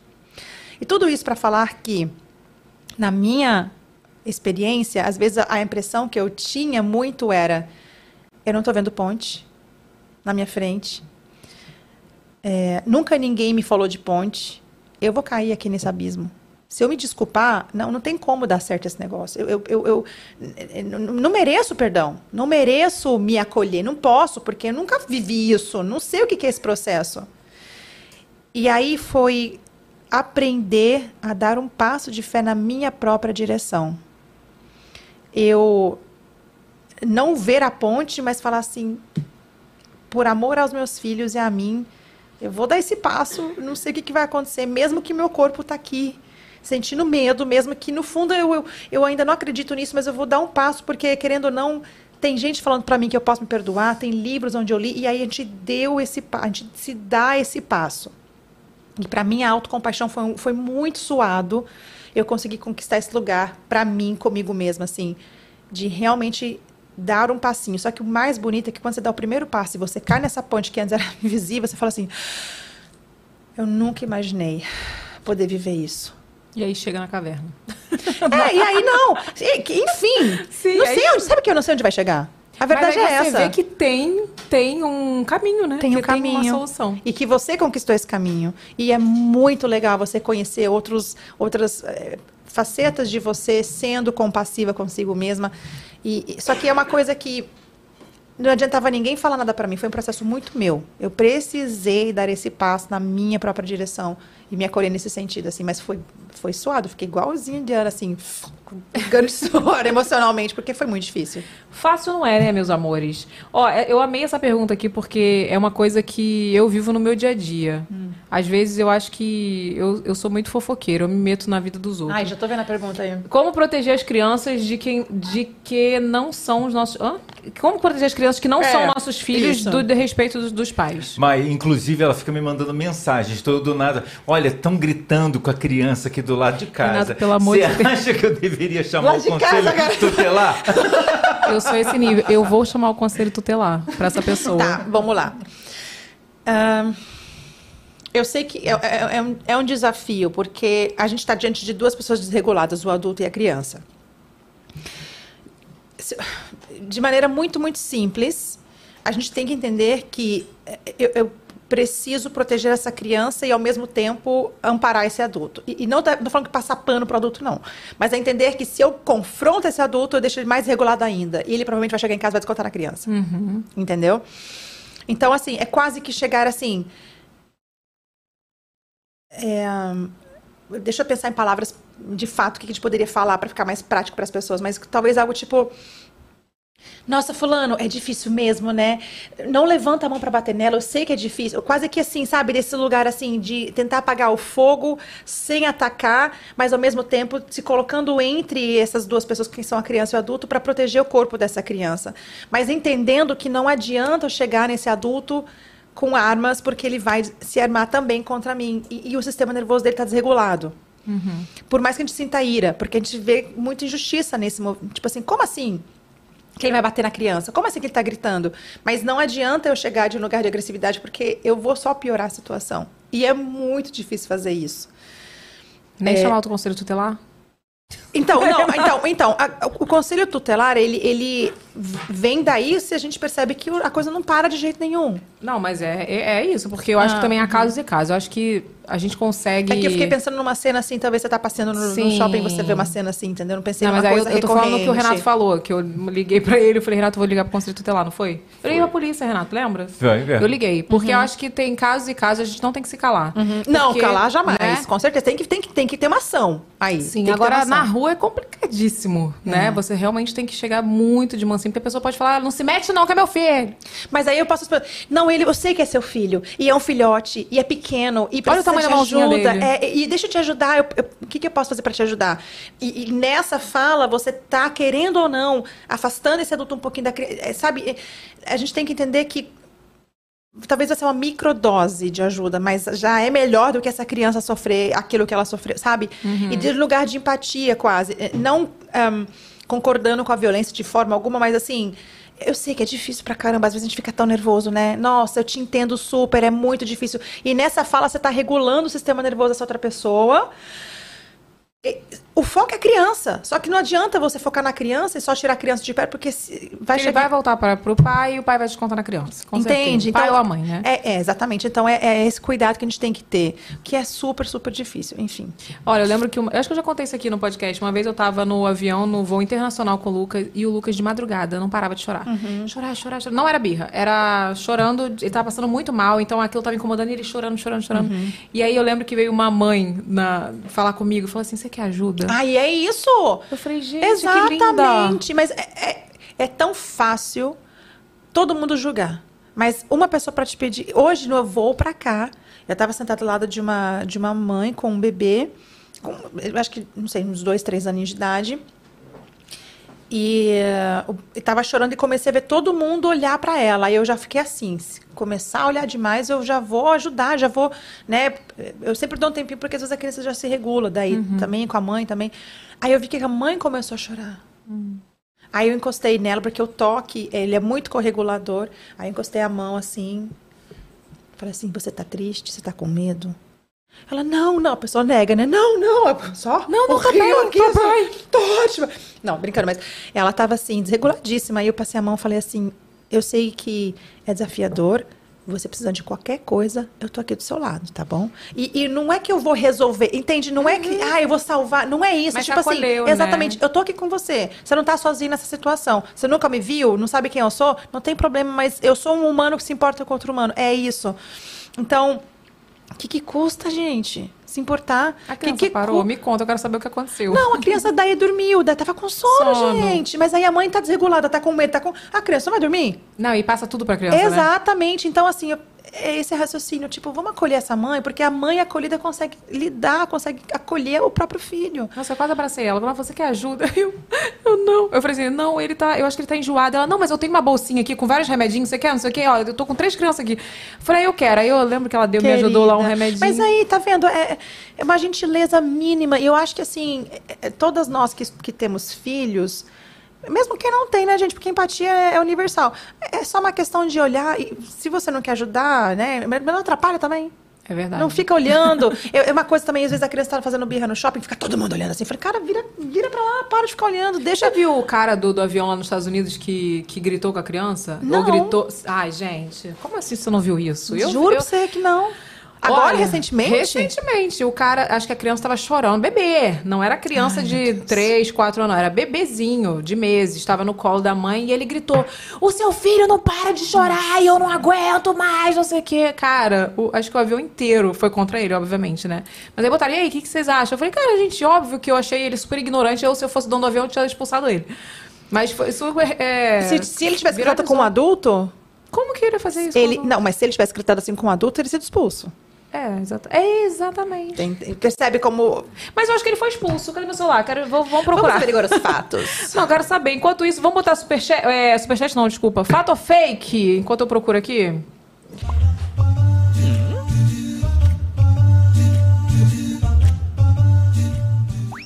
E tudo isso para falar que, na minha experiência, às vezes a impressão que eu tinha muito era: eu não estou vendo ponte na minha frente, é, nunca ninguém me falou de ponte, eu vou cair aqui nesse abismo. Se eu me desculpar, não, não tem como dar certo esse negócio. Eu, eu, eu, eu não mereço perdão. Não mereço me acolher. Não posso, porque eu nunca vivi isso. Não sei o que que é esse processo. E aí foi aprender a dar um passo de fé na minha própria direção. Eu não ver a ponte, mas falar assim, por amor aos meus filhos e a mim, eu vou dar esse passo, não sei o que, que vai acontecer, mesmo que meu corpo está aqui, sentindo medo, mesmo que no fundo eu, eu, eu ainda não acredito nisso, mas eu vou dar um passo, porque querendo ou não, tem gente falando para mim que eu posso me perdoar, tem livros onde eu li, e aí a gente deu esse a gente se dá esse passo. E para mim a autocompaixão foi, foi muito suado. Eu consegui conquistar esse lugar para mim, comigo mesma, assim, de realmente dar um passinho. Só que o mais bonito é que quando você dá o primeiro passo e você cai nessa ponte que antes era (laughs) invisível, você fala assim: Eu nunca imaginei poder viver isso. E aí chega na caverna. (laughs) É, e aí não. Enfim, Sim, não aí- sei onde. Sabe que eu não sei onde vai chegar? A verdade Mas aí é você essa. vê que tem, tem um caminho, né? Tem um Que Tem caminho. uma solução. E que você conquistou esse caminho. E é muito legal você conhecer outros, outras eh, facetas de você sendo compassiva consigo mesma. E, só que é uma coisa que não adiantava ninguém falar nada pra mim. Foi um processo muito meu. Eu precisei dar esse passo na minha própria direção e me acolher nesse sentido, assim. Mas foi, foi suado. Fiquei igualzinho de Ana, assim, ficando de (laughs) suor emocionalmente, porque foi muito difícil. Fácil não é, né, meus amores? Ó, é- eu amei essa pergunta aqui porque é uma coisa que eu vivo no meu dia a dia. Hum. Às vezes eu acho que eu, eu sou muito fofoqueira, eu me meto na vida dos outros. Ai, já tô vendo a pergunta aí. Como proteger as crianças de que, de que não são os nossos. Hã? Como proteger as crianças que não É, são nossos filhos isso. do, de respeito dos, dos pais? Mas, inclusive, ela fica me mandando mensagens todo do nada. Olha, estão gritando com a criança aqui do lado de casa. Renato, pelo amor Você de Deus. acha que eu deveria chamar Lá o conselho casa, tutelar? (laughs) Eu sou esse nível. Eu vou chamar o conselho tutelar pra essa pessoa. Tá, vamos lá. Eu sei que é, é- é um, é um desafio, porque a gente está diante de duas pessoas desreguladas, o adulto e a criança. De maneira muito, muito simples, a gente tem que entender que é, eu, eu preciso proteger essa criança e, ao mesmo tempo, amparar esse adulto. E, e não estou falando que passar pano para o adulto, não. Mas é entender que se eu confronto esse adulto, eu deixo ele mais regulado ainda. E ele provavelmente vai chegar em casa e vai descontar na criança. Entendeu? Então, assim, é quase que chegar assim. É, deixa eu pensar em palavras de fato o que a gente poderia falar para ficar mais prático para as pessoas, mas talvez algo tipo. Nossa, fulano, é difícil mesmo, né? Não levanta a mão pra bater nela, eu sei que é difícil. Quase que assim, sabe, desse lugar assim de tentar apagar o fogo sem atacar, mas ao mesmo tempo se colocando entre essas duas pessoas que são a criança e o adulto para proteger o corpo dessa criança. Mas entendendo que não adianta eu chegar nesse adulto com armas, porque ele vai se armar também contra mim. E, e o sistema nervoso dele tá desregulado. Por mais que a gente sinta ira, porque a gente vê muita injustiça nesse movimento. Tipo assim, como assim? Que ele vai bater na criança. Como assim que ele está gritando? Mas não adianta eu chegar de um lugar de agressividade, porque eu vou só piorar a situação. E é muito difícil fazer isso. Nem É. chamar o conselho tutelar? Então, não, (laughs) então, então a- o conselho tutelar, ele, ele vem daí se a gente percebe que a coisa não para de jeito nenhum. Não, mas é, é, é isso, porque eu acho Ah, que também há casos e casos. Eu acho que a gente consegue. É que eu fiquei pensando numa cena assim, talvez você tá passeando no, no shopping, você vê uma cena assim, entendeu? Não pensei Não, numa mas aí eu, coisa eu tô falando o que o. Renato falou, que eu liguei pra ele, eu falei, Renato, eu vou ligar pro conselho tutelar, não foi? Eu liguei pra polícia, Renato, lembra? Foi, é. Eu liguei, porque eu acho que tem casos e casos, a gente não tem que se calar. Não, Porque, calar jamais, né? com certeza. Tem que, tem, que, tem que ter uma ação aí. Sim, tem que ter agora na rua é complicadíssimo, né? Você realmente tem que chegar muito de mansinho, porque a pessoa pode falar, "Ah, não se mete não, que é meu filho. Mas aí eu posso não, ele, eu sei que é seu filho, e é um filhote, e é pequeno, e Olha o precisa tamanho de da ajuda, dele. é, e deixa eu te ajudar, eu- eu- o que, que eu posso fazer para te ajudar? E, e nessa fala, você tá, querendo ou não, afastando esse adulto um pouquinho da criança, sabe? É, A gente tem que entender que talvez vai ser uma microdose de ajuda, mas já é melhor do que essa criança sofrer aquilo que ela sofreu, sabe? Uhum. E de lugar de empatia, quase. É, Não ahm, concordando com a violência de forma alguma, mas assim. Eu sei que é difícil pra caramba, às vezes a gente fica tão nervoso, né? Nossa, eu te entendo super, é muito difícil. E nessa fala você tá regulando o sistema nervoso dessa outra pessoa. O foco é a criança. Só que não adianta você focar na criança e só tirar a criança de perto, porque se- vai Ele chegar. vai voltar para pro pai e o pai vai descontar na criança. Com Entende? certeza. O pai ou a mãe, né? É, é, exatamente. Então é, é esse cuidado que a gente tem que ter, que é super, super difícil. Enfim. Olha, eu lembro que. Eu acho que eu já contei isso aqui no podcast. Uma vez eu tava no avião, no voo internacional com o Lucas, e o Lucas de madrugada não parava de chorar. Uhum. Chorar, chorar, chorar. Não era birra, era chorando, ele tava passando muito mal, então aquilo tava incomodando ele chorando, chorando, chorando. Uhum. E aí eu lembro que veio uma mãe na, falar comigo, falou assim: você quer ajuda? Ai, é isso! Eu falei, gente, que linda. Exatamente. Mas é, é, é tão fácil todo mundo julgar. Mas uma pessoa para te pedir. Hoje, no voo para cá, eu estava sentada ao lado de uma, de uma mãe com um bebê, com, eu acho que, não sei, uns dois, três aninhos de idade. E eh, estava chorando e comecei a ver todo mundo olhar para ela. Aí eu já fiquei assim, se começar a olhar demais, eu já vou ajudar, já vou, né? Eu sempre dou um tempinho porque às vezes a criança já se regula, daí também com a mãe também. Aí eu vi que a mãe começou a chorar. Aí eu encostei nela porque o toque, ele é muito corregulador. Aí eu encostei a mão assim, falei assim: "Você tá triste? Você tá com medo?" Ela, não, não, a pessoa nega, né? Não, não, só. Não, não, tá bem, aqui, tá assim, Tô ótima. Não, brincando, mas ela tava assim, desreguladíssima. Aí eu passei a mão e falei assim: eu sei que é desafiador. Você precisando de qualquer coisa, eu tô aqui do seu lado, tá bom? E, e não é que eu vou resolver, entende? Não é que, ah, eu vou salvar. Não é isso. Mas tipo te acolheu, assim, né? exatamente. Eu tô aqui com você. Você não tá sozinho nessa situação. Você nunca me viu, não sabe quem eu sou? Não tem problema, mas eu sou um humano que se importa com outro humano. É isso. Então, o que, que custa, gente? Se importar? A Que criança que parou, cu- me conta, eu quero saber o que aconteceu. Não, a criança daí dormiu, daí tava com sono, Sono. gente. Mas aí a mãe tá desregulada, tá com medo, tá com. A criança não vai dormir? Não, e passa tudo pra criança, né? Exatamente. Então, assim, eu- é esse raciocínio, tipo, vamos acolher essa mãe, porque a mãe acolhida consegue lidar, consegue acolher o próprio filho. Nossa, eu quase abracei ela. Ela falou, você quer ajuda? (laughs) Eu, eu não. Eu falei assim, não, ele tá, eu acho que ele tá enjoado. Ela, não, mas eu tenho uma bolsinha aqui com vários remedinhos, você quer? Não sei o quê. Ó, eu tô com três crianças aqui. Eu falei, ah, eu quero. Aí eu lembro que ela deu, me ajudou lá um Querida. remedinho. Mas aí, tá vendo? É, é uma gentileza mínima. E eu acho que, assim, é- é- todas nós que, que temos filhos, mesmo quem não tem, né, gente? Porque empatia é, é universal. É só uma questão de olhar. E se você não quer ajudar, né? Mas não atrapalha também. É verdade. Não fica olhando. É uma coisa também, às vezes a criança tá fazendo birra no shopping, fica todo mundo olhando assim. Eu falei, cara, vira, vira pra lá, para de ficar olhando, deixa. Já viu o cara do, do avião lá nos Estados Unidos que, que gritou com a criança? Não. Ou gritou. Ai, gente, como assim você não viu isso? Eu- Juro eu- pra você que não. Agora, Olha, recentemente? Recentemente. O cara, acho que a criança tava chorando. Bebê. Não era criança de 3, 4 anos, não. Era bebezinho de meses. Estava no colo da mãe e ele gritou: O seu filho não para de chorar e eu não aguento mais, não sei o quê. Cara, o- acho que o avião inteiro foi contra ele, obviamente, né? Mas aí botaram: E aí, o que, que vocês acham? Eu falei: Cara, gente, óbvio que eu achei ele super ignorante. Eu, se eu fosse dono do avião, eu tinha expulsado ele. Mas foi super. É, Se, se ele tivesse gritado com um adulto, Como que ele ia fazer isso? ele. Não, mas se ele tivesse gritado assim com um adulto, ele seria expulso. É, exata- é, exatamente. Tem- tem- percebe como. Mas eu acho que ele foi expulso. Cadê meu celular? Quero, vou, vamos procurar. Vamos averiguar os fatos. (laughs) Não, quero saber. Enquanto isso, vamos botar superchat. É, superchat não, desculpa. Fato ou fake? Enquanto eu procuro aqui.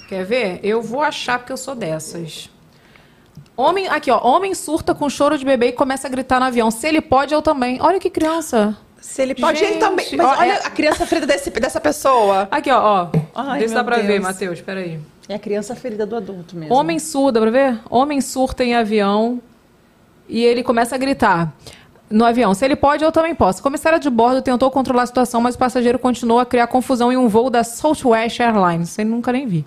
Quer ver? Eu vou achar porque eu sou dessas. Homem, aqui ó, homem surta com choro de bebê e começa a gritar no avião. Se ele pode, eu também. Olha que criança. Se ele pode, ele Gente, também. Mas ó, olha é- a criança ferida desse, dessa pessoa. Aqui ó, ó. Ai, Vê se dá pra ver, Deus. Matheus. Peraí. É a criança ferida do adulto mesmo. Homem surdo, dá pra ver? Homem surta em avião e ele começa a gritar no avião. Se ele pode, eu também posso. Comissária de bordo tentou controlar a situação, mas o passageiro continuou a criar confusão em um voo da Southwest Airlines. Eu nunca nem vi.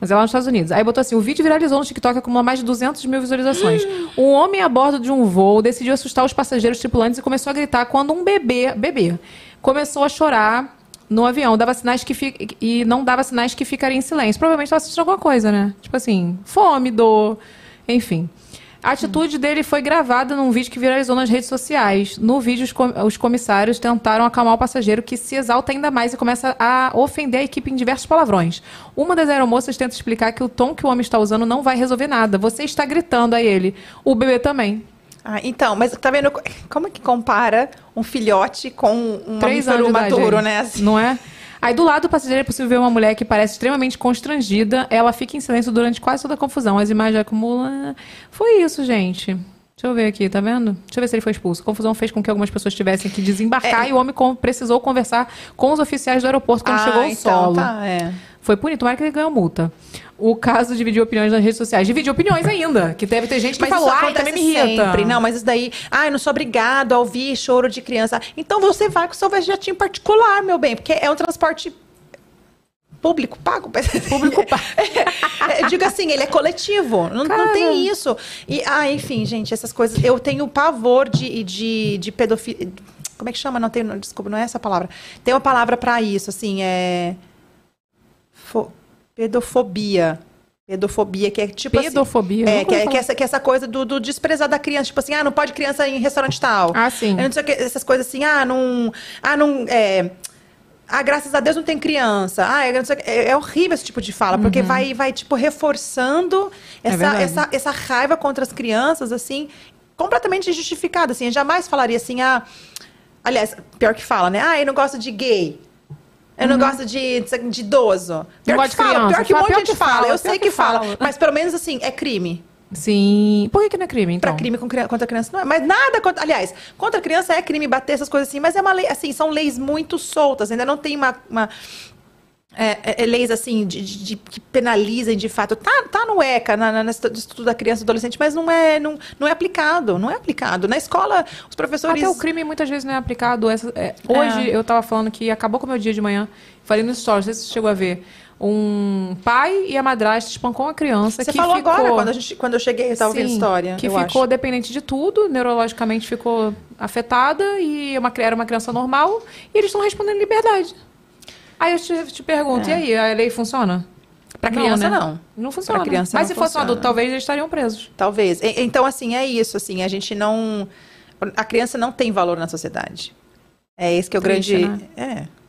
Mas é lá nos Estados Unidos. Aí botou assim: o vídeo viralizou no TikTok, acumulou mais de 200 mil visualizações. Um homem a bordo de um voo decidiu assustar os passageiros tripulantes e começou a gritar quando um bebê, bebê, começou a chorar no avião. Dava sinais que fi- e não dava sinais que ficaria em silêncio. Provavelmente estava assistindo alguma coisa, né? Tipo assim, fome, dor, enfim. A atitude dele foi gravada num vídeo que viralizou nas redes sociais. No vídeo, os, com- os comissários tentaram acalmar o passageiro, que se exalta ainda mais e começa a ofender a equipe em diversos palavrões. Uma das aeromoças tenta explicar que o tom que o homem está usando não vai resolver nada. Você está gritando a ele. O bebê também. Ah, então, mas tá vendo como é que compara um filhote com um Três mamífero anos aí. né? Assim. Não é? Aí do lado do passageiro é possível ver uma mulher que parece extremamente constrangida. Ela fica em silêncio durante quase toda a confusão. As imagens acumulam. Foi isso, gente. Deixa eu ver aqui, tá vendo? Deixa eu ver se ele foi expulso. A confusão fez com que algumas pessoas tivessem que desembarcar É. e o homem precisou conversar com os oficiais do aeroporto quando Ah, chegou ao então, solo. tá, é. Foi punido, tomara que ele ganhou multa. O caso dividiu opiniões nas redes sociais. Dividiu opiniões ainda, que deve ter gente que Mas falou, ai, também me irrita. sempre. Não, mas isso daí, ah, eu não sou obrigado a ouvir choro de criança. Então você vai com o seu jatinho particular, meu bem, porque é um transporte público pago. (laughs) Público pago. eu digo assim, ele é coletivo, não, não tem isso. E, ah, enfim, gente, essas coisas. Eu tenho pavor de, de, de pedofilia. Como é que chama? Não tenho, desculpa, não é essa palavra. Tem uma palavra pra isso, assim, é. fo- pedofobia. Pedofobia, que é tipo assim- Pedofobia? é, Nunca que, é, que, falar. essa, que essa coisa do, do desprezar da criança. Tipo assim, ah, não pode criança ir em restaurante tal. Ah, sim. Eu não sei o que, essas coisas assim, ah, não. Ah, não. É, ah, graças a Deus não tem criança. Ah, é, é horrível esse tipo de fala, porque vai, vai, tipo, reforçando essa, Uhum. verdade. essa, essa raiva contra as crianças, assim, completamente injustificada, assim. Eu jamais falaria assim, ah. Aliás, pior que fala, né? Ah, eu não gosto de gay. Eu não gosto de, de idoso. Pior gosta que de fala, criança. pior que um monte de gente que fala, fala. Eu sei que que fala. fala. Mas pelo menos assim, é crime. Sim. Por que, que não é crime, então? Pra crime contra criança não é. Mas nada contra. Aliás, contra criança é crime bater essas coisas assim, mas é uma lei, assim, são leis muito soltas. Ainda não tem uma. uma- é, é, é leis assim de, de- de- que penalizem de fato. Tá, tá no ECA, na, na, no Instituto da Criança e Adolescente, mas não é, não, não é aplicado. Não é aplicado. Na escola, os professores. Até o crime muitas vezes não é aplicado. Essa- é, hoje eu tava falando que acabou com o meu dia de manhã. Falei no stories, não sei se você chegou a ver. Um pai e a madrasta espancou uma criança Você que falou ficou... agora, quando, a gente, quando eu cheguei, eu tava ouvindo história. Que ficou acho. dependente de tudo, neurologicamente ficou afetada e uma, cri- era uma criança normal e eles estão respondendo liberdade. Aí eu te, te pergunto, e aí, a lei funciona? Pra É. Não, criança, né? não? Não funciona. Pra criança Mas se fosse um funciona. adulto, talvez eles estariam presos. Talvez. E- Então, assim, é isso. Assim, a gente não. A criança não tem valor na sociedade. É esse que é o Triste, grande. né? É.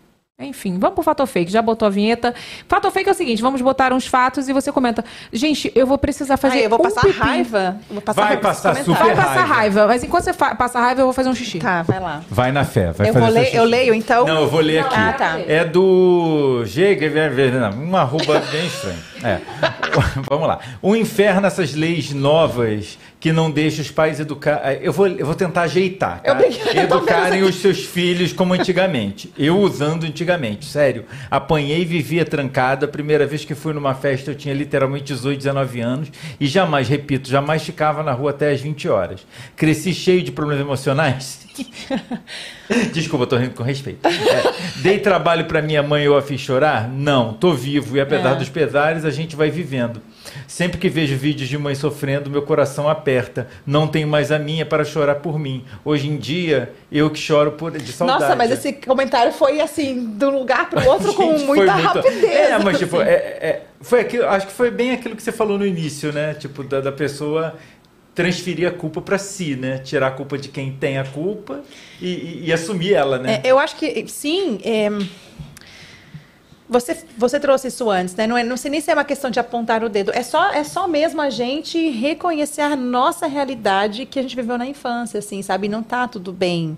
Enfim, vamos pro Fato Fake. Já botou a vinheta. Fato Fake é o seguinte: vamos botar uns fatos e você comenta. Gente, eu vou precisar fazer. Ai, eu vou um passar pipi. raiva. Vou passar Vai raiva passar super Vai comentário. passar raiva. raiva. Mas enquanto você passa raiva, eu vou fazer um xixi. Tá, vai lá. Vai na fé. Vai Eu, fazer vou ler, xixi. eu leio, então. Não, eu vou ler aqui. Ah, tá. É do. Chega, não, um arroba bem estranho. É. (laughs) Vamos lá. O inferno, essas leis novas que não deixam os pais educar. Eu vou, eu vou tentar ajeitar. Tá? Educarem os seus filhos como antigamente. Eu usando antigamente, sério. Apanhei e vivia trancada. A primeira vez que fui numa festa eu tinha literalmente 18, 19 anos. E jamais, repito, jamais ficava na rua até as 20 horas. Cresci cheio de problemas emocionais. (laughs) Desculpa, tô rindo com respeito. É, dei trabalho para minha mãe e eu a fiz chorar? Não, tô vivo e apesar É. dos pesares a gente vai vivendo. Sempre que vejo vídeos de mãe sofrendo, meu coração aperta. Não tenho mais a minha para chorar por mim. Hoje em dia, eu que choro por de saudade. Nossa, mas esse comentário foi assim, de um lugar pro outro (laughs) com Gente, foi muita muito- rapidez. É, mas tipo, assim. é, é- foi aquilo, acho que foi bem aquilo que você falou no início, né? Tipo, da, da pessoa transferir a culpa para si, né? Tirar a culpa de quem tem a culpa e, e- e assumir ela, né? É, eu acho que, sim. é, você, você trouxe isso antes, né? Não, é, não sei nem se é uma questão de apontar o dedo. É só, é só mesmo a gente reconhecer a nossa realidade que a gente viveu na infância, assim, sabe? Não tá tudo bem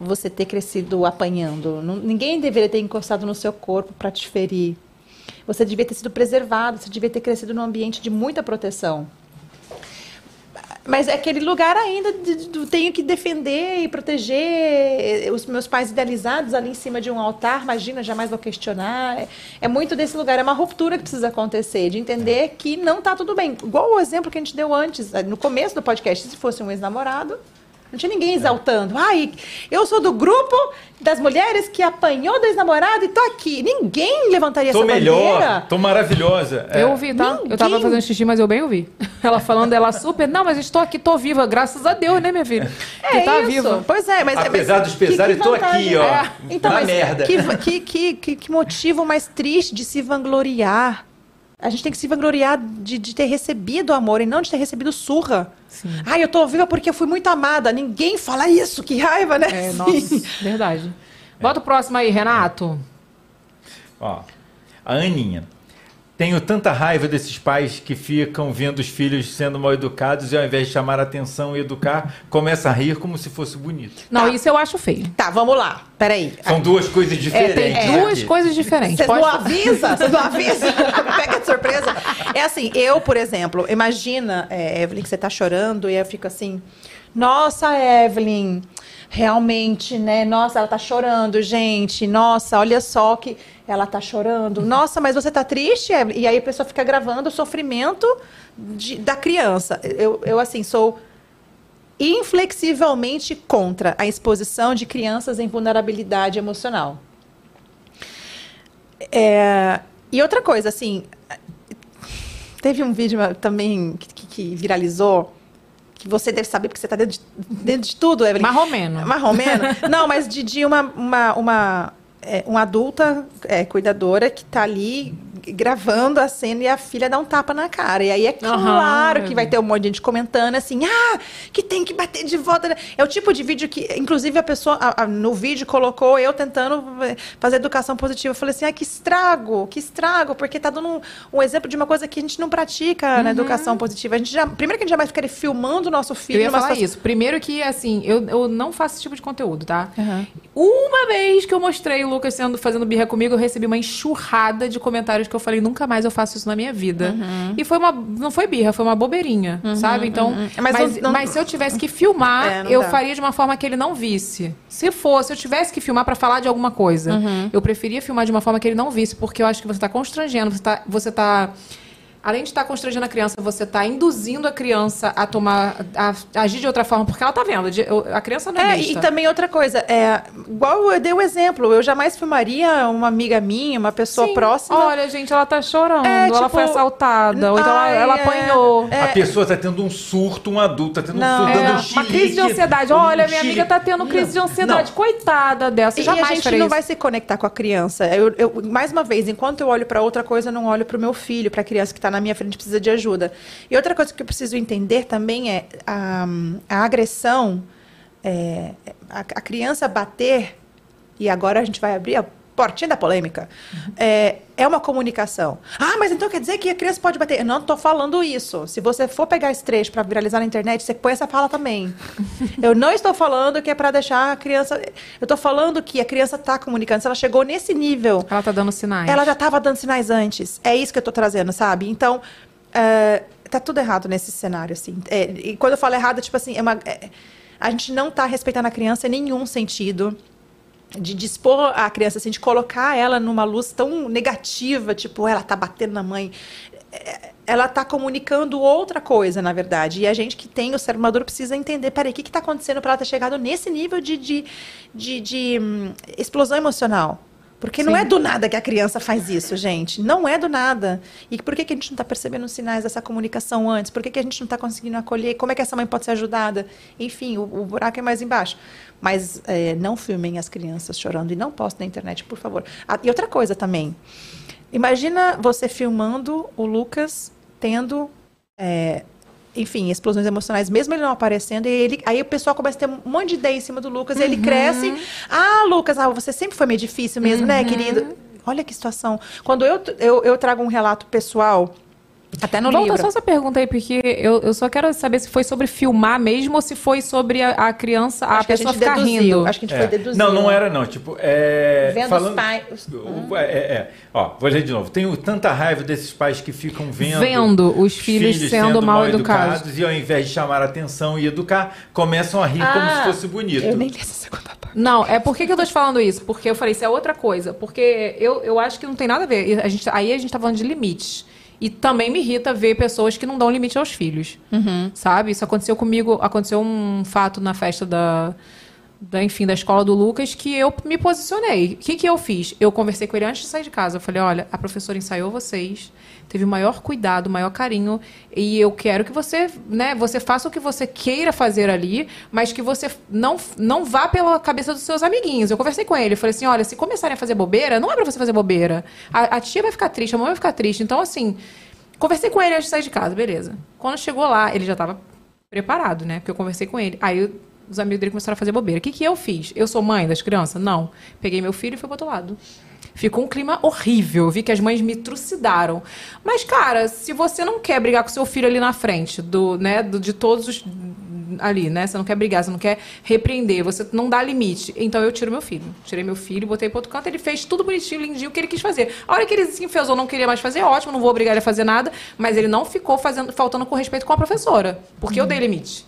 você ter crescido apanhando. Não- ninguém deveria ter encostado no seu corpo para te ferir. Você devia ter sido preservado, você devia ter crescido num ambiente de muita proteção. Mas é aquele lugar ainda de, de- tenho que defender e proteger os meus pais idealizados ali em cima de um altar. Imagina, jamais vou questionar. É, é muito desse lugar, é uma ruptura que precisa acontecer, de entender que não está tudo bem. Igual o exemplo que a gente deu antes, no começo do podcast, se fosse um ex-namorado, não tinha ninguém exaltando. Ai, eu sou do grupo das mulheres que apanhou do ex-namorado e tô aqui. Ninguém levantaria Tô essa melhor, bandeira. tô maravilhosa. É. Eu ouvi, tá? Eu tava Ninguém- fazendo xixi, mas eu bem ouvi. (laughs) Ela falando ela super. Não, mas estou aqui, tô viva, graças a Deus, né, minha filha? É que tá isso. viva. Pois é, mas Apesar mas dos pesares, tô aqui, ó, É. Então, na mas merda. Que, que, que, que, que motivo mais triste de se vangloriar. A gente tem que se vangloriar de, de ter recebido amor e não de ter recebido surra. Sim. Ai, eu tô viva porque eu fui muito amada. Ninguém fala isso, que raiva, né? É, Sim. nossa, verdade. Bota o próximo aí, Renato. Ó, a Aninha. Tenho tanta raiva desses pais que ficam vendo os filhos sendo mal educados e ao invés de chamar a atenção e educar, começa a rir como se fosse bonito. Não, Tá. isso eu acho feio. Tá, vamos lá. Peraí. São duas coisas É, diferentes. tem duas aqui. coisas diferentes. Vocês Pode- não avisam? Vocês (laughs) não avisam? Pega de surpresa. É assim, eu, por exemplo, imagina, é, Evelyn, que você tá chorando e eu fico assim, nossa, Evelyn, realmente, né? Nossa, ela tá chorando, gente. Nossa, olha só que ela tá chorando. Nossa, mas você tá triste, Evelyn? E aí a pessoa fica gravando o sofrimento de- da criança. Eu, eu, assim, sou inflexivelmente contra a exposição de crianças em vulnerabilidade emocional. É, e outra coisa, assim, teve um vídeo também que, que- que viralizou, que você deve saber, porque você está dentro de, dentro de tudo, Evelyn. Marromeno. Marromeno? Não, mas de, de uma, uma, uma, é, uma adulta é, cuidadora que está ali gravando a cena e a filha dá um tapa na cara. E aí é claro eu que vai ter um monte de gente comentando assim, ah, que tem que bater de volta. É o tipo de vídeo que, inclusive, a pessoa a- a- no vídeo colocou eu tentando eh, fazer educação positiva. Eu falei assim, ah, que estrago, que estrago, porque tá dando um, um exemplo de uma coisa que a gente não pratica na educação positiva. A gente já, primeiro que a gente jamais ficaria filmando o nosso filho. Eu ia falar situação- isso. Primeiro que, assim, eu, eu não faço esse tipo de conteúdo, tá? Aham. Uma vez que eu mostrei o Lucas sendo, fazendo birra comigo, eu recebi uma enxurrada de comentários que eu falei, nunca mais eu faço isso na minha vida. E foi uma. Não foi birra, foi uma bobeirinha, sabe? Então. Mas Mas, não- mas se eu tivesse que filmar, É, eu dá. faria de uma forma que ele não visse. Se fosse, eu tivesse que filmar pra falar de alguma coisa, eu preferia filmar de uma forma que ele não visse, porque eu acho que você tá constrangendo, você tá. Você tá Além de estar constrangendo a criança, você está induzindo a criança a tomar, a, a agir de outra forma, porque ela está vendo. de- A criança não é, É, besta. e também outra coisa, é, igual eu dei o exemplo, eu jamais filmaria uma amiga minha, uma pessoa Sim. próxima. Olha, gente, ela tá chorando, É, ela tipo, foi assaltada, ou então ela, ai, ela é, apanhou. é. A pessoa tá tendo um surto, um adulto tá tendo Não, um surto, É, dando um uma chilique. crise de ansiedade. um Olha, minha chilique. amiga tá tendo crise de Não, ansiedade. Coitada dessa. E jamais a gente não isso. vai se conectar com a criança. Eu, eu- mais uma vez, enquanto eu olho para outra coisa, eu não olho para o meu filho, para a criança que está na minha frente precisa de ajuda. E outra coisa que eu preciso entender também é a, a agressão, é, a, a criança bater, e agora a gente vai abrir a portinha da polêmica. É, é uma comunicação. Ah, mas então quer dizer que a criança pode bater? Eu não estou falando isso. Se você for pegar esse trecho para viralizar na internet, você põe essa fala também. (laughs) Eu não estou falando que é para deixar a criança. Eu estou falando que a criança está comunicando. Se ela chegou nesse nível, Ela tá dando sinais. ela já estava dando sinais antes. É isso que eu estou trazendo, sabe? Então, é, tá tudo errado nesse cenário, assim. É, e quando eu falo errado, tipo assim, é uma, é, a gente não está respeitando a criança em nenhum sentido. De dispor a criança, assim, de colocar ela numa luz tão negativa, tipo, ela tá batendo na mãe. É, Ela tá comunicando outra coisa, na verdade. E a gente que tem o cérebro maduro precisa entender, peraí, o que está acontecendo para ela ter chegado nesse nível de, de, de, de, hum, explosão emocional? Porque não Sim. é do nada que a criança faz isso, gente. Não é do nada. E por que, que a gente não está percebendo os sinais dessa comunicação antes? Por que, que a gente não está conseguindo acolher? Como é que essa mãe pode ser ajudada? Enfim, o, o buraco é mais embaixo. Mas é, não filmem as crianças chorando e não postem na internet, por favor. Ah, e outra coisa também. Imagina você filmando o Lucas tendo é, enfim, explosões emocionais, mesmo ele não aparecendo, e ele, aí o pessoal começa a ter um monte de ideia em cima do Lucas, e ele cresce. Ah, Lucas, ah, você sempre foi meio difícil mesmo, né, querido? Olha que situação. Quando eu, eu, eu trago um relato pessoal, até no Volta livro. só essa pergunta aí, porque eu, eu só quero saber se foi sobre filmar mesmo ou se foi sobre a, a criança, a Acho a pessoa gente ficar deduziu. rindo. Acho que a gente É. foi deduzir. Não, não era não. Tipo, é, Vendo falando, os pais. É, é, é. Ó, vou ler de novo. Tenho tanta raiva desses pais que ficam vendo, Vendo os filhos sendo mal educados. e ao invés de chamar a atenção e educar, começam a rir como Ah, se fosse bonito. Eu nem li essa segunda parte. Não, é por que, que eu tô te falando isso? Porque eu falei, isso é outra coisa. Porque eu, eu acho que não tem nada a ver. E A gente, aí a gente tá falando de limites. E também me irrita ver pessoas que não dão limite aos filhos. Sabe? Isso aconteceu comigo. Aconteceu um fato na festa da, da, enfim, da escola do Lucas que eu me posicionei. O que, que eu fiz? Eu conversei com ele antes de sair de casa. Eu falei, olha, a professora ensaiou vocês, teve o maior cuidado, o maior carinho, e eu quero que você, né, você faça o que você queira fazer ali, mas que você não, não vá pela cabeça dos seus amiguinhos. Eu conversei com ele, falei assim, olha, se começarem a fazer bobeira, não é pra você fazer bobeira. A, a tia vai ficar triste, a mãe vai ficar triste. Então, assim, conversei com ele antes de sair de casa, beleza. Quando chegou lá, ele já tava preparado, né? Porque eu conversei com ele. Aí eu- os amigos dele começaram a fazer bobeira. O que, que eu fiz? Eu sou mãe das crianças? Não. Peguei meu filho e fui pro outro lado. Ficou um clima horrível. Eu vi que as mães me trucidaram. Mas, cara, se você não quer brigar com seu filho ali na frente, do, né, do- de todos os. Ali, né? Você não quer brigar, você não quer repreender, você não dá limite. Então eu tiro meu filho. Tirei meu filho, botei pro outro canto, ele fez tudo bonitinho, lindinho, o que ele quis fazer. A hora que ele se enfesou, não queria mais fazer, ótimo, não vou obrigar ele a fazer nada, mas ele não ficou fazendo, faltando com respeito com a professora. Porque eu dei limite.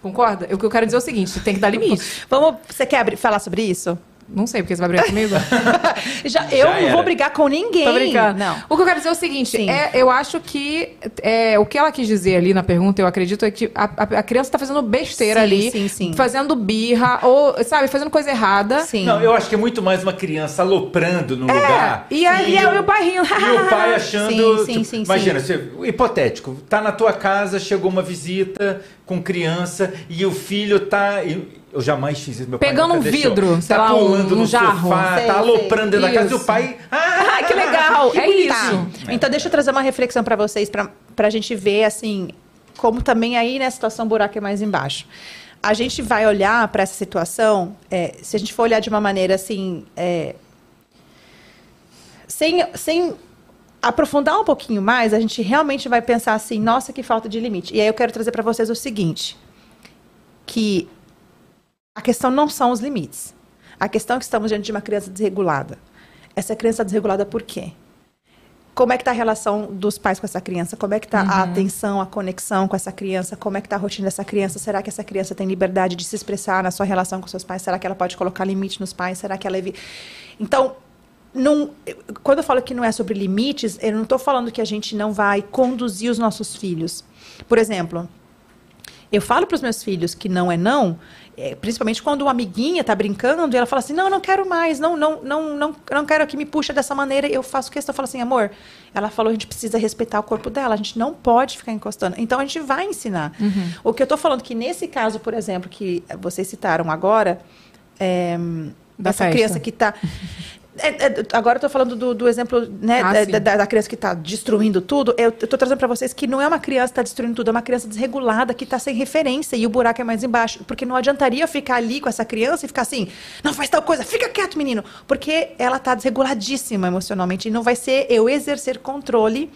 Concorda? O que eu quero dizer é o seguinte: tem que dar (laughs) limite. Vamos, você quer falar sobre isso? Não sei, porque você vai brigar comigo? (laughs) Já, eu não era. vou brigar com ninguém. Tô brincando. Não. O que eu quero dizer é o seguinte: é, eu acho que é, o que ela quis dizer ali na pergunta, eu acredito, é que a, a- a criança tá fazendo besteira Sim, ali, sim, sim. fazendo birra, ou, sabe, fazendo coisa errada. Sim. Não, eu acho que é muito mais uma criança aloprando no lugar. e aí é o meu pai rindo. (laughs) E o pai (laughs) achando. Sim, sim, tipo, sim, imagina, sim. você- hipotético, tá na tua casa, chegou uma visita com criança e o filho tá. eu- Eu jamais fiz isso, meu pai Pegando nunca um deixou. vidro, sei tá lá, um- pulando um no jarro. sofá, Sei, tá sei. aloprando dentro da casa e o pai. (laughs) Ah, que legal! é bonito. isso. Tá. Então deixa eu trazer uma reflexão para vocês, para a gente ver assim, como também aí na situação o buraco é mais embaixo. A gente vai olhar para essa situação, é, se a gente for olhar de uma maneira assim, é, sem, sem aprofundar um pouquinho mais, a gente realmente vai pensar assim, nossa, que falta de limite. E aí eu quero trazer para vocês o seguinte, que a questão não são os limites. A questão é que estamos diante de uma criança desregulada. Essa criança está desregulada por quê? Como é que está a relação dos pais com essa criança? Como é que está a atenção, a conexão com essa criança? Como é que está a rotina dessa criança? Será que essa criança tem liberdade de se expressar na sua relação com seus pais? Será que ela pode colocar limite nos pais? Será que ela... evi- Então, não, quando eu falo que não é sobre limites, eu não estou falando que a gente não vai conduzir os nossos filhos. Por exemplo, eu falo para os meus filhos que não é não, é, principalmente quando uma amiguinha está brincando e ela fala assim, não, não quero mais, não, não, não, não, não quero que me puxa dessa maneira. Eu faço questão, eu falo assim, amor, ela falou, a gente precisa respeitar o corpo dela, a gente não pode ficar encostando. Então a gente vai ensinar. O que eu estou falando que nesse caso, por exemplo, que vocês citaram agora, é, essa festa. criança que está (laughs) É, é, agora eu tô falando do, do exemplo né, Ah, da, da- da criança que está destruindo tudo. Eu, tô trazendo para vocês que não é uma criança que está destruindo tudo, é uma criança desregulada que está sem referência e o buraco é mais embaixo. Porque não adiantaria eu ficar ali com essa criança e ficar assim, não faz tal coisa, fica quieto, menino. Porque ela está desreguladíssima emocionalmente e não vai ser eu exercer controle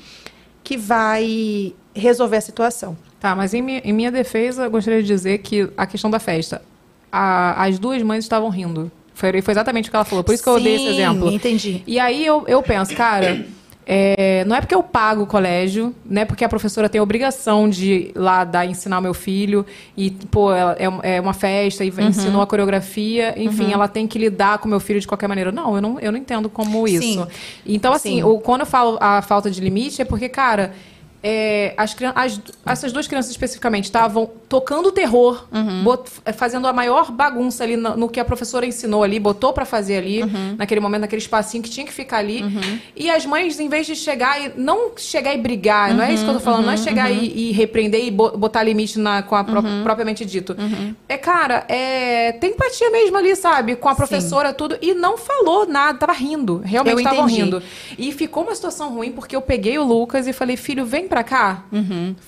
que vai resolver a situação. Tá, mas em minha, em minha defesa, eu gostaria de dizer que a questão da festa. a- as duas mães estavam rindo. Foi, foi exatamente o que ela falou. Por isso que eu dei esse exemplo. entendi. E aí eu, eu penso, cara, é, não é porque eu pago o colégio, não é porque a professora tem a obrigação de ir lá dar, ensinar meu filho, e, pô, ela- é, é uma festa e Uhum. ensinou a coreografia, enfim, ela tem que lidar com meu filho de qualquer maneira. Não, eu não, eu não entendo como isso. Sim. Então, assim, Sim. o- quando eu falo a falta de limite, é porque, cara. É, as, as- essas duas crianças especificamente estavam tocando terror, Uhum. bot- é, fazendo a maior bagunça ali no, no que a professora ensinou ali, botou pra fazer ali, Uhum. naquele momento, naquele espacinho que tinha que ficar ali. E as mães, em vez de chegar e. Não chegar e brigar, não é isso que eu tô falando, não é Uhum. chegar e, e repreender e bo- botar limite na, com a Uhum. propriamente dito. É, cara, é, tem empatia mesmo ali, sabe? Com a professora, tudo. E não falou nada, tava rindo. Realmente estavam rindo. E ficou uma situação ruim, porque eu peguei o Lucas e falei, filho, vem pra cá.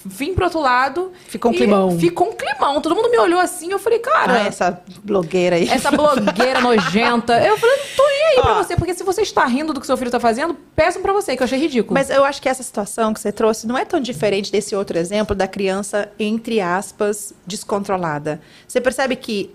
Vim pro outro lado. Ficou um climão. Ficou um climão. Todo mundo me olhou assim, eu falei, cara. Ah, essa blogueira aí. Essa blogueira (laughs) nojenta. Eu falei, não tô nem aí pra Ó. você, porque se você está rindo do que seu filho tá fazendo, peçam pra você, que eu achei ridículo. Mas eu acho que essa situação que você trouxe não é tão diferente desse outro exemplo da criança, entre aspas, descontrolada. Você percebe que,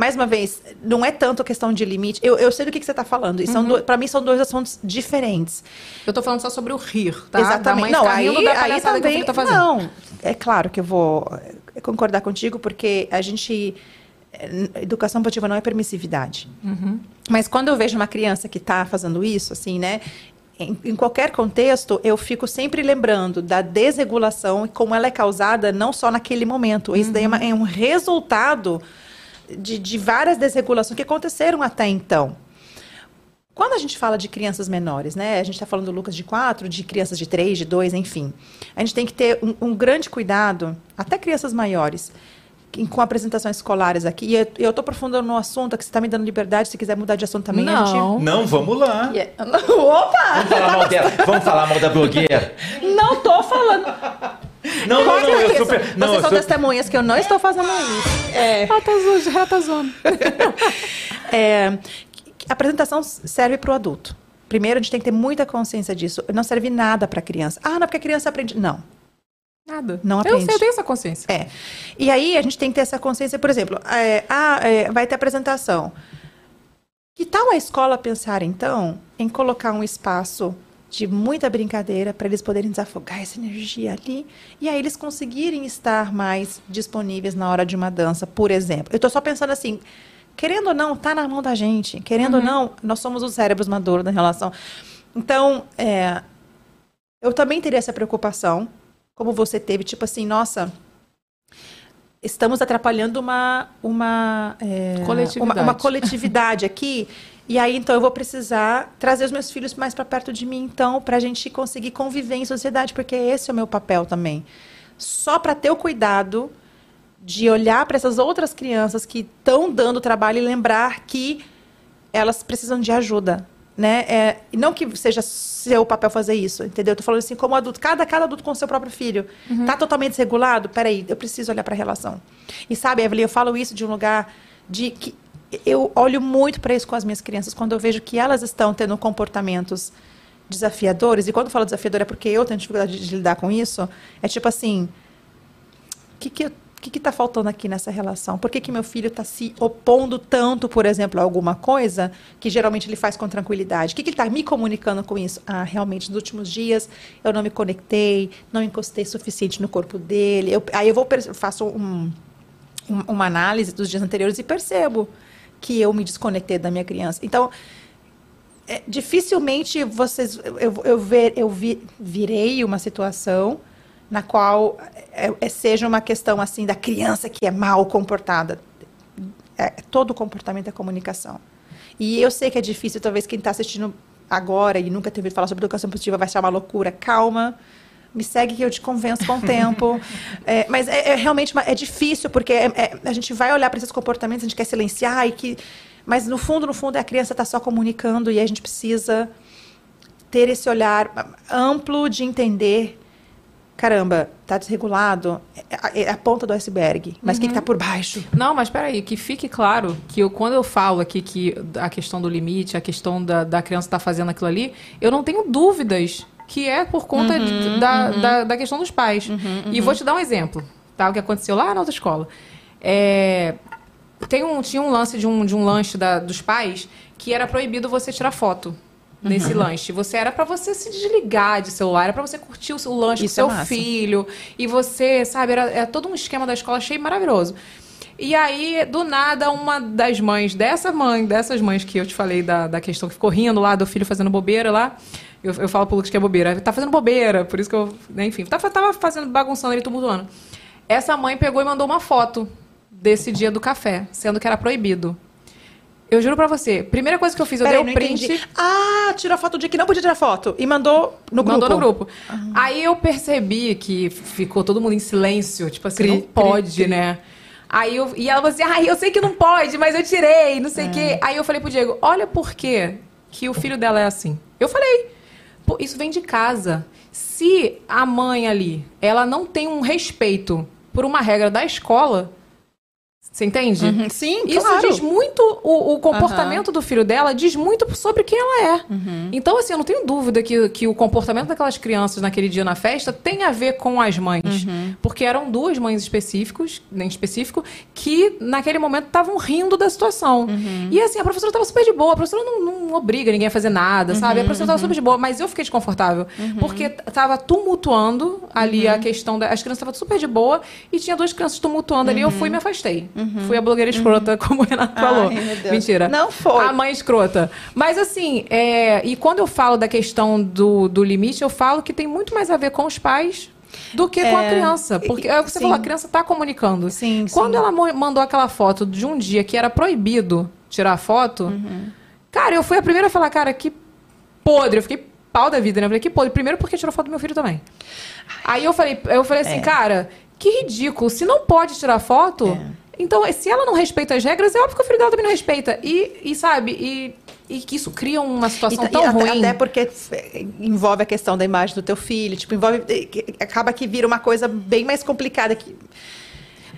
mais uma vez, não é tanto questão de limite. Eu, eu sei do que, que você está falando. E Uhum. para mim, são dois assuntos diferentes. Eu tô falando só sobre o rir, tá? Exatamente. não, aí, aí também. tá. Não, é claro que eu vou eh, concordar contigo, porque a gente. eh, Educação positiva não é permissividade. Uhum. Mas quando eu vejo uma criança que está fazendo isso, assim, né? Em, em qualquer contexto, eu fico sempre lembrando da desregulação e como ela é causada não só naquele momento. Isso daí é, uma- é um resultado de, de várias desregulações que aconteceram até então. Quando a gente fala de crianças menores, né? A gente está falando do Lucas de 4, de crianças de 3, de 2, enfim. A gente tem que ter um, um grande cuidado, até crianças maiores, com apresentações escolares aqui. E eu- eu estou aprofundando no assunto, que você está me dando liberdade, se quiser mudar de assunto também. a gente- Não. Não, vamos lá. (laughs) Yeah. Opa! Vamos falar mal dela. Vamos falar mal da blogueira. Não tô falando. Não, não, não. Eu Vocês super. Não, são eu super. testemunhas que eu não estou fazendo isso. É, Ratazona, ratazona. (laughs) é, que- que a apresentação serve para o adulto. Primeiro, a gente tem que ter muita consciência disso. Não serve nada para a criança. Ah, não, porque a criança aprende. Não. Nada. Não Eu aprende. sei, eu tenho essa consciência. É. E aí a gente tem que ter essa consciência, por exemplo, é, ah, é, vai ter apresentação. Que tal a escola pensar, então, em colocar um espaço de muita brincadeira para eles poderem desafogar essa energia ali e aí eles conseguirem estar mais disponíveis na hora de uma dança, por exemplo. Eu estou só pensando assim, querendo ou não, tá na mão da gente. Querendo ou não, nós somos os cérebros maduros da relação. Então, é, eu também teria essa preocupação, como você teve, tipo assim, nossa, estamos atrapalhando uma uma, é, Coletividade. uma, uma coletividade aqui. (laughs) E aí, então, eu vou precisar trazer os meus filhos mais para perto de mim, então, para a gente conseguir conviver em sociedade, porque esse é o meu papel também. Só para ter o cuidado de olhar para essas outras crianças que estão dando trabalho e lembrar que elas precisam de ajuda, né? É, e não que seja seu papel fazer isso, entendeu? Eu tô falando assim, como adulto, cada, cada adulto com o seu próprio filho. Tá totalmente desregulado? Peraí, eu preciso olhar para a relação. E sabe, Evelyn, eu falo isso de um lugar de que eu olho muito para isso com as minhas crianças, quando eu vejo que elas estão tendo comportamentos desafiadores, e quando eu falo desafiador é porque eu tenho dificuldade de lidar com isso, é tipo assim, o que que, que que tá faltando aqui nessa relação? Por que que meu filho está se opondo tanto, por exemplo, a alguma coisa que geralmente ele faz com tranquilidade? O que que ele está me comunicando com isso? Ah, realmente, nos últimos dias eu não me conectei, não encostei suficiente no corpo dele. Eu- aí eu vou faço um, um- uma análise dos dias anteriores e percebo que eu me desconectei da minha criança. Então, é, dificilmente vocês eu, eu, ver, eu vi, virei uma situação na qual é, é, seja uma questão assim da criança que é mal comportada. É, todo comportamento é comunicação. E eu sei que é difícil, talvez quem está assistindo agora e nunca teve ouvido falar sobre educação positiva vai achar uma loucura. Calma, me segue que eu te convenço com o tempo. (laughs) É, mas é, é realmente uma- é difícil, porque é- é- a gente vai olhar para esses comportamentos, a gente quer silenciar e que. Mas no fundo, no fundo, a criança está só comunicando e a gente precisa ter esse olhar amplo de entender. Caramba, tá desregulado, é a, é a ponta do iceberg. Mas o que, que tá por baixo? Não, mas peraí, que fique claro que eu, quando eu falo aqui que a questão do limite, a questão da, da criança estar fazendo aquilo ali, eu não tenho dúvidas que é por conta de- da, da, da questão dos pais. E vou te dar um exemplo, tá? O que aconteceu lá na outra escola. É, tem um, tinha um lance de um, de um lanche da- dos pais que era proibido você tirar foto. Nesse lanche. Você era pra você se desligar de celular, era pra você curtir o lanche Isso com é seu massa. filho. E você, sabe, era, era todo um esquema da escola, achei maravilhoso. E aí, do nada, uma das mães, dessa mãe, dessas mães que eu te falei da, da questão que ficou rindo lá do filho fazendo bobeira lá. Eu, eu falo pro Lucas que é bobeira. Tá fazendo bobeira, por isso que eu. né, Enfim, tava, tava fazendo, bagunçando ele, tumultuando. Essa mãe pegou e mandou uma foto desse dia do café, sendo que era proibido. Eu juro pra você, primeira coisa que eu fiz, eu Peraí, dei não o print. entendi. Ah, tirou a foto do dia que não podia tirar foto. E mandou no grupo. Mandou no grupo. Aí eu percebi que ficou todo mundo em silêncio, tipo assim, Cri, não cri, pode, cri. né? Aí eu, e ela falou assim, ai, eu sei que não pode, mas eu tirei, não sei o quê. Aí eu falei pro Diego, olha por quê que o filho dela é assim. Eu falei, isso vem de casa. Se a mãe ali, ela não tem um respeito por uma regra da escola, você entende? Uhum, Sim, Isso claro. diz muito, o, o comportamento do filho dela diz muito sobre quem ela é. Uhum. Então, assim, eu não tenho dúvida que, que o comportamento daquelas crianças naquele dia na festa tem a ver com as mães. Uhum. Porque eram duas mães específicos, em específico, que naquele momento estavam rindo da situação. Uhum. E assim, a professora estava super de boa, a professora não, não obriga ninguém a fazer nada, sabe? A professora estava super de boa, mas eu fiquei desconfortável. Porque estava tumultuando ali a questão da. As crianças estavam super de boa e tinha duas crianças tumultuando ali, eu fui e me afastei. Fui a blogueira escrota, como o Renato falou. Ai, Deus. Mentira. Não foi. A mãe escrota. Mas assim, é, e quando eu falo da questão do, do limite, eu falo que tem muito mais a ver com os pais do que com a É, criança. Porque é o que você sim. falou, a criança está comunicando. Sim, Quando sim. ela mandou aquela foto de um dia que era proibido tirar foto, Uhum. cara, eu fui a primeira a falar, cara, que podre. Eu fiquei pau da vida, né? Eu falei, que podre. Primeiro porque tirou foto do meu filho também. Aí eu falei, eu falei assim, É. cara, que ridículo. Se não pode tirar foto, É. então se ela não respeita as regras, é óbvio que o filho dela também não respeita. E, e sabe, e, e que isso cria uma situação E- tão e até- ruim. Até porque eh, envolve a questão da imagem do teu filho, tipo, envolve. que- Acaba que vira uma coisa bem mais complicada que.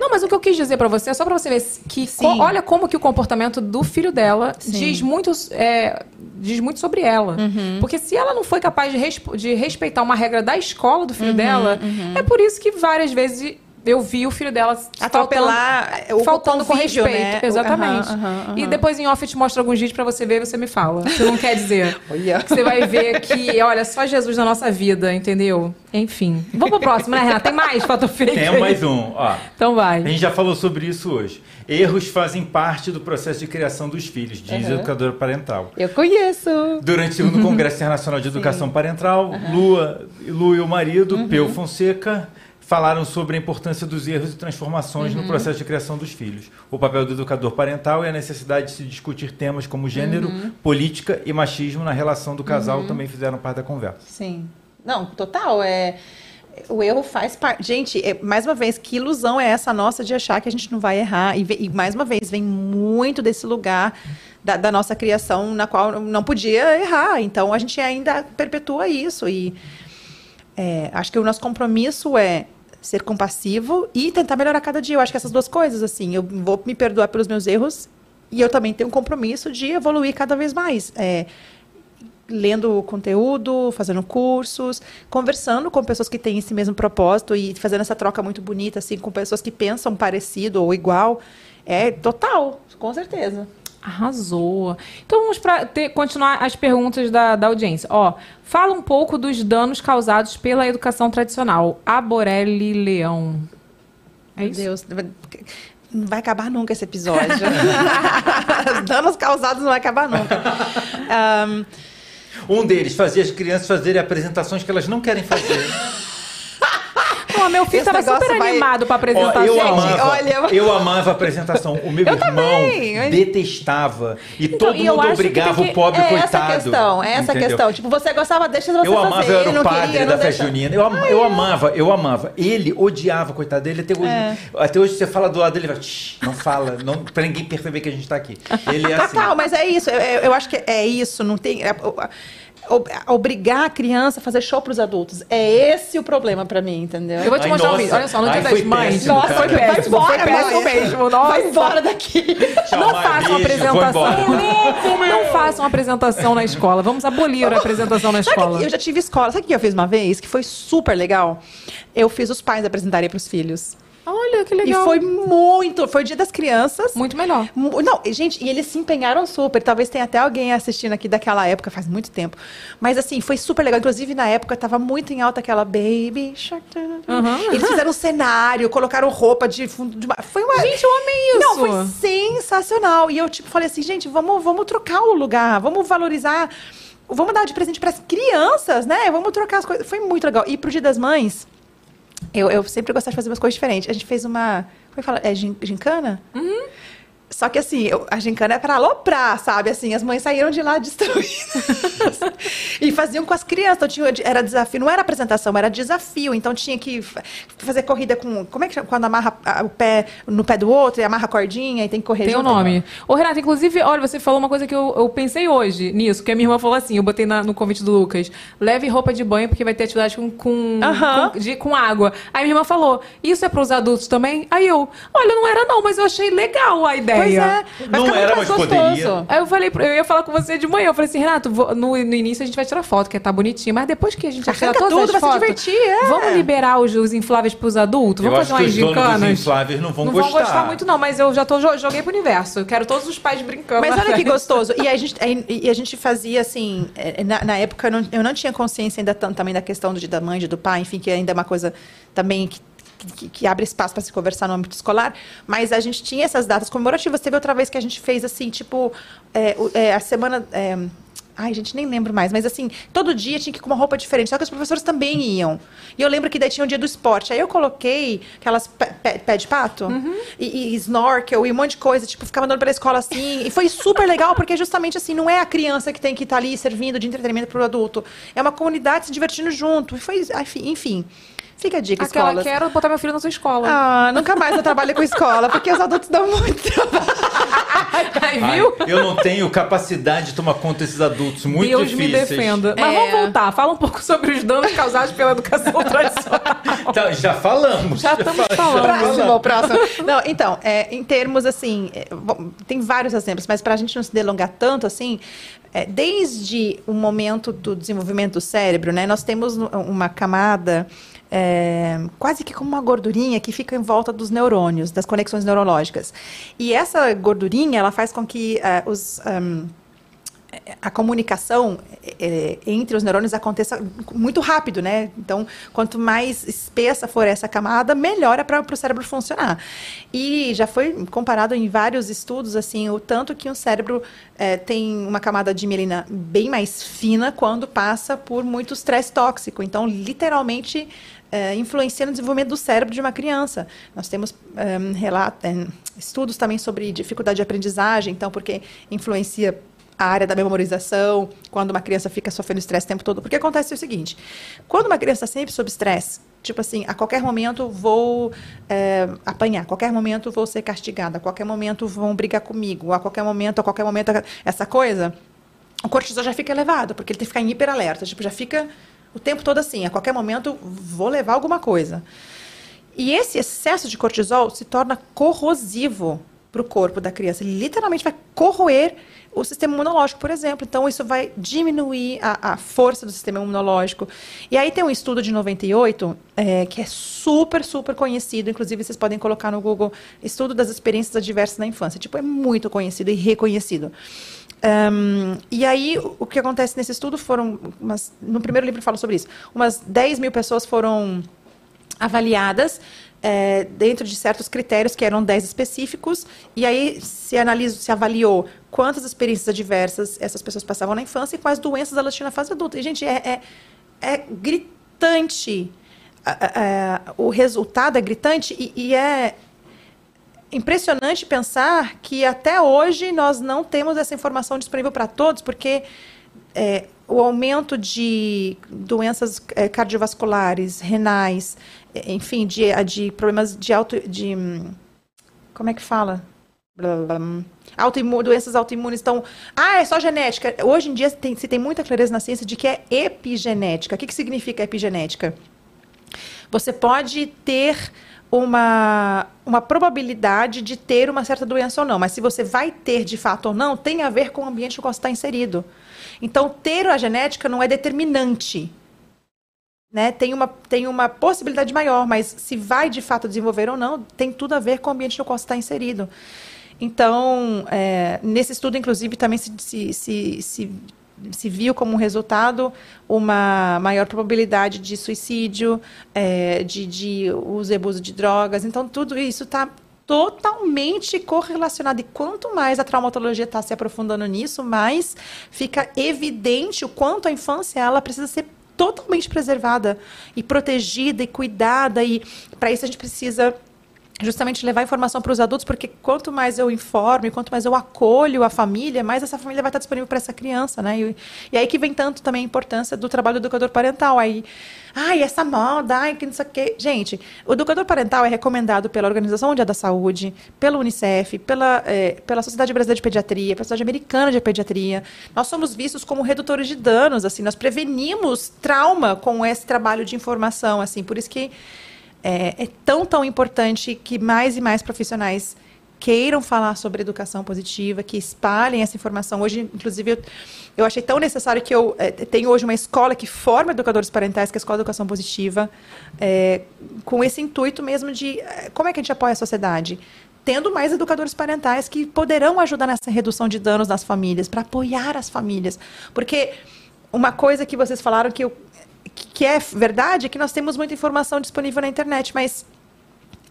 Não, mas o que eu quis dizer pra você é só pra você ver que co- olha como que o comportamento do filho dela Sim. diz muito, é, diz muito sobre ela. Uhum. Porque se ela não foi capaz de, de respeitar uma regra da escola do filho Uhum, dela, é por isso que várias vezes eu vi o filho dela Atropelar faltando, o faltando com respeito. né? Exatamente. Aham, aham, E aham. depois em off eu te mostro alguns vídeos pra você ver e você me fala. Você não quer dizer. (laughs) Que você vai ver que, olha, só Jesus na nossa vida, entendeu? Enfim. Vamos pro próximo, né, Renata? Tem mais foto fake? Tem mais um, ó. Então A vai. gente já falou sobre isso hoje. Erros fazem parte do processo de criação dos filhos, diz a educadora parental. Eu conheço. Durante o segundo Congresso Internacional de (laughs) Educação Parental, Lua, Lu e o marido, Uhum. Peu Fonseca, falaram sobre a importância dos erros e transformações Uhum. no processo de criação dos filhos, o papel do educador parental e a necessidade de se discutir temas como gênero, Uhum. política e machismo na relação do casal também fizeram parte da conversa. Sim. Não, total. É. O erro faz parte. Gente, é, mais uma vez, que ilusão é essa nossa de achar que a gente não vai errar? E, e mais uma vez, vem muito desse lugar da, da nossa criação na qual não podia errar. Então, a gente ainda perpetua isso. E é, acho que o nosso compromisso é ser compassivo e tentar melhorar cada dia. Eu acho que essas duas coisas, assim, eu vou me perdoar pelos meus erros e eu também tenho um compromisso de evoluir cada vez mais. É, lendo conteúdo, fazendo cursos, conversando com pessoas que têm esse mesmo propósito e fazendo essa troca muito bonita, assim, com pessoas que pensam parecido ou igual. É total, com certeza. Arrasou. Então vamos pra ter- continuar as perguntas da, da audiência. Ó, fala um pouco dos danos causados pela educação tradicional. A Borelli Leão. É Meu? Deus, não vai acabar nunca esse episódio. (laughs) Os danos causados não vai acabar nunca. Ahn, Um deles fazia as crianças fazerem apresentações que elas não querem fazer. Não, meu filho Esse tava negócio super vai- animado pra Ó, apresentar. eu, gente. amava, olha- eu amava a apresentação. O meu Eu irmão também, eu- detestava. E Então, todo e eu mundo que obrigava tem que- o pobre é coitado. essa questão, é essa entendeu? questão. Tipo, você gostava, deixa você Eu fazer. amava, eu era ele o padre queria, da festa junina. Eu, am- eu amava, eu amava. Ele odiava, coitado dele. Até hoje, É. até hoje você fala do lado dele, "Shh, não fala, não, pra ninguém perceber que a gente tá aqui. Ele é assim. Total, mas é isso. Eu, eu- eu acho que é isso. Não tem. Ob- obrigar a criança a fazer show pros adultos. É esse o problema pra mim, entendeu? Eu vou te Ai, mostrar um nossa. vídeo. Olha só, no Ai, dia das foi mães. péssimo, Nossa, cara. foi Vai péssimo. Foi embora, péssimo mãe. mesmo. Nossa. Vai embora daqui. Tchau, Não façam apresentação. embora. Não façam apresentação na escola. Vamos abolir a apresentação na escola. que eu já tive escola. Sabe o que eu fiz uma vez? Que foi super legal? Eu fiz os pais apresentarem pros filhos. Olha, que legal. E foi muito. Foi o dia das crianças. muito melhor. Não, gente, e eles se empenharam super. Talvez tenha até alguém assistindo aqui daquela época, faz muito tempo. Mas assim, foi super legal. Inclusive, na época, tava muito em alta aquela Baby Shark. Eles fizeram um cenário, colocaram roupa de fundo de. Foi uma. Gente, eu amei isso. Não, foi sensacional. E eu, tipo, falei assim, gente, vamos, vamos trocar o lugar, vamos valorizar. Vamos dar de presente para as crianças, né? Vamos trocar as coisas. Foi muito legal. E pro Dia das Mães, eu, eu sempre gostava de fazer umas coisas diferentes. A gente fez uma. Como é que fala? É gin- gincana? Só que assim, eu- a gincana é pra aloprar, sabe? Assim, as mães saíram de lá (laughs) destruídas. e faziam com as crianças. Então, tinha, era desafio, não era apresentação, era desafio. Então tinha que fa- fazer corrida com. Como é que chama? Quando amarra o pé no pé do outro e amarra a cordinha e tem que correr Tem o junto. nome. Ô, Renata, inclusive, olha, você falou uma coisa que eu, eu pensei hoje nisso, que a minha irmã falou assim, eu botei na- no convite do Lucas, leve roupa de banho, porque vai ter atividade com, com, com, de- com água. Aí minha irmã falou, isso é para os adultos também? Aí eu, olha, não era não, mas eu achei legal a ideia. Pois é. Vai Não era, muito mas mais poderia. gostoso. Aí eu falei, eu ia falar com você de manhã. Eu falei assim, Renato, vou- no, no início a gente vai tirar foto, que tá bonitinho, mas depois que a gente tirar todas tudo, as vai se divertir, é. vamos liberar os, os infláveis pros adultos? Eu Vamos acho fazer que umas os donos dos gincanas? infláveis não vão não gostar. vão gostar muito, não, mas eu já tô, jo- joguei pro universo. Eu quero todos os pais brincando. Mas olha que gostoso. E a gente, (laughs) e a gente fazia assim, eh, na, na época eu não, eu não tinha consciência ainda tanto também da questão do da mãe, do pai, enfim, que ainda é uma coisa também que, que, que abre espaço para se conversar no âmbito escolar. Mas a gente tinha essas datas comemorativas. Teve outra vez que a gente fez assim, tipo, o- eh, a semana. eh, Ai, gente, nem lembro mais. Mas assim, todo dia tinha que ir com uma roupa diferente. Só que os professores também iam. E eu lembro que daí tinha o dia do esporte. Aí eu coloquei aquelas pé, pé- pé de pato e, e snorkel e um monte de coisa. Tipo, ficava andando pela escola assim. E foi super legal, porque justamente assim, não é a criança que tem que estar ali servindo de entretenimento para o adulto. É uma comunidade se divertindo junto. E foi, enfim. Fica a dica, Aquela, escolas. quero botar meu filho na sua escola. Ah, nunca mais eu trabalho com escola, porque os adultos dão muito trabalho. Aí, (laughs) Ai, viu? eu não tenho capacidade de tomar conta desses adultos muito Deus difíceis. me defenda. Mas É. vamos voltar. Fala um pouco sobre os danos causados pela educação (laughs) tradicional. Tá, já falamos. Já estamos falando. Próximo, próximo. Não, então, é, em termos assim, é, bom, tem vários exemplos, mas para a gente não se delongar tanto assim, é, desde o momento do desenvolvimento do cérebro, né, nós temos uma camada é, quase que como uma gordurinha que fica em volta dos neurônios, das conexões neurológicas. E essa gordurinha, ela faz com que é, os ahm, a comunicação é, entre os neurônios aconteça muito rápido, né? Então, quanto mais espessa for essa camada, melhor é para o cérebro funcionar. E já foi comparado em vários estudos, assim, o tanto que um cérebro é, tem uma camada de mielina bem mais fina quando passa por muito estresse tóxico. Então, literalmente, é, influencia no desenvolvimento do cérebro de uma criança. Nós temos é, relato, é, estudos também sobre dificuldade de aprendizagem, então, porque influencia a área da memorização, quando uma criança fica sofrendo estresse o tempo todo. Porque acontece o seguinte: quando uma criança está sempre sob estresse, tipo assim, a qualquer momento vou é, apanhar, a qualquer momento vou ser castigada, a qualquer momento vão brigar comigo, a qualquer momento, a qualquer momento, essa coisa, o cortisol já fica elevado, porque ele tem que ficar em hiperalerta, tipo, já fica o tempo todo assim, a qualquer momento vou levar alguma coisa. E esse excesso de cortisol se torna corrosivo para o corpo da criança. Ele literalmente vai corroer o sistema imunológico, por exemplo. Então, isso vai diminuir a, a força do sistema imunológico. E aí tem um estudo de 98, é, que é super, super conhecido. Inclusive, vocês podem colocar no Google Estudo das Experiências Adversas na Infância. Tipo, é muito conhecido e reconhecido. Um, e aí, o- que acontece nesse estudo foram, umas, no primeiro livro fala sobre isso, umas 10 mil pessoas foram avaliadas é, dentro de certos critérios, que eram 10 específicos, e aí se analisou, se avaliou quantas experiências adversas essas pessoas passavam na infância e quais doenças elas tinham na fase adulta. E, gente, é, é, é gritante o resultado é gritante e, e é impressionante pensar que até hoje nós não temos essa informação disponível para todos, porque é, o aumento de doenças é, cardiovasculares, renais, enfim, de, de problemas de auto. De, como é que fala? Doenças autoimunes. Então, ah, é só genética. Hoje em dia tem- se tem muita clareza na ciência de que é epigenética. O que, que significa epigenética? Você pode ter uma, uma probabilidade de ter uma certa doença ou não, mas se você vai ter de fato ou não, tem a ver com o ambiente no qual você está inserido. Então, ter a genética não é determinante. Né? Tem, uma, tem uma possibilidade maior, mas se vai de fato desenvolver ou não, tem tudo a ver com o ambiente no qual você está inserido. Então, é, nesse estudo, inclusive, também se, se, se, se, se viu como resultado uma maior probabilidade de suicídio, é, de, de uso e abuso de drogas. Então, tudo isso está totalmente correlacionado. E quanto mais a traumatologia está se aprofundando nisso, mais fica evidente o quanto a infância ela precisa ser totalmente preservada e protegida e cuidada. E para isso a gente precisa justamente levar informação para os adultos, porque quanto mais eu informo, quanto mais eu acolho a família, mais essa família vai estar disponível para essa criança, né? E, e aí que vem tanto também a importância do trabalho do educador parental. Aí, ai, essa moda, ai, que não sei o quê. Gente, o educador parental é recomendado pela Organização Mundial da Saúde, pelo Unicef, pela, eh, pela Sociedade Brasileira de Pediatria, pela Sociedade Americana de Pediatria. Nós somos vistos como redutores de danos, assim, nós prevenimos trauma com esse trabalho de informação, assim, por isso que é, é tão, tão importante que mais e mais profissionais queiram falar sobre educação positiva, que espalhem essa informação. Hoje, inclusive, eu, eu achei tão necessário que eu eh, tenho hoje uma escola que forma educadores parentais, que é a Escola de Educação Positiva, eh, com esse intuito mesmo de eh, como é que a gente apoia a sociedade? Tendo mais educadores parentais que poderão ajudar nessa redução de danos nas famílias, para apoiar as famílias. Porque uma coisa que vocês falaram que eu que é verdade é que nós temos muita informação disponível na internet, mas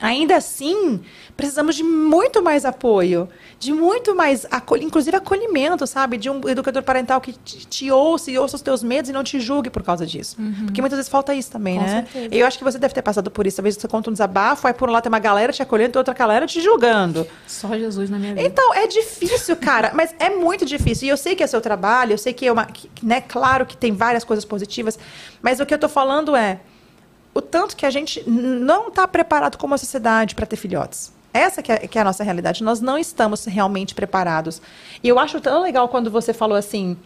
ainda assim precisamos de muito mais apoio, de muito mais, acolh inclusive acolhimento, sabe? De um educador parental que te, te ouça e ouça os teus medos e não te julgue por causa disso. Porque muitas vezes falta isso também, Com né? certeza. Eu acho que você deve ter passado por isso. Talvez você conta um desabafo, aí por um lado tem uma galera te acolhendo, outra galera te julgando. Só Jesus na minha vida. Então, é difícil, cara, mas é muito difícil. E eu sei que é seu trabalho, eu sei que é uma. Que, né, claro que tem várias coisas positivas, mas o que eu tô falando é o tanto que a gente não está preparado como a sociedade para ter filhotes. Essa que é, que é a nossa realidade. Nós não estamos realmente preparados. E eu acho tão legal quando você falou assim.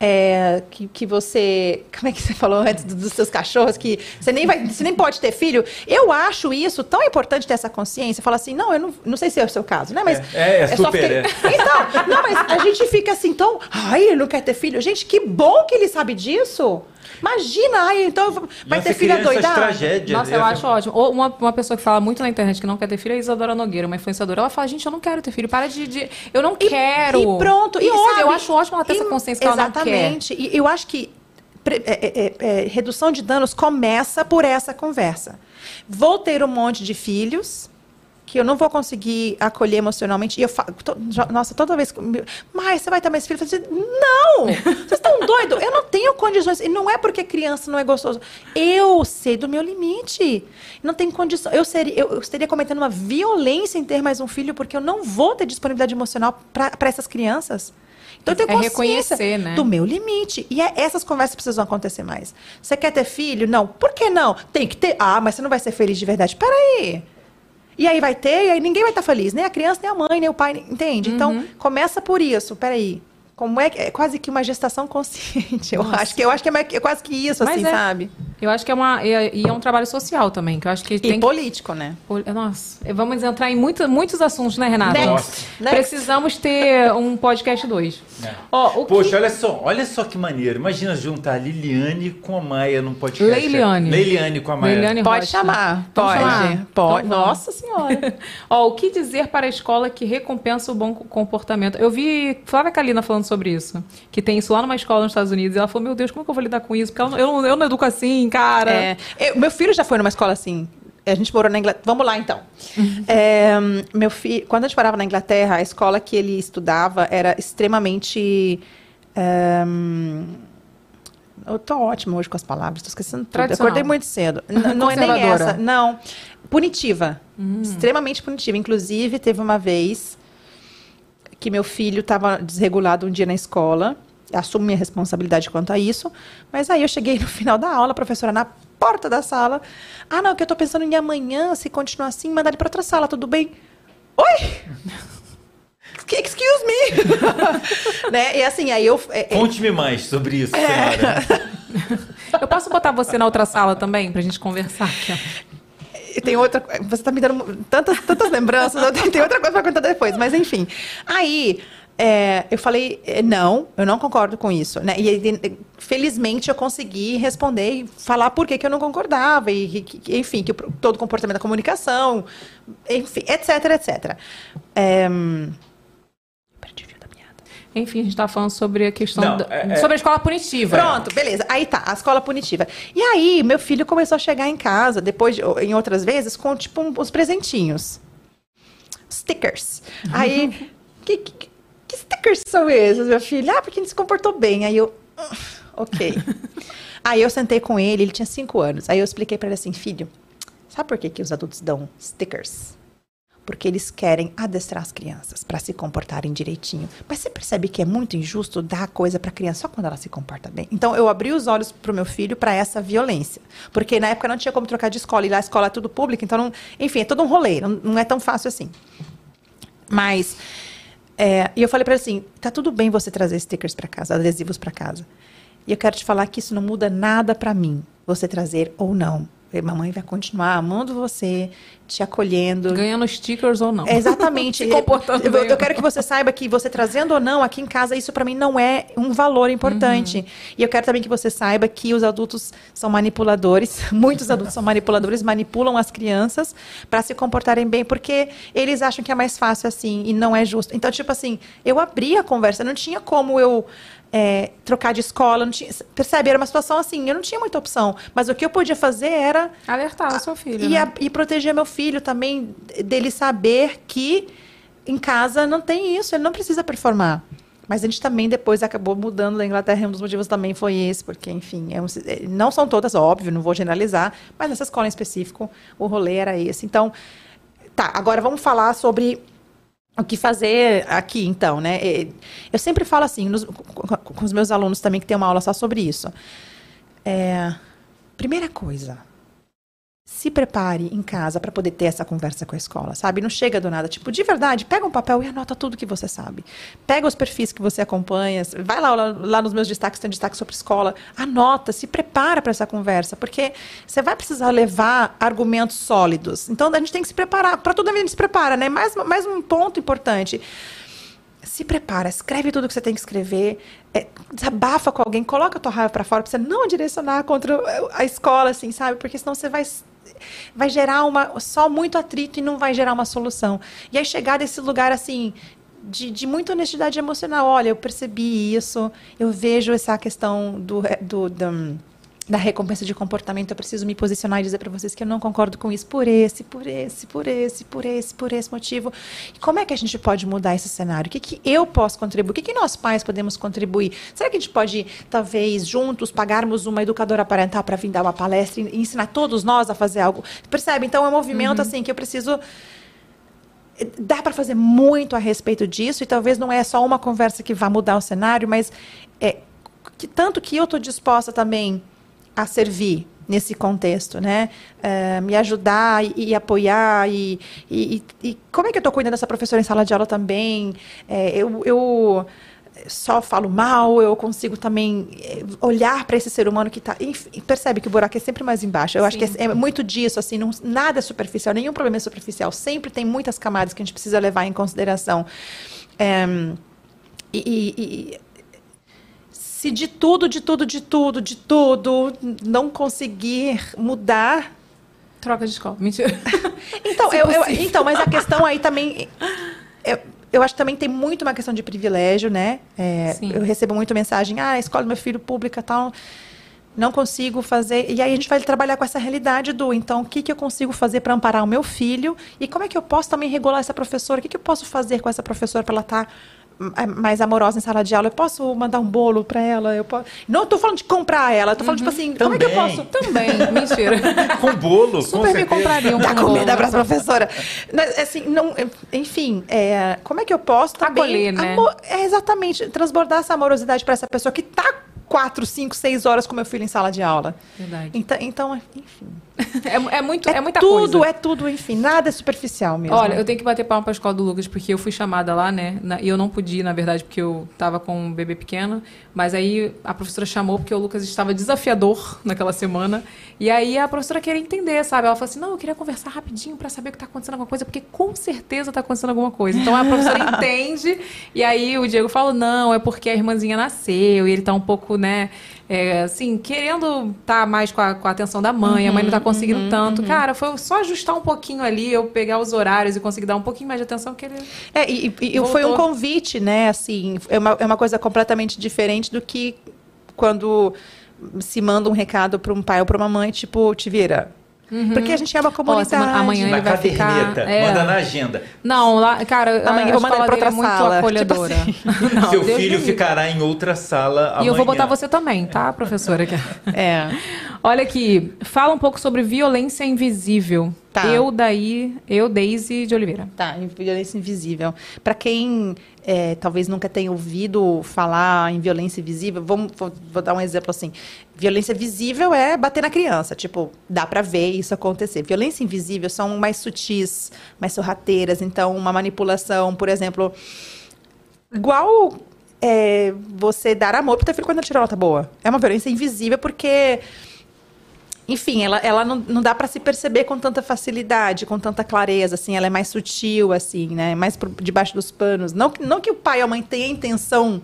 é, que, que você. Como é que você falou antes do- dos seus cachorros? Que você nem, vai, você nem pode ter filho. Eu acho isso tão importante ter essa consciência. Falar assim, não, eu não, não sei se é o seu caso, né? Mas É, é, só super fiquei- (laughs) Então, não, mas a gente fica assim, tão. Ai, ele não quer ter filho. Gente, que bom que ele sabe disso. Imagina, ai, então vai ter filha tragédias. Nossa, eu acho ótimo. Ou uma, uma pessoa que fala muito na internet que não quer ter filho é a Isadora Nogueira, uma influenciadora. Ela fala, gente, eu não quero ter filho. Para de. de- eu não E- quero. E pronto. E, sabe, eu acho ótimo ela ter essa e- consciência que ela não quer. Exatamente. E eu acho que pre- é- é- é, redução de danos começa por essa conversa. Vou ter um monte de filhos que eu não vou conseguir acolher emocionalmente. E eu falo, to- nossa, toda vez. Mas você vai ter mais filhos? Eu falo assim, não! Vocês estão doidos? Eu não tenho condições. E não é porque criança não é gostoso. Eu sei do meu limite. Não tenho condição. Eu seria, eu, eu estaria cometendo uma violência em ter mais um filho, porque eu não vou ter disponibilidade emocional para essas crianças. Então eu tenho É consciência reconhecer, né? do meu limite. E é- essas conversas precisam acontecer mais. Você quer ter filho? Não. Por que não? Tem que ter. Ah, mas você não vai ser feliz de verdade. Peraí. E aí vai ter, e aí ninguém vai estar feliz. Nem a criança, nem a mãe, nem o pai. Entende? Uhum. Então, começa por isso. Peraí. Como é que. É quase que uma gestação consciente. Eu acho que, eu acho que é, mais- é quase que isso, Mas assim, é. sabe? Eu acho que é uma. E e é um trabalho social também, que eu acho que E tem que político, né? Pol- Nossa, vamos entrar em muito, muitos assuntos, né, Renata? Next. Nossa. Next. Precisamos ter um podcast 2. Ó, o Poxa, que... olha só, olha só que maneiro. Imagina juntar a Liliane com a Maia num podcast. Leiliane. Leiliane com a Maia. Leiliane Pode Rocha. chamar. Pode. chamar? Pode. Então. Nossa Senhora. (laughs) Ó, o que dizer para a escola que recompensa o bom comportamento? Eu vi Flávia Kalina falando sobre isso. Que tem isso lá numa escola nos Estados Unidos. E ela falou, meu Deus, como é que eu vou lidar com isso? Porque ela eu, não, eu não educo assim, cara. É, eu- meu filho já foi numa escola assim. A gente morou na Inglaterra. Vamos lá, então. É, meu filho, quando a gente morava na Inglaterra, a escola que ele estudava era extremamente. é, eu tô ótima hoje com as palavras, tô esquecendo tudo. Acordei muito cedo. N- não é nem essa. Não. Punitiva. Extremamente punitiva. Inclusive, teve uma vez que meu filho estava desregulado um dia na escola. Assumo minha responsabilidade quanto a isso. Mas aí eu cheguei no final da aula, a professora na porta da sala. Ah, não, que eu tô pensando em amanhã, se continuar assim, mandar ele para outra sala, tudo bem? Oi! (laughs) Excuse me! (laughs) né? E assim, aí eu. é, é, Conte-me mais sobre isso, senhora. (laughs) Eu posso botar você na outra sala também, pra gente conversar aqui, ó. E tem outra. Você tá me dando tantas, tantas lembranças, tem outra coisa pra contar depois, mas enfim. Aí. é, eu falei, é, não, eu não concordo com isso. Né? E, e, felizmente eu consegui responder e falar por que, que eu não concordava, e, que- enfim, que todo comportamento da comunicação, enfim, etc, etc. É, perdi o fio da piada. Enfim, a gente tá falando sobre a questão Não, da- é- é- sobre a escola punitiva. Pronto, beleza. Aí tá, a escola punitiva. E aí, meu filho começou a chegar em casa, depois, de- em outras vezes, com, tipo, um- uns presentinhos. Stickers. Aí, (laughs) que, que, que stickers são esses, meu filho? Ah, porque ele se comportou bem. Aí eu, "Ah, ok. (laughs) aí eu sentei com ele, ele tinha cinco anos. Aí eu expliquei pra ele assim, filho, sabe por que, que os adultos dão stickers? Porque eles querem adestrar as crianças para se comportarem direitinho. Mas você percebe que é muito injusto dar coisa para criança só quando ela se comporta bem. Então eu abri os olhos pro meu filho para essa violência, porque na época não tinha como trocar de escola e lá a escola é tudo pública, então não, enfim, é todo um rolê, não, não é tão fácil assim. Mas é, e eu falei para ele assim, tá tudo bem você trazer stickers para casa, adesivos para casa. E eu quero te falar que isso não muda nada para mim, você trazer ou não. Mamãe vai continuar amando você, te acolhendo. Ganhando stickers ou não. É, Exatamente. (laughs) Se comportando eu, eu quero que você saiba que você trazendo ou não aqui em casa, isso pra mim não é um valor importante. Uhum. E eu quero também que você saiba que os adultos são manipuladores. (laughs) Muitos adultos são manipuladores, manipulam as crianças pra se comportarem bem, porque eles acham que é mais fácil assim e não é justo. Então, tipo assim, eu abri a conversa, não tinha como eu é, trocar de escola, tinha, percebe? Era uma situação assim, eu não tinha muita opção. Mas o que eu podia fazer era Alertar o seu filho. e, né? a- e proteger meu filho também, dele saber que em casa não tem isso, ele não precisa performar. Mas a gente também depois acabou mudando na Inglaterra, e um dos motivos também foi esse, porque, enfim, é um- é, não são todas, óbvio, não vou generalizar, mas nessa escola em específico, o rolê era esse. Então, tá, agora vamos falar sobre o que fazer aqui, então, né? Eu sempre falo assim, nos- com os meus alunos também, que tem uma aula só sobre isso. É, primeira coisa, se prepare em casa para poder ter essa conversa com a escola, sabe? Não chega do nada, tipo, de verdade, pega um papel e anota tudo que você sabe. Pega os perfis que você acompanha, vai lá, lá, lá nos meus destaques, tem destaque sobre escola, anota, se prepara para essa conversa, porque você vai precisar levar argumentos sólidos. Então a gente tem que se preparar, para tudo a gente se prepara, né? Mais, mais um ponto importante se prepara, escreve tudo que você tem que escrever, é, desabafa com alguém, coloca a tua raiva para fora para você não direcionar contra a escola, assim, sabe? Porque senão você vai vai gerar uma só muito atrito e não vai gerar uma solução. E aí chegar desse lugar assim de, de muita honestidade emocional, olha, eu percebi isso, eu vejo essa questão do, do, do da recompensa de comportamento, eu preciso me posicionar e dizer para vocês que eu não concordo com isso por esse, por esse, por esse, por esse, por esse motivo. E como é que a gente pode mudar esse cenário? O que, que eu posso contribuir? O que, que nós pais podemos contribuir? Será que a gente pode, talvez, juntos, pagarmos uma educadora parental para vir dar uma palestra e ensinar todos nós a fazer algo? Percebe? Então é um movimento assim que eu preciso dá para fazer muito a respeito disso e talvez não é só uma conversa que vá mudar o cenário, mas é que tanto que eu estou disposta também a servir nesse contexto, né? É, me ajudar e, e apoiar e, e, e, como é que eu estou cuidando dessa professora em sala de aula também? É, eu, eu só falo mal, eu consigo também olhar para esse ser humano que está. Percebe que o buraco é sempre mais embaixo. Eu Sim. acho que é, é, muito disso, assim, não, nada é superficial, nenhum problema é superficial. Sempre tem muitas camadas que a gente precisa levar em consideração. É, e, e, se de tudo, de tudo, de tudo, de tudo, não conseguir mudar. Troca de escola. Mentira. (laughs) então, eu, eu, então, mas a questão aí também. Eu, eu acho que também tem muito uma questão de privilégio, né? É, eu recebo muito mensagem, ah, a escola do meu filho pública tal, não consigo fazer. E aí a gente vai trabalhar com essa realidade do, então, o que, que eu consigo fazer para amparar o meu filho e como é que eu posso também regular essa professora? O que, que eu posso fazer com essa professora para ela estar tá é, mais amorosa em sala de aula, eu posso mandar um bolo pra ela? Eu posso... Não tô falando de comprar ela, eu tô falando, tipo assim, como é que eu Também. posso Também, mentira. (laughs) Com bolo, com Super me certeza. comprariam dar com comida para professora. Mas, assim, não, enfim, é, como é que eu posso também... Acolher, né? amo- é, exatamente, transbordar essa amorosidade para essa pessoa que tá quatro, cinco, seis horas com meu filho em sala de aula. Verdade. Então, então enfim. (laughs) É, é muito, é, É, muita tudo, coisa. é tudo, enfim, nada é superficial mesmo. Olha, eu tenho que bater palma pra escola do Lucas, porque eu fui chamada lá, né? na- e eu não podia, na verdade, porque eu tava com um bebê pequeno. Mas aí a professora chamou porque o Lucas estava desafiador (laughs) naquela semana. E aí a professora queria entender, sabe? Ela falou assim: não, eu queria conversar rapidinho pra saber o que tá acontecendo alguma coisa, porque com certeza tá acontecendo alguma coisa. Então a professora (laughs) entende. E aí o Diego falou: não, é porque a irmãzinha nasceu e ele tá um pouco, né? é, assim, querendo estar mais com a, com a atenção da mãe, a mãe não tá conseguindo tanto. Cara, foi só ajustar um pouquinho ali, eu pegar os horários e conseguir dar um pouquinho mais de atenção que ele. É, e, e- foi um convite, né? Assim, é uma, é uma coisa completamente diferente do que quando se manda um recado para um pai ou para uma mãe, tipo, te vira. Porque a gente é uma comunidade. semana- amanhã Na ele vai ficar- é. manda na agenda. Não, lá, cara, Amanhã a, eu vou mandar escola ele pra dele é outra muito sala, acolhedora. (laughs) Não, Seu Deus filho ficará em outra sala amanhã. E eu vou botar você também, tá, professora? É. (laughs) Olha aqui, fala um pouco sobre violência invisível. Tá. Eu, daí, eu, Daisy de Oliveira. Tá, em violência invisível. Para quem é, talvez nunca tenha ouvido falar em violência invisível, vamos, vou, vou dar um exemplo assim. Violência visível é bater na criança, tipo, dá para ver isso acontecer. Violência invisível são mais sutis, mais sorrateiras, então uma manipulação, por exemplo, igual é, você dar amor pro teu filho quando ele tirou nota boa. É uma violência invisível porque enfim, ela, ela não, não dá para se perceber com tanta facilidade, com tanta clareza, assim, ela é mais sutil, assim, né? Mais por debaixo dos panos. Não, que- não que o pai ou a mãe tenha intenção,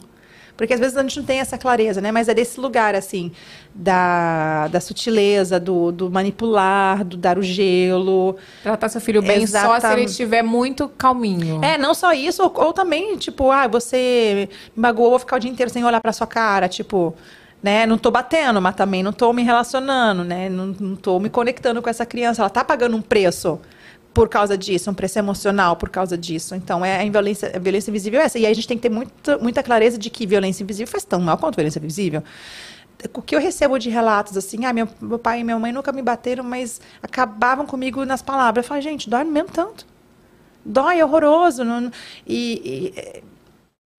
porque às vezes a gente não tem essa clareza, né? Mas é desse lugar, assim, da, da sutileza, do, do manipular, do dar o gelo. Tratar seu filho bem só se ele Exatamente. estiver muito calminho. É, não só isso, ou, ou também, tipo, ah, você me magoou, vou ficar o dia inteiro sem olhar pra sua cara, tipo, né? Não tô batendo, mas também não tô me relacionando, né? Não, não tô me conectando com essa criança. Ela tá pagando um preço por causa disso, um preço emocional por causa disso. Então, é a violência, a violência invisível é essa. E aí a gente tem que ter muita, muita clareza de que violência invisível faz tão mal quanto violência visível. O que eu recebo de relatos assim, ah, meu, meu pai e minha mãe nunca me bateram, mas acabavam comigo nas palavras. Eu falo, gente, dói mesmo tanto dói, é horroroso. não- e, e,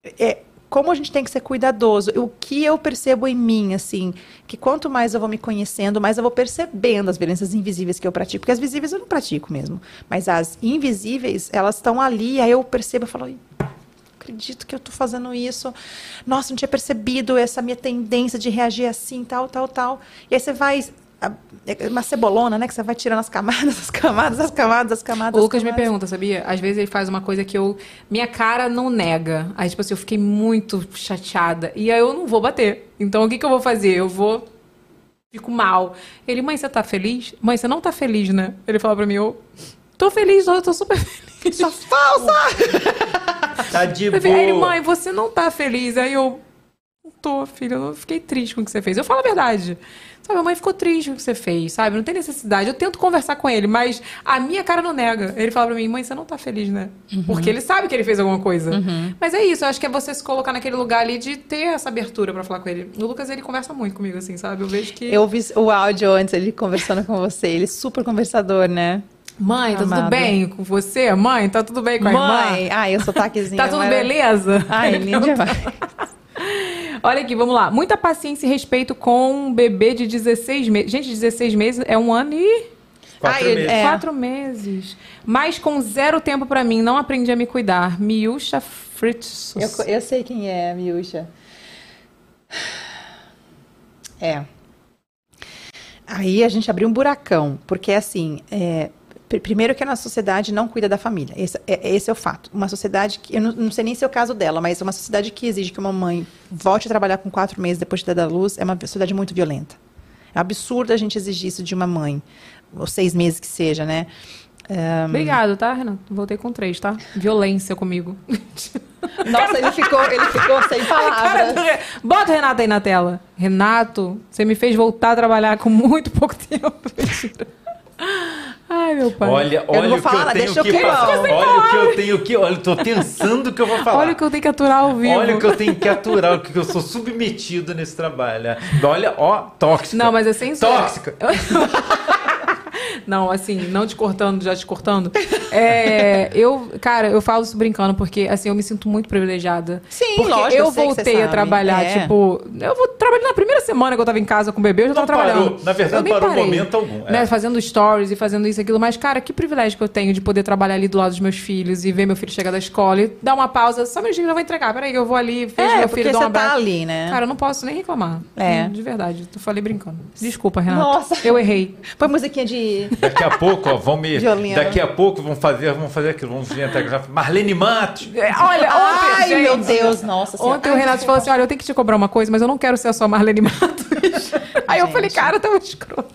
é- é, como a gente tem que ser cuidadoso. O que eu percebo em mim, assim, que quanto mais eu vou me conhecendo, mais eu vou percebendo as violências invisíveis que eu pratico. Porque as visíveis eu não pratico mesmo. Mas as invisíveis, elas estão ali, aí eu percebo, eu falo, "Ih, acredito que eu tô fazendo isso. Nossa, não tinha percebido essa minha tendência de reagir assim, tal, tal, tal. E aí você vai. É uma cebolona, né? Que você vai tirando as camadas, (laughs) as camadas, as camadas, as camadas. O as Lucas me camadas. pergunta, sabia? Às vezes ele faz uma coisa que eu. Minha cara não nega. Aí, tipo assim, eu fiquei muito chateada. E aí eu não vou bater. Então o que, que eu vou fazer? Eu vou. Fico mal. Ele, mãe, você tá feliz? Mãe, você não tá feliz, né? Ele fala pra mim, eu. Tô feliz, eu tô super (laughs) feliz. Sua falsa! Tá de Aí ele, boa. mãe, você não tá feliz. Aí eu. Não tô, filho, eu não fiquei triste com o que você fez. Eu falo a verdade. Sabe, a mãe ficou triste com o que você fez, sabe? Não tem necessidade. Eu tento conversar com ele, mas a minha cara não nega. Ele fala pra mim, mãe, você não tá feliz, né? Porque ele sabe que ele fez alguma coisa. Mas é isso, eu acho que é você se colocar naquele lugar ali de ter essa abertura pra falar com ele. O Lucas, ele conversa muito comigo, assim, sabe? Eu vejo que. Eu vi o áudio antes, ele conversando com você. Ele é super conversador, né? Mãe, tá tudo bem com você? Mãe, tá tudo bem com a irmã? Mãe! Ai, o sotaquezinho. Tá tudo mara- beleza? Ai, lindo demais. (laughs) Olha aqui, vamos lá. Muita paciência e respeito com um bebê de 16 meses. Gente, 16 meses é um ano e Quatro Ai, meses. é. quatro meses. Mas com zero tempo pra mim, não aprendi a me cuidar. Miúcha Fritz. Eu, eu sei quem é Miúcha. É. Aí a gente abriu um buracão, porque assim, é, primeiro que a nossa sociedade não cuida da família. Esse é, esse é o fato. Uma sociedade que, eu não, não sei nem se é o caso dela, mas uma sociedade que exige que uma mãe volte a trabalhar com quatro meses depois de dado à luz é uma sociedade muito violenta. É absurdo a gente exigir isso de uma mãe, ou seis meses que seja, né? É, Obrigado, tá, Renato? Voltei com três, tá? Violência comigo. (laughs) Nossa, ele ficou, ele ficou sem palavras. do Bota o Renato aí na tela. Renato, você me fez voltar a trabalhar com muito pouco (laughs) tempo. Ai, meu pai. Olha, Eu não olha vou o que falar, eu tenho deixa eu que falar. Olha o que eu tenho que. Olha, eu tô pensando o que eu vou falar. Olha o que eu tenho que aturar ao vivo. Olha o que eu tenho que aturar, o que eu sou submetido nesse trabalho. Olha, ó, tóxica. Não, mas é sem zoeira. Tóxica. (laughs) Não, assim, não te cortando, já te cortando. É, eu, cara, eu falo isso brincando, porque assim, eu me sinto muito privilegiada. Sim, porque lógico, eu eu voltei a trabalhar, É. tipo, eu vou trabalhar na primeira semana que eu tava em casa com o bebê, eu já Não tava trabalhando. parou. Na verdade, parou parei, momento algum, é. Né, fazendo stories e fazendo isso e aquilo, mas cara, que privilégio que eu tenho de poder trabalhar ali do lado dos meus filhos e ver meu filho chegar da escola e dar uma pausa, só um minutinho, já vou entregar. Peraí, eu vou ali, vejo É, meu porque filho, dou um você tá abraço. ali, né? Cara, eu não posso nem reclamar. É. De verdade, eu falei brincando. Desculpa, Renata. Nossa. Eu errei. Põe musiquinha de. Daqui a pouco, ó, vão me. Violino. Daqui a pouco vão fazer, vão fazer aquilo. Vamos inventar. já- Marlene Matos. É, Olha, ontem, Ai, gente, meu Deus, nossa senhora. Ontem o Renato falou assim: olha, eu tenho que te cobrar uma coisa, mas eu não quero ser a sua Marlene Matos. (laughs) Aí eu Gente. falei, cara, tá um escroto.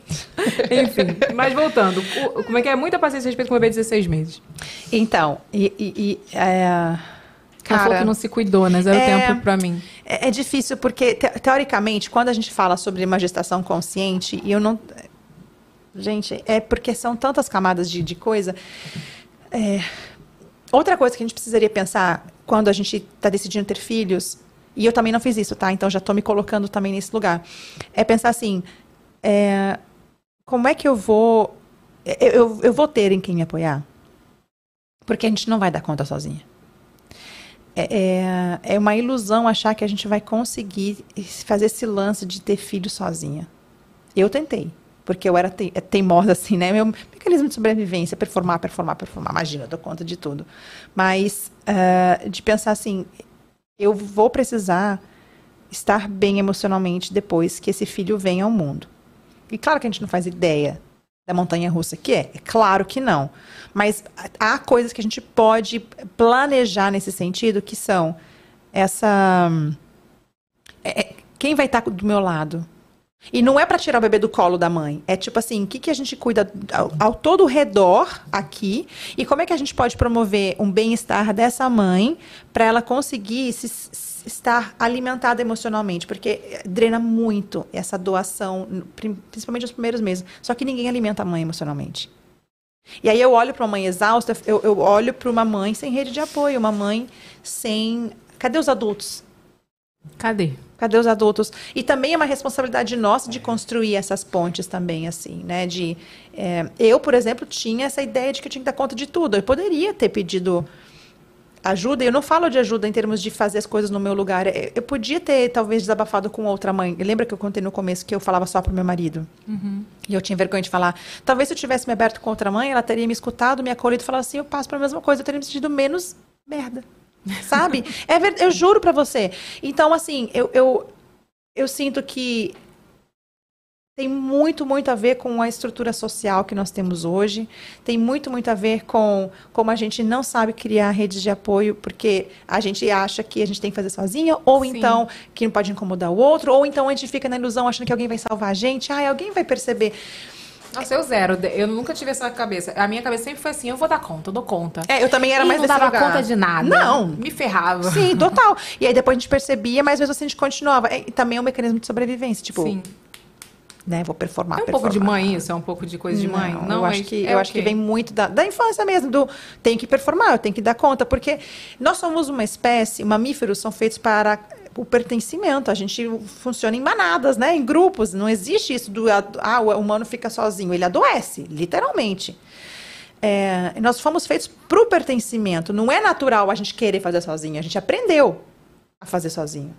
Enfim, mas voltando, o- como é que é? Muita paciência e respeito com o bebê de 16 meses. Então, e. e, e, é... Ela falou Cara, que não se cuidou, né? Zero É. tempo pra mim. É, é difícil porque, te- teoricamente, quando a gente fala sobre uma gestação consciente, e eu não. Gente, é porque são tantas camadas de, de coisa. É, Outra coisa que a gente precisaria pensar quando a gente está decidindo ter filhos, e eu também não fiz isso, tá? Então já estou me colocando também nesse lugar. É pensar assim: é, como é que eu vou. Eu, eu, eu vou ter em quem me apoiar? Porque a gente não vai dar conta sozinha. É, é, é uma ilusão achar que a gente vai conseguir fazer esse lance de ter filho sozinha. Eu tentei, porque eu era te- teimosa assim, né? Meu mecanismo de sobrevivência, performar, performar, performar. Imagina, eu dou conta de tudo. Mas ah, de pensar assim, eu vou precisar estar bem emocionalmente depois que esse filho venha ao mundo. E claro que a gente não faz ideia da montanha russa que é, é claro que não. Mas há coisas que a gente pode planejar nesse sentido que são essa é- é- quem vai estar do meu lado? E não é para tirar o bebê do colo da mãe. É tipo assim, o que, que a gente cuida ao, ao todo o redor aqui e como é que a gente pode promover um bem-estar dessa mãe para ela conseguir se, se- estar alimentada emocionalmente, porque eh, drena muito essa doação, principalmente nos primeiros meses. Só que ninguém alimenta a mãe emocionalmente. E aí eu olho para uma mãe exausta, eu, eu olho para uma mãe sem rede de apoio, uma mãe sem. Cadê os adultos? Cadê? Cadê os adultos? E também é uma responsabilidade nossa de construir essas pontes também, assim, né? De, é, eu, por exemplo, tinha essa ideia de que eu tinha que dar conta de tudo. Eu poderia ter pedido ajuda, eu não falo de ajuda em termos de fazer as coisas no meu lugar. Eu podia ter, talvez, desabafado com outra mãe. Lembra que eu contei no começo que eu falava só pro meu marido? E eu tinha vergonha de falar. Talvez se eu tivesse me aberto com outra mãe, ela teria me escutado, me acolhido e falado assim: eu passo pela mesma coisa, eu teria me sentido menos merda. (laughs) Sabe? É verdade, eu juro pra você. Então, assim, eu, eu, eu sinto que tem muito, muito a ver com a estrutura social que nós temos hoje. Tem muito, muito a ver com como a gente não sabe criar redes de apoio, porque a gente acha que a gente tem que fazer sozinha, ou Sim. então que não pode incomodar o outro, ou então a gente fica na ilusão achando que alguém vai salvar a gente. Ah, alguém vai perceber. Nossa, eu zero. Eu nunca tive essa cabeça. A minha cabeça sempre foi assim: eu vou dar conta, eu dou conta. É, eu também era E mais não dava lugar. conta de nada. Não. Me ferrava. Sim, (laughs) total. E aí depois a gente percebia, mas mesmo assim a gente continuava. E também é um mecanismo de sobrevivência, tipo, Sim. né, vou performar, É um pouco de performar. mãe isso? É um pouco de coisa de mãe? Não, eu acho mas que, é eu acho que vem muito da, da infância mesmo, do tenho que performar, eu tenho que dar conta, porque nós somos uma espécie, mamíferos são feitos para o pertencimento, a gente funciona em manadas, né, em grupos, não existe isso do ah, o humano fica sozinho, ele adoece, literalmente. É, nós fomos feitos para o pertencimento, não é natural a gente querer fazer sozinho, a gente aprendeu a fazer sozinho,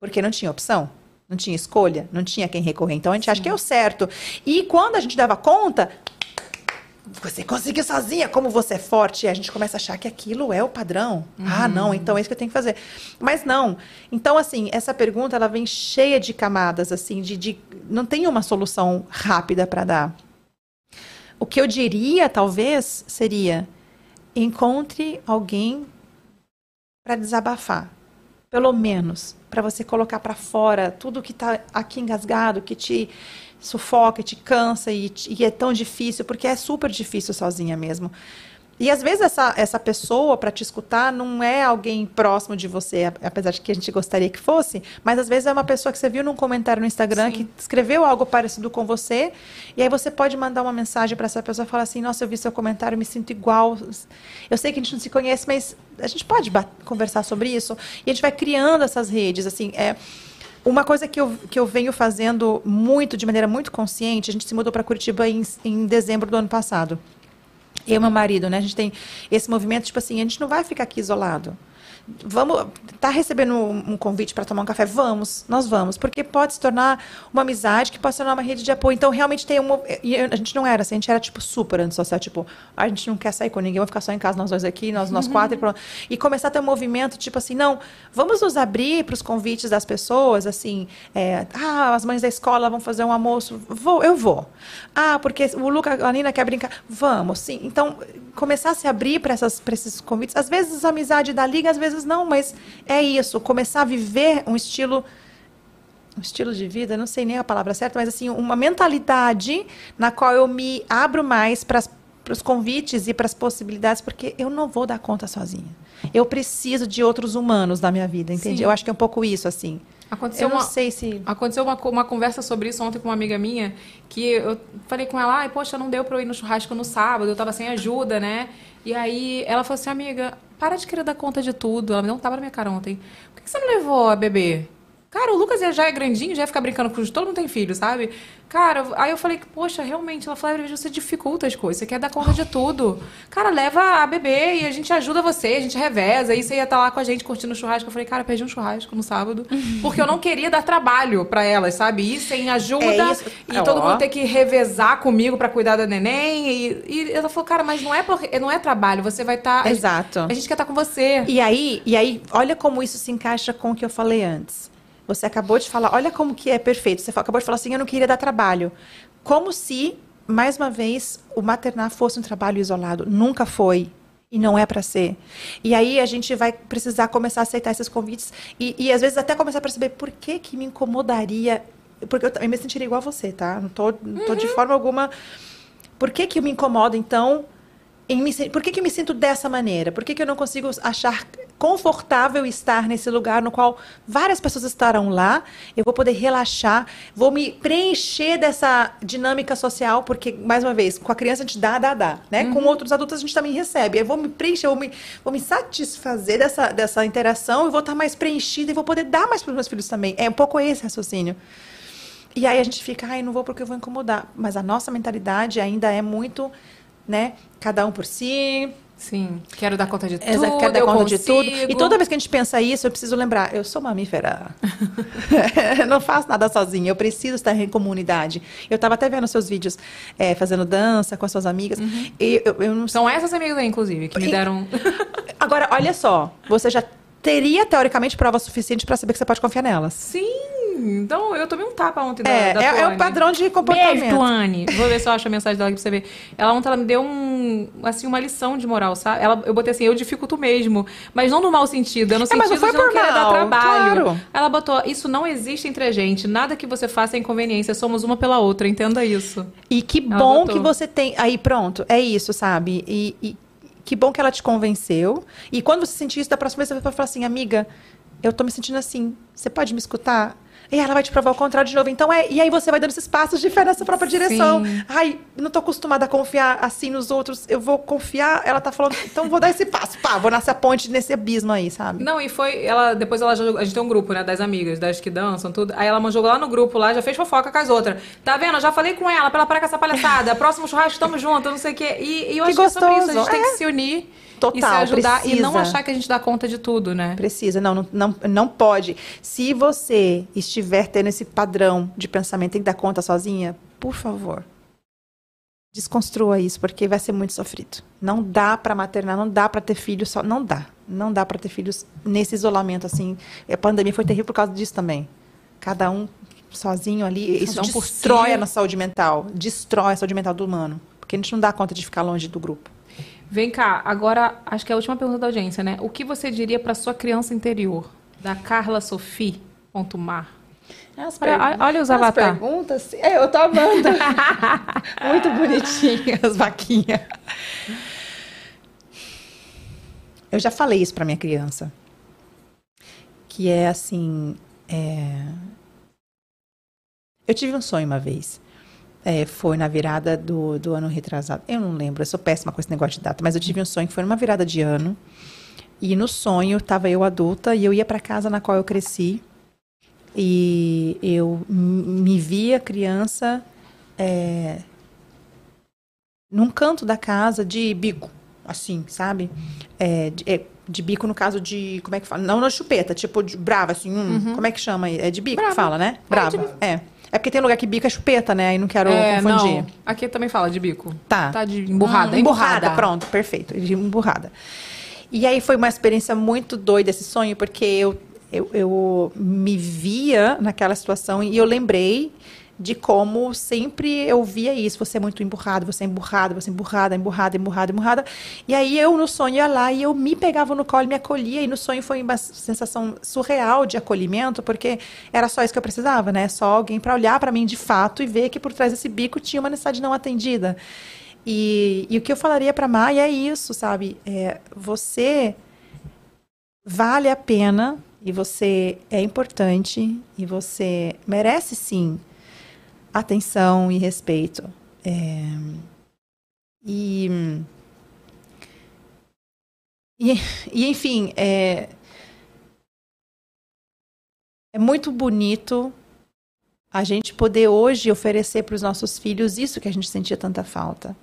porque não tinha opção. Não tinha escolha, não tinha quem recorrer. Então a gente acha que é o certo. E quando a gente dava conta, você conseguiu sozinha, como você é forte, e a gente começa a achar que aquilo é o padrão. Ah, não, então é isso que eu tenho que fazer. Mas não. Então, assim, essa pergunta ela vem cheia de camadas, assim, de, de não tem uma solução rápida para dar. O que eu diria, talvez, seria encontre alguém para desabafar. Pelo menos, para você colocar para fora tudo que está aqui engasgado, que te sufoca, te cansa e, e é tão difícil, porque é super difícil sozinha mesmo. E às vezes essa, essa pessoa para te escutar não é alguém próximo de você, apesar de que a gente gostaria que fosse, mas às vezes é uma pessoa que você viu num comentário no Instagram que escreveu algo parecido com você, e aí você pode mandar uma mensagem para essa pessoa e falar assim: "Nossa, eu vi seu comentário, me sinto igual. Eu sei que a gente não se conhece, mas a gente pode conversar sobre isso". E a gente vai criando essas redes, assim, é uma coisa que eu, que eu venho fazendo muito, de maneira muito consciente, a gente se mudou para Curitiba em, em dezembro do ano passado. Eu e meu marido, né? A gente tem esse movimento, tipo assim, a gente não vai ficar aqui isolado. Vamos, tá recebendo um, convite para tomar um café? Vamos, nós vamos, porque pode se tornar uma amizade, que pode se tornar uma rede de apoio. Então, realmente tem uma. E a gente não era assim, a gente era tipo super antissocial, tipo, a gente não quer sair com ninguém, vamos ficar só em casa, nós dois aqui, nós, nós (laughs) quatro, e pronto. E começar a ter um movimento, tipo assim, não, vamos nos abrir para os convites das pessoas, assim, é, ah, as mães da escola vão fazer um almoço, vou, eu vou. Ah, porque o Luca, a Nina quer brincar, vamos, sim. Então, começar a se abrir para esses convites. Às vezes a amizade da liga, às vezes não, mas é isso. Começar a viver um estilo. Um estilo de vida, não sei nem a palavra certa, mas assim, uma mentalidade na qual eu me abro mais para os convites e para as possibilidades, porque eu não vou dar conta sozinha. Eu preciso de outros humanos na minha vida, entende? Sim. Eu acho que é um pouco isso, assim. Aconteceu eu não uma- sei se. Aconteceu uma, uma conversa sobre isso ontem com uma amiga minha, que eu falei com ela, ai, poxa, não deu pra eu ir no churrasco no sábado, eu tava sem ajuda, né? E aí ela falou assim, amiga, para de querer dar conta de tudo. Ela um tapa na minha cara ontem. Por que você não levou a bebê? Cara, o Lucas já é grandinho, já ia ficar brincando com todo mundo tem filho, sabe? Cara, aí eu falei poxa, realmente, ela falou, "Às vezes você dificulta as coisas, você quer dar conta de tudo. Cara, leva a bebê e a gente ajuda você, a gente reveza, aí você ia estar lá com a gente curtindo o churrasco. Eu falei, cara, perdi um churrasco no sábado, porque eu não queria dar trabalho pra elas, sabe? Ir sem ajuda É e Ó. todo mundo ter que revezar comigo pra cuidar da neném. E, e ela falou, cara, mas não é, porque, não é trabalho, você vai estar. Exato. A gente quer estar com você. E aí, e aí, olha como isso se encaixa com o que eu falei antes. Você acabou de falar, olha como que é perfeito. Você acabou de falar assim, eu não queria dar trabalho. Como se, mais uma vez, o maternar fosse um trabalho isolado. Nunca foi. E não é para ser. E aí a gente vai precisar começar a aceitar esses convites e, e às vezes até começar a perceber por que que me incomodaria. Porque eu também me sentiria igual a você, tá? Não tô, não tô de forma alguma. Por que que eu me incomodo, então, em me, por que, que eu me sinto dessa maneira? Por que, que eu não consigo achar confortável estar nesse lugar no qual várias pessoas estarão lá? Eu vou poder relaxar, vou me preencher dessa dinâmica social, porque, mais uma vez, com a criança a gente dá, dá, dá. Né? Com outros adultos a gente também recebe. Eu vou me preencher, vou me, vou me satisfazer dessa, dessa interação, eu vou estar mais preenchida e vou poder dar mais para os meus filhos também. É um pouco esse raciocínio. E aí a gente fica, ai, não vou porque eu vou incomodar. Mas a nossa mentalidade ainda é muito, né? Cada um por si. Sim, quero dar conta de tudo. Quero dar conta de tudo. consigo. E toda vez que a gente pensa isso, eu preciso lembrar, eu sou mamífera. eu (laughs) (laughs) não faço nada sozinha, eu preciso estar em comunidade. Eu estava até vendo seus vídeos é, fazendo dança com as suas amigas. E eu, eu não São essas amigas aí, inclusive, que me deram. (laughs) Agora, olha só, você já teria, teoricamente, prova suficiente para saber que você pode confiar nelas. Sim! Então, eu tomei um tapa ontem da, É, da é, é Tuane. o padrão de comportamento. Beijo, Tuane. Vou ver se eu acho a mensagem dela aqui pra você ver. Ela ontem ela me deu um, assim, uma lição de moral, sabe? Ela, eu botei assim, eu dificulto mesmo. Mas não no mau sentido, é no É, mas sentido não foi de não por querer dar trabalho. claro. Ela botou, isso não existe entre a gente. Nada que você faça é inconveniência. Somos uma pela outra. Entenda isso. E que Ela bom botou. que você tem. Aí, pronto, é isso, sabe? E, e que bom que ela te convenceu. E quando você sentir isso, da próxima vez você vai falar assim, amiga, eu tô me sentindo assim. Você pode me escutar? E ela vai te provar o contrário de novo. Então é. E aí você vai dando esses passos de fé nessa própria direção. Sim. Ai, não tô acostumada a confiar assim nos outros. Eu vou confiar. Ela tá falando, então vou dar esse passo. Pá, vou nascer a ponte nesse abismo aí, sabe? Não, e foi. Ela, depois ela já, a gente tem um grupo, né? Das amigas, das que dançam, tudo. Aí ela jogou lá no grupo lá, já fez fofoca com as outras. Tá vendo? Eu já falei com ela pra ela parar com essa palhaçada. Próximo churrasco, tamo junto, não sei o quê. E, e eu Que acho que é sobre isso. A gente gostoso, tem é. que se unir e se Total, ajudar e não precisa. achar que a gente dá conta de tudo, né? Precisa, não, não, não pode. Se você estiver tendo esse padrão de pensamento, tem que dar conta sozinha, por favor, desconstrua isso, porque vai ser muito sofrido. Não dá para maternar, não dá para ter filhos só, não dá. Não dá para ter filhos nesse isolamento assim. A pandemia foi terrível por causa disso também. Cada um sozinho ali, isso um por destrói si. a nossa saúde mental, destrói a saúde mental do humano, porque a gente não dá conta de ficar longe do grupo. Vem cá, agora acho que é a última pergunta da audiência, né? O que você diria pra sua criança interior? Da Carla Sofia. Ponto mar. As Olha- olha os as avatar. perguntas. É, eu tô amando. (laughs) Muito bonitinha as vaquinhas. eu já falei isso para minha criança. Que é assim. é, Eu tive um sonho uma vez. É, foi na virada do, do ano retrasado. Eu não lembro, eu sou péssima com esse negócio de data, mas eu tive um sonho que foi numa virada de ano. E no sonho estava eu adulta e eu ia para casa na qual eu cresci. E eu me via criança é, num canto da casa de bico, assim, sabe? É, de, é, de bico no caso de. Como é que fala? Não na chupeta, tipo de brava, assim. hum, Como é que chama? aí? É de bico que fala, né? Brava. É. É porque tem lugar que bico é chupeta, né? Aí não quero É, confundir. não. Aqui também fala de bico. Tá. Tá de emburrada. Hum, emburrada, pronto, perfeito. De emburrada. E aí foi uma experiência muito doida esse sonho, porque eu, eu, eu me via naquela situação e eu lembrei de como sempre eu via isso. Você é muito emburrado, você é emburrada, você é emburrada, emburrada, emburrada, emburrada. E aí eu no sonho ia lá e eu me pegava no colo, me acolhia. E no sonho foi uma sensação surreal de acolhimento, porque era só isso que eu precisava, né? Só alguém para olhar para mim de fato e ver que por trás desse bico tinha uma necessidade não atendida. E, e o que eu falaria para Maia é isso, sabe? É, você vale a pena e você é importante e você merece sim atenção e respeito. É, e, e, e, enfim, é, é muito bonito a gente poder hoje oferecer para os nossos filhos isso que a gente sentia tanta falta.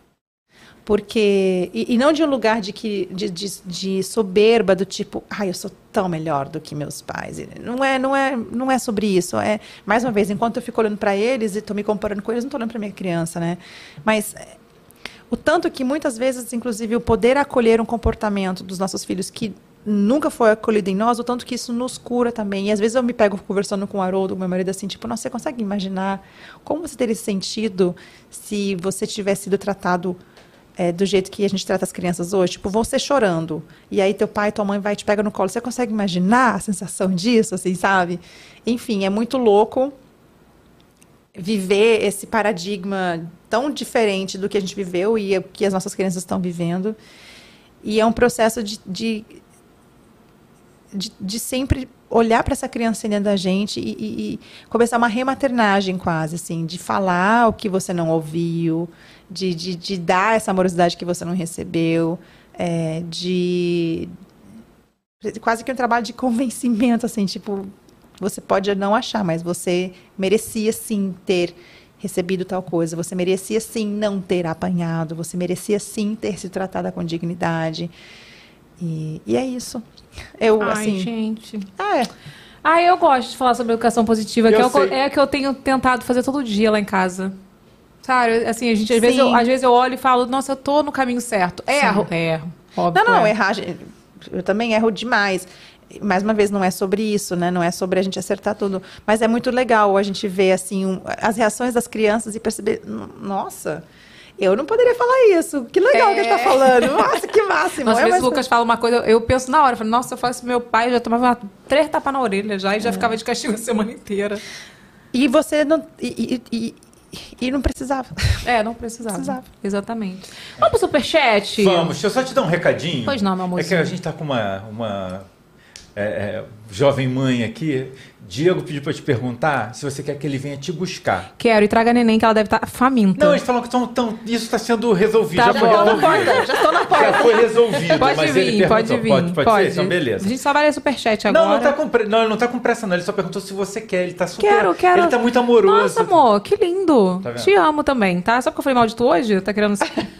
Porque, e, e não de um lugar de, que, de, de, de soberba, do tipo, ai, eu sou tão melhor do que meus pais. Não é, não é, não é sobre isso. É, mais uma vez, enquanto eu fico olhando para eles e estou me comparando com eles, não estou olhando para minha criança, né? Mas é, o tanto que muitas vezes, inclusive, o poder acolher um comportamento dos nossos filhos que nunca foi acolhido em nós, o tanto que isso nos cura também. E às vezes eu me pego conversando com o Haroldo, meu marido, assim, tipo, nossa, você consegue imaginar como você teria se sentido se você tivesse sido tratado é, do jeito que a gente trata as crianças hoje? Tipo, você chorando, e aí teu pai, tua mãe vai te pega no colo. Você consegue imaginar a sensação disso, assim, sabe? Enfim, é muito louco viver esse paradigma tão diferente do que a gente viveu e o que as nossas crianças estão vivendo. E é um processo de, de, de, de sempre olhar para essa criança dentro da gente e, e- e começar uma rematernagem quase, assim, de falar o que você não ouviu, de, de, de dar essa amorosidade que você não recebeu, é, de quase que um trabalho de convencimento, assim, tipo, você pode não achar, mas você merecia sim ter recebido tal coisa, você merecia sim não ter apanhado, você merecia sim ter se tratada com dignidade. E, e é isso. Eu, Ai, assim. gente. É. Ah, eu gosto de falar sobre educação positiva, Eu que é, o que- é que eu tenho tentado fazer todo dia lá em casa. Sabe, assim, a gente, às vezes, eu, Sim. às vezes eu olho e falo, nossa, eu tô no caminho certo. Erro, erro. Óbvio Não, não, eu errar. Eu também erro demais. Mais uma vez, não é sobre isso, né? Não é sobre a gente acertar tudo. Mas é muito legal a gente ver, assim, um- as reações das crianças e perceber, "N- nossa, eu não poderia falar isso. Que legal que ele tá É. falando. Nossa, que máximo. Nossa, às É, vezes mas- o Lucas fala uma coisa, eu penso na hora, eu falo, nossa, se eu fosse meu pai, eu já tomava uma, três tapas na orelha já e É. já ficava de castigo a semana inteira. E você não... E, e- e- e não precisava. É, não precisava. Precisava. Exatamente. Vamos pro superchat? Vamos, deixa eu só te dar um recadinho. Pois não, meu É amorzinho. que a gente tá com uma, uma é, é, jovem mãe aqui. Diego pediu pra te perguntar se você quer que ele venha te buscar. Quero, e traga a neném que ela deve estar faminta. Não, eles falam que tão, tão- isso está sendo resolvido. Tá já foi bom. resolvido. Já estou na porta. Já foi resolvido, Pode mas vir, ele perguntou. pode vir. Pode, pode, ser? Então, beleza. A gente só vai ler superchat agora. Não, não tá, com, pre- não, ele não tá com pressa, não. Ele só perguntou se você quer. Ele tá super. Quero, quero. Ele tá muito amoroso. Nossa, amor, que lindo. Tá? Te amo também, tá? Só porque eu falei mal de tu hoje, tá querendo...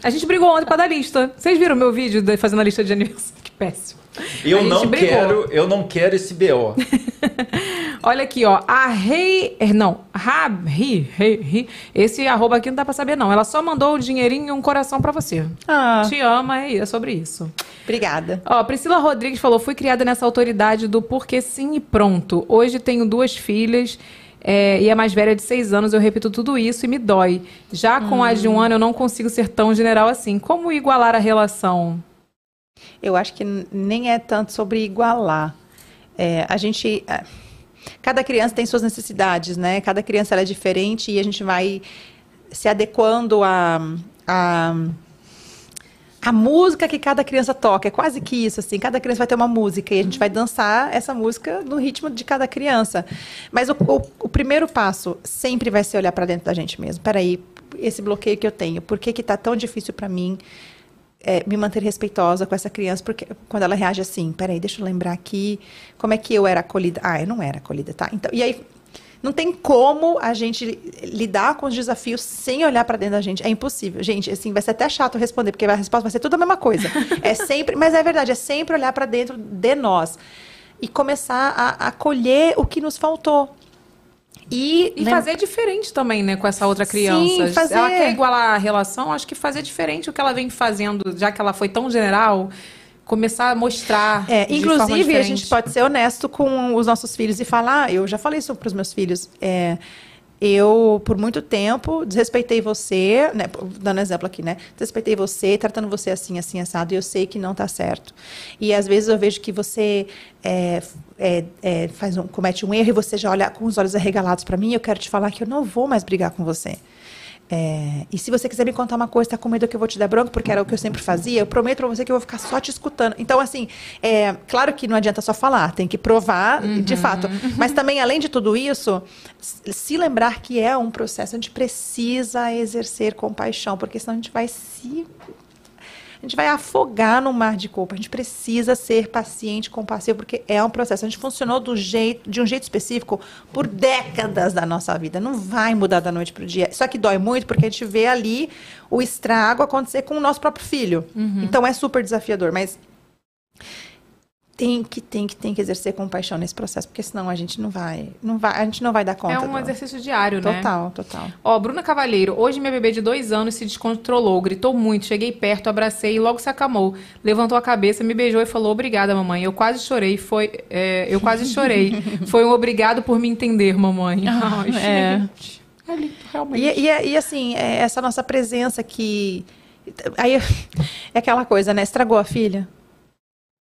A gente brigou ontem pra dar lista. Vocês viram meu vídeo de fazendo a lista de aniversário? Que péssimo. Eu não brigou. quero, eu não quero esse BO. (laughs) Olha aqui, ó. A Rei. er, Não, Rabi. Rei, Ri. Esse arroba aqui não dá pra saber, não. Ela só mandou o dinheirinho e um coração pra você. Ah, Te ama, é, é sobre isso. obrigada. Ó, Priscila Rodrigues falou: fui criada nessa autoridade do porque sim e pronto. Hoje tenho duas filhas. é, e a mais velha é de seis anos, eu repito tudo isso e me dói. Já com a de um ano, eu não consigo ser tão general assim. Como igualar a relação? Eu acho que nem é tanto sobre igualar. É, a gente. é, cada criança tem suas necessidades, né? Cada criança é diferente e a gente vai se adequando a, a, a música que cada criança toca. É quase que isso, assim. Cada criança vai ter uma música e a gente vai dançar essa música no ritmo de cada criança. Mas o, o- o primeiro passo sempre vai ser olhar para dentro da gente mesmo. Peraí, esse bloqueio que eu tenho, por que que tá tão difícil para mim é, me manter respeitosa com essa criança? Porque quando ela reage assim, peraí, deixa eu lembrar aqui como é que eu era acolhida. Ah, eu não era acolhida, tá? Então, e aí não tem como a gente lidar com os desafios sem olhar para dentro da gente. É impossível. Gente, assim, vai ser até chato responder, porque a resposta vai ser tudo a mesma coisa. (laughs) É sempre, mas é verdade, é sempre olhar para dentro de nós e começar a acolher o que nos faltou. E, E né, fazer diferente também, né, com essa outra criança. Sim, fazer. Ela quer igualar a relação, acho que fazer diferente o que ela vem fazendo, já que ela foi tão general, começar a mostrar. É, inclusive, a gente pode ser honesto com os nossos filhos e falar, eu já falei isso para os meus filhos, é, eu, por muito tempo, desrespeitei você, né, dando exemplo aqui, né? Desrespeitei você, tratando você assim, assim, assado, e eu sei que não está certo. E às vezes eu vejo que você é, é, é, faz um, comete um erro e você já olha com os olhos arregalados para mim, eu quero te falar que eu não vou mais brigar com você. É, e se você quiser me contar uma coisa, tá com medo que eu vou te dar bronca, porque era o que eu sempre fazia, eu prometo pra você que eu vou ficar só te escutando. Então, assim, é, claro que não adianta só falar, tem que provar, de fato. Mas também, além de tudo isso, se lembrar que é um processo, a gente precisa exercer compaixão, porque senão a gente vai se a gente vai afogar no mar de culpa. A gente precisa ser paciente, compassivo, porque é um processo. A gente funcionou do jeito, de um jeito específico por décadas da nossa vida. Não vai mudar da noite para o dia. Só que dói muito porque a gente vê ali o estrago acontecer com o nosso próprio filho. Então é super desafiador, mas tem que, tem que, tem que exercer compaixão nesse processo, porque senão a gente não vai, não vai, a gente não vai dar conta. É um do- exercício diário, né? Total, total. Ó, Bruna Cavalheiro, hoje minha bebê de dois anos se descontrolou, gritou muito, cheguei perto, abracei e logo se acalmou. Levantou a cabeça, me beijou e falou, obrigada, mamãe. Eu quase chorei, foi... é, eu quase chorei. (laughs) foi um obrigado por me entender, mamãe. Ai, é. gente. É lindo, realmente. E, e, e, assim, é essa nossa presença que. Aí (laughs) é aquela coisa, né? Estragou a filha.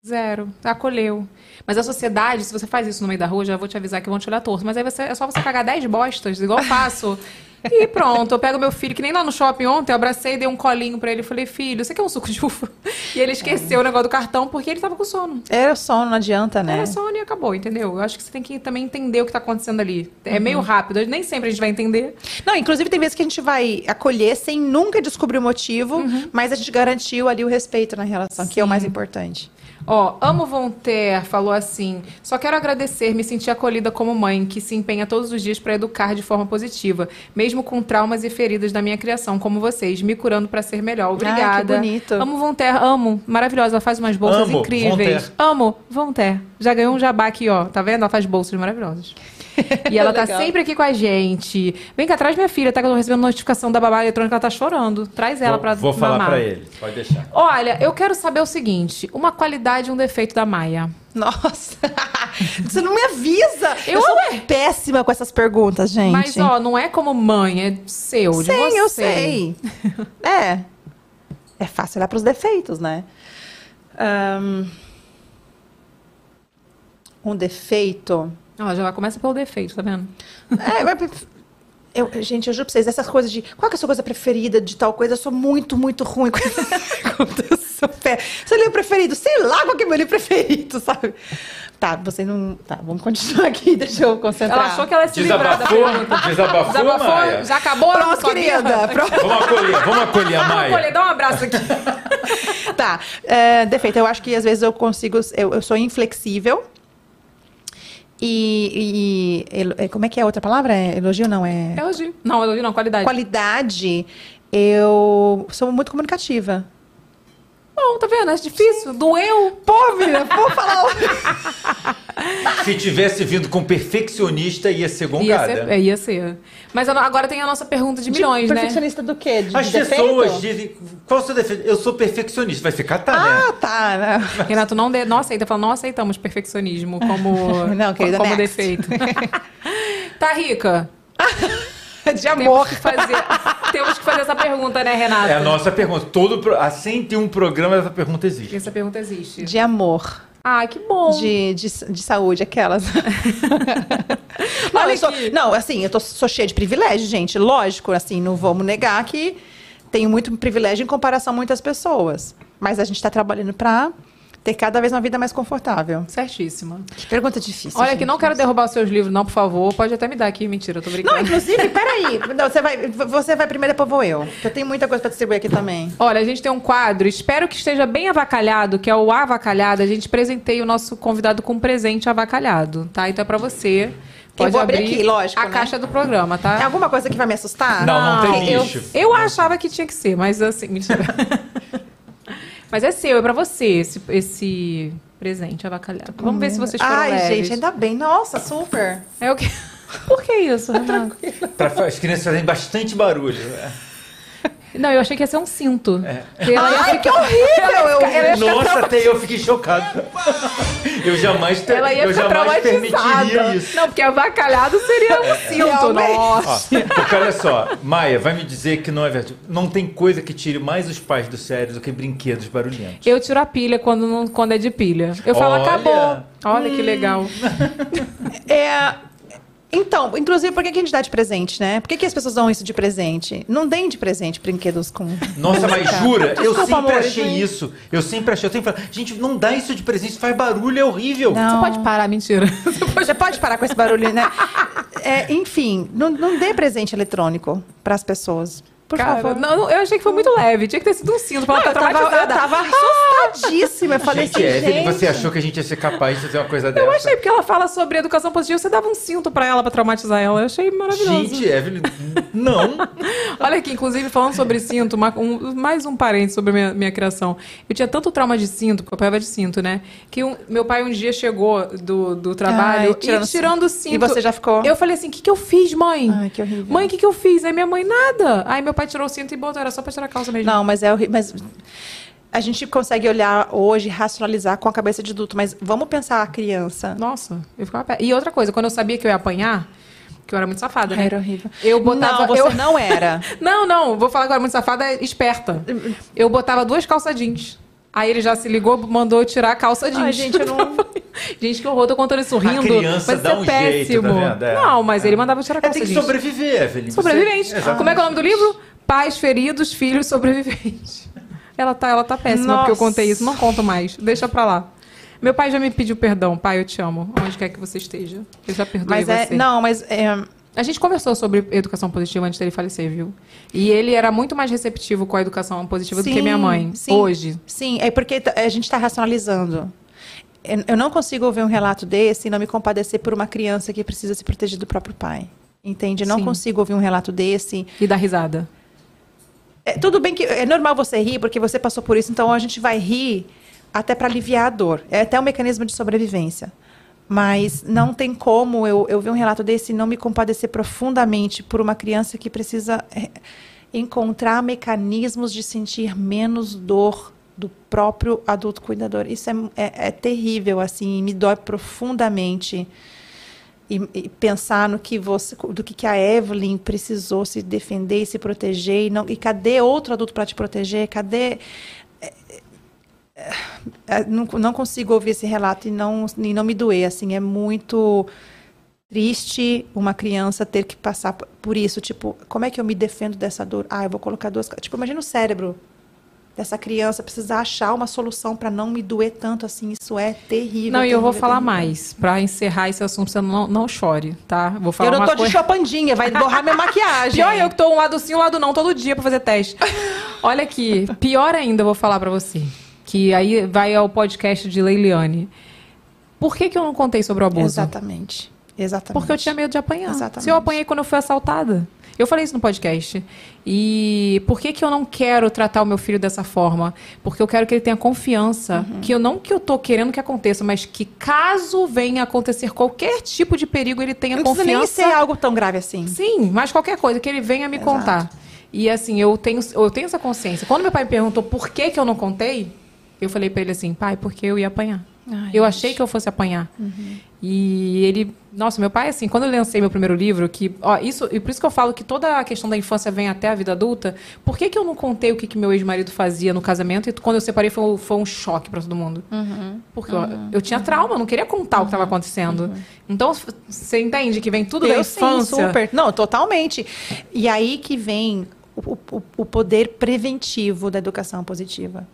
Zero. Acolheu. Mas a sociedade, se você faz isso no meio da rua, já vou te avisar que vão te olhar torto. Mas aí você, é só você cagar 10 bostas, igual eu faço. (laughs) E pronto, eu pego meu filho, que nem lá no shopping ontem, eu abracei, dei um colinho pra ele e falei, filho, você quer um suco de uva? E ele esqueceu o negócio do cartão porque ele tava com sono. Era sono, não adianta, né? Era sono e acabou, entendeu? Eu acho que você tem que também entender o que tá acontecendo ali. É meio rápido, nem sempre a gente vai entender. Não, inclusive tem vezes que a gente vai acolher sem nunca descobrir o motivo, mas a gente garantiu ali o respeito na relação, que é o mais importante. Ó, Amo Voltaire falou assim: só quero agradecer, me sentir acolhida como mãe, que se empenha todos os dias para educar de forma positiva, mesmo com traumas e feridas da minha criação, como vocês, me curando para ser melhor. Obrigada. que bonito. Amo Voltaire, amo. Maravilhosa, ela faz umas bolsas Amo incríveis. Voltaire. Amo Voltaire. Já ganhou um jabá aqui, ó. Tá vendo? Ela faz bolsas maravilhosas. E ela tá (laughs) sempre aqui com a gente. Vem cá, traz minha filha, tá? Que eu tô recebendo notificação da babá eletrônica, ela tá chorando. Traz ela vou, pra vou falar mamar. pra ele. Pode deixar. Olha, eu quero saber o seguinte: uma qualidade e um defeito da Maia. Nossa! (laughs) Você não me avisa! Eu, Eu- sou péssima com essas perguntas, gente. Mas, ó, não é como mãe, é seu, de Sim, você. eu sei. (laughs) É. É fácil olhar pros defeitos, né? Ahn, um defeito. Ela já começa pelo defeito, tá vendo? É, mas- eu, gente, eu juro pra vocês, essas coisas de qual que é a sua coisa preferida de tal coisa, eu sou muito, muito ruim (laughs) com sou pé. Seu livro preferido? Sei lá qual que é meu livro preferido, sabe? Tá, você não. Tá, vamos continuar aqui, (laughs) deixa eu concentrar. Ela achou que ela ia se livrar da Desabafou? pergunta. Desabafou, Desabafou? Maia? Já acabou? Pronto, Sua querida. (laughs) Pronto. Vamos acolher, vamos acolher a Vamos, Maia. Olha, dá um abraço aqui. Tá. é, defeito, eu acho que às vezes eu consigo. Eu, eu sou inflexível. E, e- é, Como é que é a outra palavra? É elogio? Não, é. Elogio. Não, elogio não, qualidade. Qualidade. Eu sou muito comunicativa. Bom, tá vendo? É difícil. Doeu. Pô, menina, vou falar. (laughs) Se tivesse vindo com perfeccionista, ia ser Ia gongada. ser, é, ia ser. Mas agora tem a nossa pergunta de milhões, né? Perfeccionista do quê? De, As de defeito? pessoas dizem. Qual o seu defeito? Eu sou perfeccionista. Vai ficar, tá, Ah, né? tá. né? (laughs) Renato, não, de, não aceita. Fala, não aceitamos perfeccionismo como, (laughs) Não, querida, como next. defeito. tá, Rica. (laughs) De Temos amor. que, fazer, (laughs) temos que fazer essa pergunta, né, Renato? É a nossa pergunta. Todo. Assim tem um programa, essa pergunta existe. Essa pergunta existe. De amor. Ah, que bom. De, de, de saúde, aquelas. (laughs) não, Olha eu sou, não, assim, eu tô, sou cheia de privilégio, gente. Lógico, assim, não vamos negar que tenho muito privilégio em comparação a muitas pessoas. Mas a gente está trabalhando para ter cada vez uma vida mais confortável. Certíssima. Que pergunta difícil. Olha, gente. que não quero derrubar os seus livros, não, por favor. Pode até me dar aqui. Mentira, eu tô brincando. Não, inclusive, peraí. Não, você, vai, você vai primeiro, depois vou eu. Eu tenho muita coisa para distribuir aqui também. Olha, a gente tem um quadro, espero que esteja bem avacalhado, que é o avacalhado. A gente presenteia o nosso convidado com um presente avacalhado, tá? Então é pra você. Pode vou abrir aqui, lógico, A né? caixa do programa, tá? É alguma coisa que vai me assustar? Não, não tem eu, lixo. eu achava que tinha que ser, mas assim, mentira. (laughs) mas é seu, é pra você esse, esse presente avacalhado. Vamos ver se vocês foram Ai, leves. gente, ainda bem. Nossa, super. É o que... Por que isso, Renato? Para as crianças fazerem bastante barulho. Não, eu achei que ia ser um cinto. É. Ai, ficar- que horrível! Ela ia ficar- Nossa, até eu fiquei chocado. Eu jamais, ter, Ela ia eu ficar jamais traumatizada. permitiria isso. Não, porque avacalhado seria um cinto. realmente. Nossa. Ó, porque olha só, Maia, vai me dizer que não é verdade. Não tem coisa que tire mais os pais do sério do que brinquedos barulhentos. Eu tiro a pilha quando, não, quando é de pilha. Eu falo, Olha. acabou. Olha que legal. É, então, inclusive, por que, que a gente dá de presente, né? Por que, que as pessoas dão isso de presente? Não deem de presente brinquedos com. Nossa, mas jura? eu Desculpa, sempre amor, achei gente. isso. Eu sempre achei. Eu sempre falei, gente, não dá isso de presente, faz barulho, é horrível. Não. Você pode parar, mentira. (laughs) Você pode parar com esse barulho, né? É, enfim, não, não dê presente eletrônico para as pessoas. Por Cara, favor. não, não, eu achei que foi muito leve. Tinha que ter sido um cinto pra ela eu, estar tava, eu tava assustadíssima. Eu falei gente, assim, Evelyn, gente... você achou que a gente ia ser capaz de fazer uma coisa dessa? Eu achei, porque ela fala sobre educação positiva, você dava um cinto pra ela pra traumatizar ela. Eu achei maravilhoso. Gente, Evelyn, não. (laughs) Olha aqui, inclusive, falando sobre cinto, uma- um- mais um parente sobre a minha, minha criação. Eu tinha tanto trauma de cinto, porque eu apanhava de cinto, né? Que um- meu pai um dia chegou do, do trabalho Ai, tirando e tirando o cinto. E você já ficou? Eu falei assim: o que, que eu fiz, mãe? Ai, que horrível. Mãe, o que, que eu fiz? Aí minha mãe, nada. Aí meu pai tirou o cinto e botou, era só pra tirar a calça mesmo. Não, mas é horrível. Mas a gente consegue olhar hoje, racionalizar com a cabeça de adulto, mas vamos pensar a criança. Nossa, eu ficava pé. E outra coisa, quando eu sabia que eu ia apanhar, que eu era muito safada, né? Era horrível. Eu botava. Não, você eu... não era. (laughs) Não, não, vou falar agora muito safada, esperta. Eu botava duas calças jeans. Aí ele já se ligou, mandou tirar a calça jeans. Ai, gente, eu não- (laughs) gente, que horror, tô contando isso rindo. criança mas dá isso é um jeito, péssimo. tá vendo? É. Não, mas ele mandava tirar a É, calça tem que jeans. sobreviver, Evelyn. Você- Sobrevivente. Exatamente. Como é que é o nome do livro? Pais feridos, filhos sobreviventes. (laughs) Ela tá, ela tá péssima porque eu Nossa. contei isso. Não conto mais. Deixa pra lá. Meu pai já me pediu perdão. Pai, eu te amo. Onde quer que você esteja. Eu já perdoei Mas é. você. Não, mas. é, A gente conversou sobre educação positiva antes dele falecer, viu? E ele era muito mais receptivo com a educação positiva do que Sim, minha mãe. sim. Hoje. Sim, é porque a gente está racionalizando. Eu eu não consigo ouvir um relato desse e não me compadecer por uma criança que precisa se proteger do próprio pai. Entende? Eu não Sim. consigo ouvir um relato desse. E dar risada. É, tudo bem que é normal você rir, porque você passou por isso, então a gente vai rir até para aliviar a dor. É até um mecanismo de sobrevivência. Mas não tem como eu, eu ver um relato desse não me compadecer profundamente por uma criança que precisa é, encontrar mecanismos de sentir menos dor do próprio adulto cuidador. Isso é, é, é terrível, assim, me dói profundamente. E, e pensar no que você, do que, que a Evelyn precisou se defender e se proteger e não e cadê outro adulto para te proteger? Cadê não, não consigo ouvir esse relato e não e não me doer assim é muito triste uma criança ter que passar por- isso tipo como é que eu me defendo dessa dor ah eu vou colocar duas tipo imagina o cérebro dessa criança precisar achar uma solução para não me doer tanto assim isso é terrível Não, e eu vou falar terrível. mais. Pra encerrar esse assunto, você não, não chore, tá? Vou falar eu não tô coisa... de chopandinha, vai borrar minha (laughs) maquiagem. Pior eu que tô um lado sim, um lado não, todo dia pra fazer teste. Olha aqui, pior ainda eu vou falar pra você. Que aí vai ao podcast de Leiliane. Por que, que eu não contei sobre o abuso? Exatamente. Exatamente. Porque eu tinha medo de apanhar. Exatamente. Se eu apanhei quando eu fui assaltada. Eu falei isso no podcast. E por que, que eu não quero tratar o meu filho dessa forma? Porque eu quero que ele tenha confiança. Uhum. Que eu não que eu tô querendo que aconteça, mas que caso venha acontecer qualquer tipo de perigo, ele tenha Não confiança. ser algo tão grave assim. Sim, mas qualquer coisa, que ele venha me Exato. contar. E assim, eu tenho, eu tenho essa consciência. Quando meu pai me perguntou por que, que eu não contei, eu falei pra ele assim, pai, porque eu ia apanhar. Ai, eu gente. achei que eu fosse apanhar. E ele. Nossa, meu pai, assim, quando eu lancei meu primeiro livro, que. Ó, isso, e por isso que eu falo que toda a questão da infância vem até a vida adulta. Por que, que eu não contei o que, que meu ex-marido fazia no casamento? E quando eu separei foi, um- foi um choque pra todo mundo. Porque eu, eu tinha trauma, eu não queria contar o que estava acontecendo. Então, f- você entende que vem tudo da eu infância. sim, super. Não, totalmente. E aí que vem o, o- o poder preventivo da educação positiva.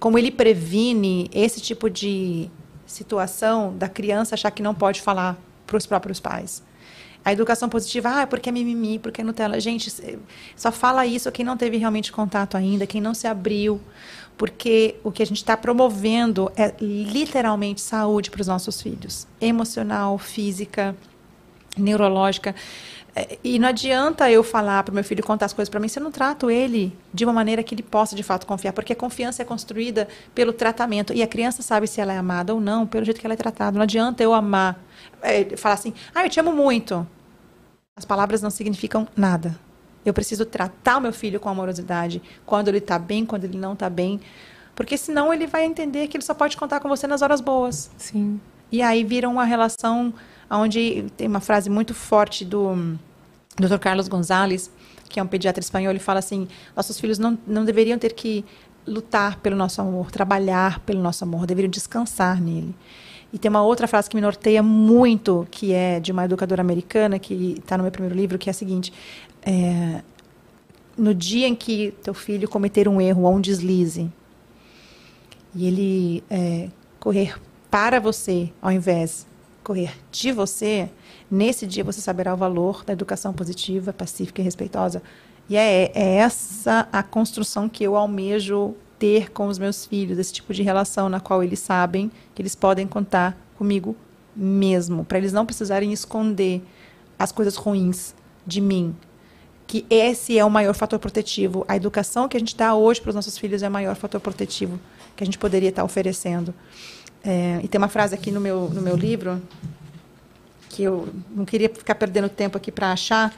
Como ele previne esse tipo de situação da criança achar que não pode falar para os próprios pais. A educação positiva, ah, porque é mimimi, porque é Nutella. Gente, só fala isso quem não teve realmente contato ainda, quem não se abriu. Porque o que a gente está promovendo é literalmente saúde para os nossos filhos. Emocional, física, neurológica. É, E não adianta eu falar para o meu filho contar as coisas para mim se eu não trato ele de uma maneira que ele possa de fato confiar, porque a confiança é construída pelo tratamento e a criança sabe se ela é amada ou não pelo jeito que ela é tratada. Não adianta eu amar, é, falar assim, ah, eu te amo muito. As palavras não significam nada. Eu preciso tratar o meu filho com amorosidade, quando ele está bem, quando ele não está bem, porque senão ele vai entender que ele só pode contar com você nas horas boas. Sim. E aí vira uma relação onde tem uma frase muito forte do Dr. Carlos Gonzalez, que é um pediatra espanhol, ele fala assim: nossos filhos não, não deveriam ter que lutar pelo nosso amor, trabalhar pelo nosso amor, deveriam descansar nele. E tem uma outra frase que me norteia muito, que é de uma educadora americana, que está no meu primeiro livro, que é a seguinte: é, no dia em que teu filho cometer um erro ou um deslize, e ele é, correr para você, ao invés correr de você, nesse dia você saberá o valor da educação positiva, pacífica e respeitosa. E é, é essa a construção que eu almejo ter com os meus filhos, esse tipo de relação na qual eles sabem que eles podem contar comigo mesmo, para eles não precisarem esconder as coisas ruins de mim, que esse é o maior fator protetivo. A educação que a gente dá hoje para os nossos filhos é o maior fator protetivo que a gente poderia estar oferecendo. É, e tem uma frase aqui no meu, no meu livro que eu não queria ficar perdendo tempo aqui para achar,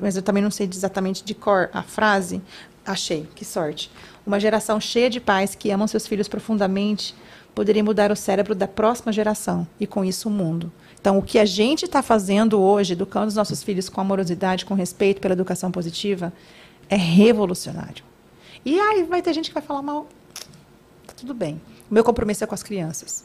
mas eu também não sei exatamente de cor a frase. Achei, que sorte. Uma geração cheia de pais que amam seus filhos profundamente poderia mudar o cérebro da próxima geração e, com isso, o mundo. Então, o que a gente está fazendo hoje, educando os nossos filhos com amorosidade, com respeito pela educação positiva, é revolucionário. E aí vai ter gente que vai falar mal. Tá tudo bem. O meu compromisso é com as crianças.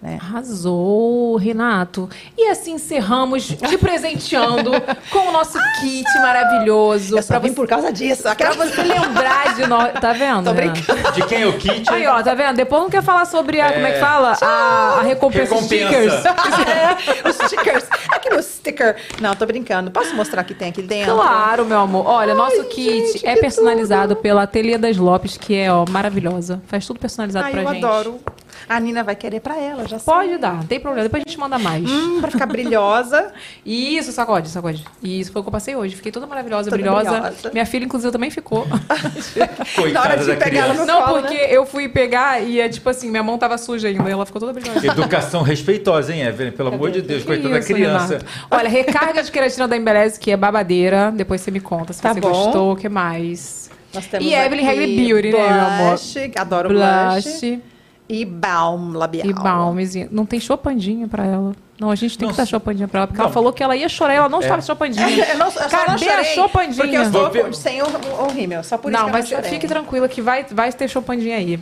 Né? Arrasou, Renato. E assim encerramos te presenteando (laughs) com o nosso kit maravilhoso. Eu só pra vim você, por causa disso. pra Aquela... você lembrar de nós. Tá vendo? Tô Renato? brincando. De quem é o kit? Aí, ó, tá vendo? Depois não quer falar sobre a. Como é que fala? A, a recompensa, Recompensa. stickers. (laughs) É, os stickers. Aqui meu sticker. Não, tô brincando. Posso mostrar o que tem aqui dentro? Claro, meu amor. Olha, nosso kit gente, é personalizado pela Ateliê das Lopes, que é, ó, maravilhosa. Faz tudo personalizado Ai, pra eu gente. adoro. A Nina vai querer pra ela, já sei. Pode dar, não tem problema. Depois a gente manda mais. Hum, pra ficar brilhosa. (laughs) Isso, sacode, sacode. Isso foi o que eu passei hoje. Fiquei toda maravilhosa, Toda brilhosa. brilhosa. Minha filha, inclusive, também ficou. (laughs) Coitada Na hora de da pegar ela no Não, colo, porque né? eu fui pegar e é tipo assim, minha mão tava suja ainda. E ela ficou toda brilhosa. Educação respeitosa, hein, Evelyn? Pelo amor de Deus, coitada da criança. Renato. Olha, recarga de queratina da Embeleze, que é babadeira. Depois você me conta se Tá você bom. gostou, o que mais? Nós temos E Evelyn Hagley Beauty, né, meu amor? Adoro blush. Blush E balm labial. e balmezinho. Não tem chopandinha pra ela. Não, a gente tem que Nossa. dar chopandinha pra ela, porque Não. ela falou que ela ia chorar e ela não estava chopandinha. (laughs) Eu, não, eu só não Cadê a chopandinha? Porque eu estou sem o, o rímel. Só por isso Não, que eu mas não chorei. fique tranquila que vai, vai ter chopandinha aí.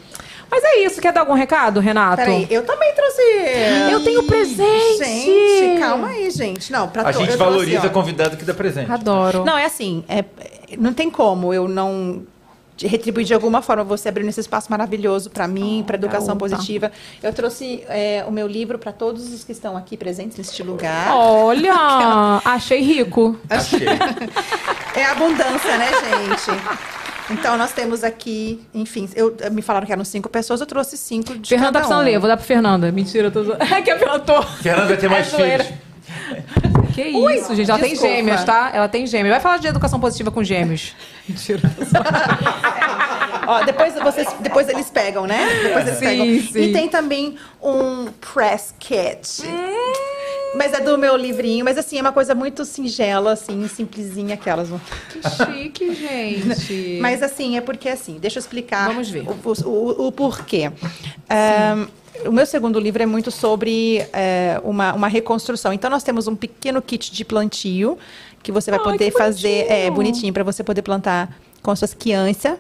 Mas é isso. Quer dar algum recado, Renato? Peraí, eu também trouxe. Eu tenho presente. Gente, calma aí, gente. Não, pra A to- gente trouxe, valoriza ó. convidado que dá presente. Adoro. Não, é assim, é- não tem como eu não de- retribuir de alguma forma você abrindo esse espaço maravilhoso para mim, para educação opa. positiva. Eu trouxe é, o meu livro para todos os que estão aqui presentes neste lugar. Olha, (laughs) achei rico. Achei. (laughs) É abundância, né, gente? Então, nós temos aqui, enfim, eu, me falaram que eram cinco pessoas, eu trouxe cinco de Fernanda cada um. ler, vou dar pra Fernanda. Mentira, eu tô. (laughs) É que a Fernanda tô. Fernanda vai ter mais É filhos. Que isso, gente. Ela tem desculpa. gêmeas, tá? Ela tem gêmeas. Vai falar de educação positiva com gêmeos. (laughs) Mentira. Ó, depois, vocês, depois eles pegam, né? Depois eles Sim, pegam. sim. E tem também um press kit. Mas é do meu livrinho, mas assim, é uma coisa muito singela, assim, simplesinha aquelas. (laughs) Que chique, gente. (laughs) Mas assim, é porque assim, deixa eu explicar Vamos ver. O, o, o- porquê. Ahn, o meu segundo livro é muito sobre eh, uma, uma reconstrução. Então, nós temos um pequeno kit de plantio que você vai Ai, poder fazer. É bonitinho para você poder plantar com suas crianças.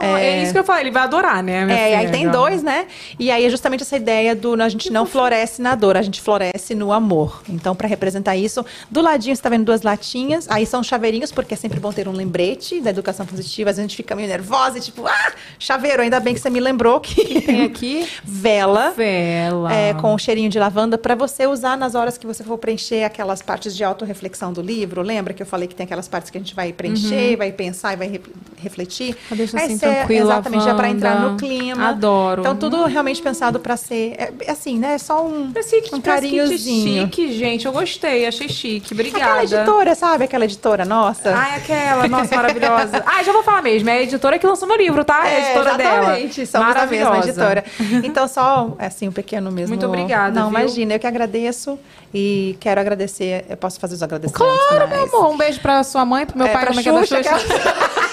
É... isso que eu falei, ele vai adorar, né? É, e aí filha? tem dois, né? E aí é justamente essa ideia do a gente não floresce na dor, a gente floresce no amor. Então, para representar isso, do ladinho você tá vendo duas latinhas, aí são chaveirinhos, porque é sempre bom ter um lembrete da educação positiva. Às vezes a gente fica meio nervosa e tipo, ah, chaveiro, ainda bem que você me lembrou que Tem aqui (laughs) vela. vela. É, com um cheirinho de lavanda para você usar nas horas que você for preencher aquelas partes de autorreflexão do livro. Lembra que eu falei que tem aquelas partes que a gente vai preencher, vai pensar e vai refletir? Pra deixar Aí assim, você- tranquilo, Exatamente, já para entrar no clima. Adoro. Então tudo realmente pensado para ser é, é assim, né? É só um, que, um carinhozinho. chique, gente. Eu gostei, achei chique. Obrigada. Aquela editora, sabe? Aquela editora nossa. Ai, aquela, nossa, maravilhosa. Ah, já vou falar mesmo. É a editora que lançou meu livro, tá? É a editora dela. exatamente, somos a mesma editora. Então, só, assim, um pequeno mesmo... Muito obrigada, Não, viu? imagina, eu que agradeço e quero agradecer, eu posso fazer os agradecimentos Claro, meu finais. amor. Um beijo pra sua mãe, pro meu É, pai, pra é que (laughs)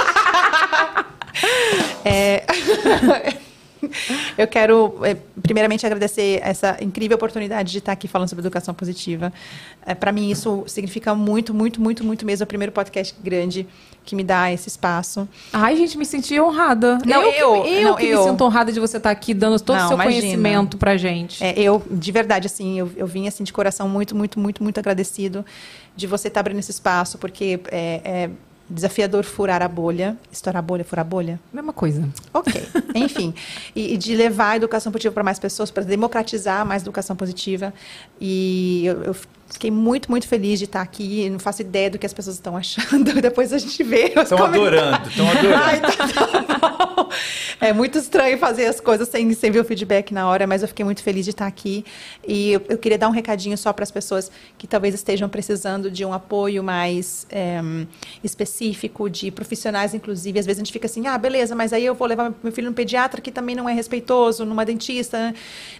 é. É, (laughs) eu quero, é, primeiramente, agradecer essa incrível oportunidade de estar aqui falando sobre educação positiva. Para mim, isso significa muito, muito, muito, muito mesmo. É o primeiro podcast grande que me dá esse espaço. Ai, gente, me senti honrada. Não, eu, eu- que, eu não, que eu. me sinto honrada de você estar aqui dando todo o seu imagina. conhecimento pra gente. É, eu, de verdade, assim, eu, eu vim assim de coração muito, muito, muito, muito agradecido de você estar abrindo esse espaço, porque é, é desafiador furar a bolha. Estourar a bolha, furar a bolha? Mesma coisa. Ok, (laughs) enfim. E, e de levar a educação positiva para mais pessoas, para democratizar mais educação positiva. E eu, eu fiquei muito, muito feliz de estar aqui. Não faço ideia do que as pessoas estão achando. (laughs) Depois a gente vê. Estão adorando, estão adorando. Ai, tá, tá. É muito estranho fazer as coisas sem, sem ver o feedback na hora, mas eu fiquei muito feliz de estar aqui. E eu, eu queria dar um recadinho só para as pessoas que talvez estejam precisando de um apoio mais é, específico, de profissionais, inclusive. Às vezes a gente fica assim, ah, beleza, mas aí eu vou levar meu filho no pediatra que também não é respeitoso, numa dentista.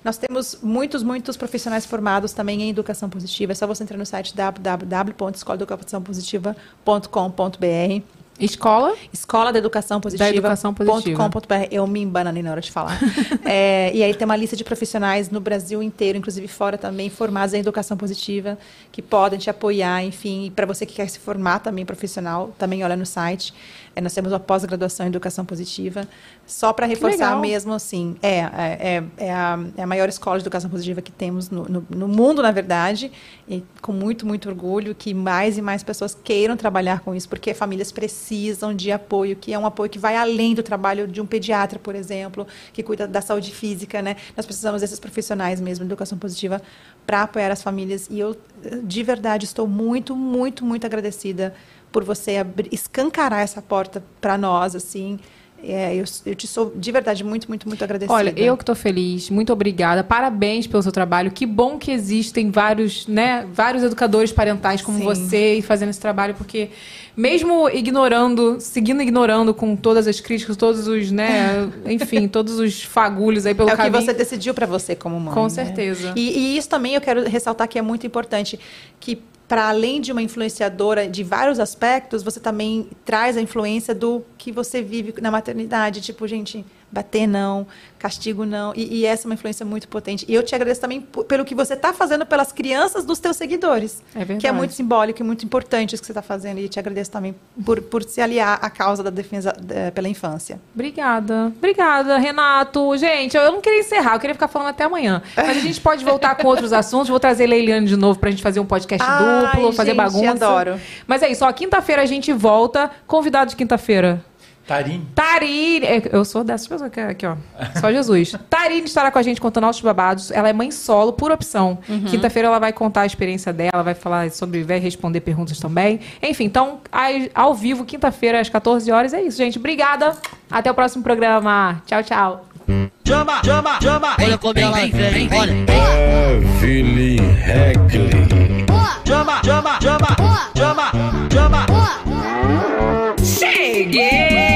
Nós temos muitos, muitos profissionais formados também em educação positiva. Só você entrar no site www.escolaeducaçãopositiva.com.br. Escola? Escola da Educação Positiva. Da Educação Positiva. .com.br. Eu me embananei na hora de falar. (laughs) É, e aí tem uma lista de profissionais no Brasil inteiro, inclusive fora também, formados em Educação Positiva, que podem te apoiar, enfim. E para você que quer se formar também profissional, também olha no site. É, nós temos uma pós-graduação em Educação Positiva. Só para reforçar mesmo, assim, é, é, é, é a, é a maior escola de educação positiva que temos no, no, no mundo, na verdade, e com muito, muito orgulho que mais e mais pessoas queiram trabalhar com isso, porque famílias precisam de apoio, que é um apoio que vai além do trabalho de um pediatra, por exemplo, que cuida da saúde física, né? Nós precisamos desses profissionais mesmo, de educação positiva, para apoiar as famílias. E eu, de verdade, estou muito, muito, muito agradecida por você abrir, escancarar essa porta para nós, assim. É, eu, eu te sou de verdade muito, muito, muito agradecida. Olha, eu que tô feliz, muito obrigada. Parabéns pelo seu trabalho. Que bom que existem vários, né, vários educadores parentais como Sim. você e fazendo esse trabalho, porque mesmo ignorando, seguindo ignorando com todas as críticas, todos os, né, (laughs) enfim, todos os fagulhos aí pelo é o que caminho. você decidiu para você como mãe. Com né? certeza. E, e isso também eu quero ressaltar que é muito importante, que para além de uma influenciadora de vários aspectos, você também traz a influência do que você vive na maternidade. Tipo, gente, bater não, castigo não. E, e essa é uma influência muito potente. E eu te agradeço também pelo que você está fazendo pelas crianças dos teus seguidores. É verdade. Que é muito simbólico e muito importante isso que você está fazendo. E te agradeço também por, por se aliar à causa da defesa pela infância. Obrigada. Obrigada, Renato. Gente, eu não queria encerrar, eu queria ficar falando até amanhã. Mas a gente pode voltar com outros assuntos. Vou trazer Leiliane de novo pra gente fazer um podcast Ai, duplo, fazer gente, bagunça. adoro. Mas é isso, ó, quinta-feira a gente volta. Convidado de quinta-feira. Tarine. Tarine. É, eu sou dessas pessoas que é aqui, ó. (laughs) Só Jesus. Tarine estará com a gente contando nossos babados. Ela é mãe solo, por opção. Uhum. Quinta-feira ela vai contar a experiência dela, vai falar sobre, vai responder perguntas também. Enfim, então, ao vivo, quinta-feira, às 14 horas. É isso, gente. Obrigada. Até o próximo programa. Tchau, tchau. Chama, chama, chama. Olha como ela vem, vem, vem. Olha. Beverly Hackley. Chama, chama, chama. Chama, chama. Cheguei.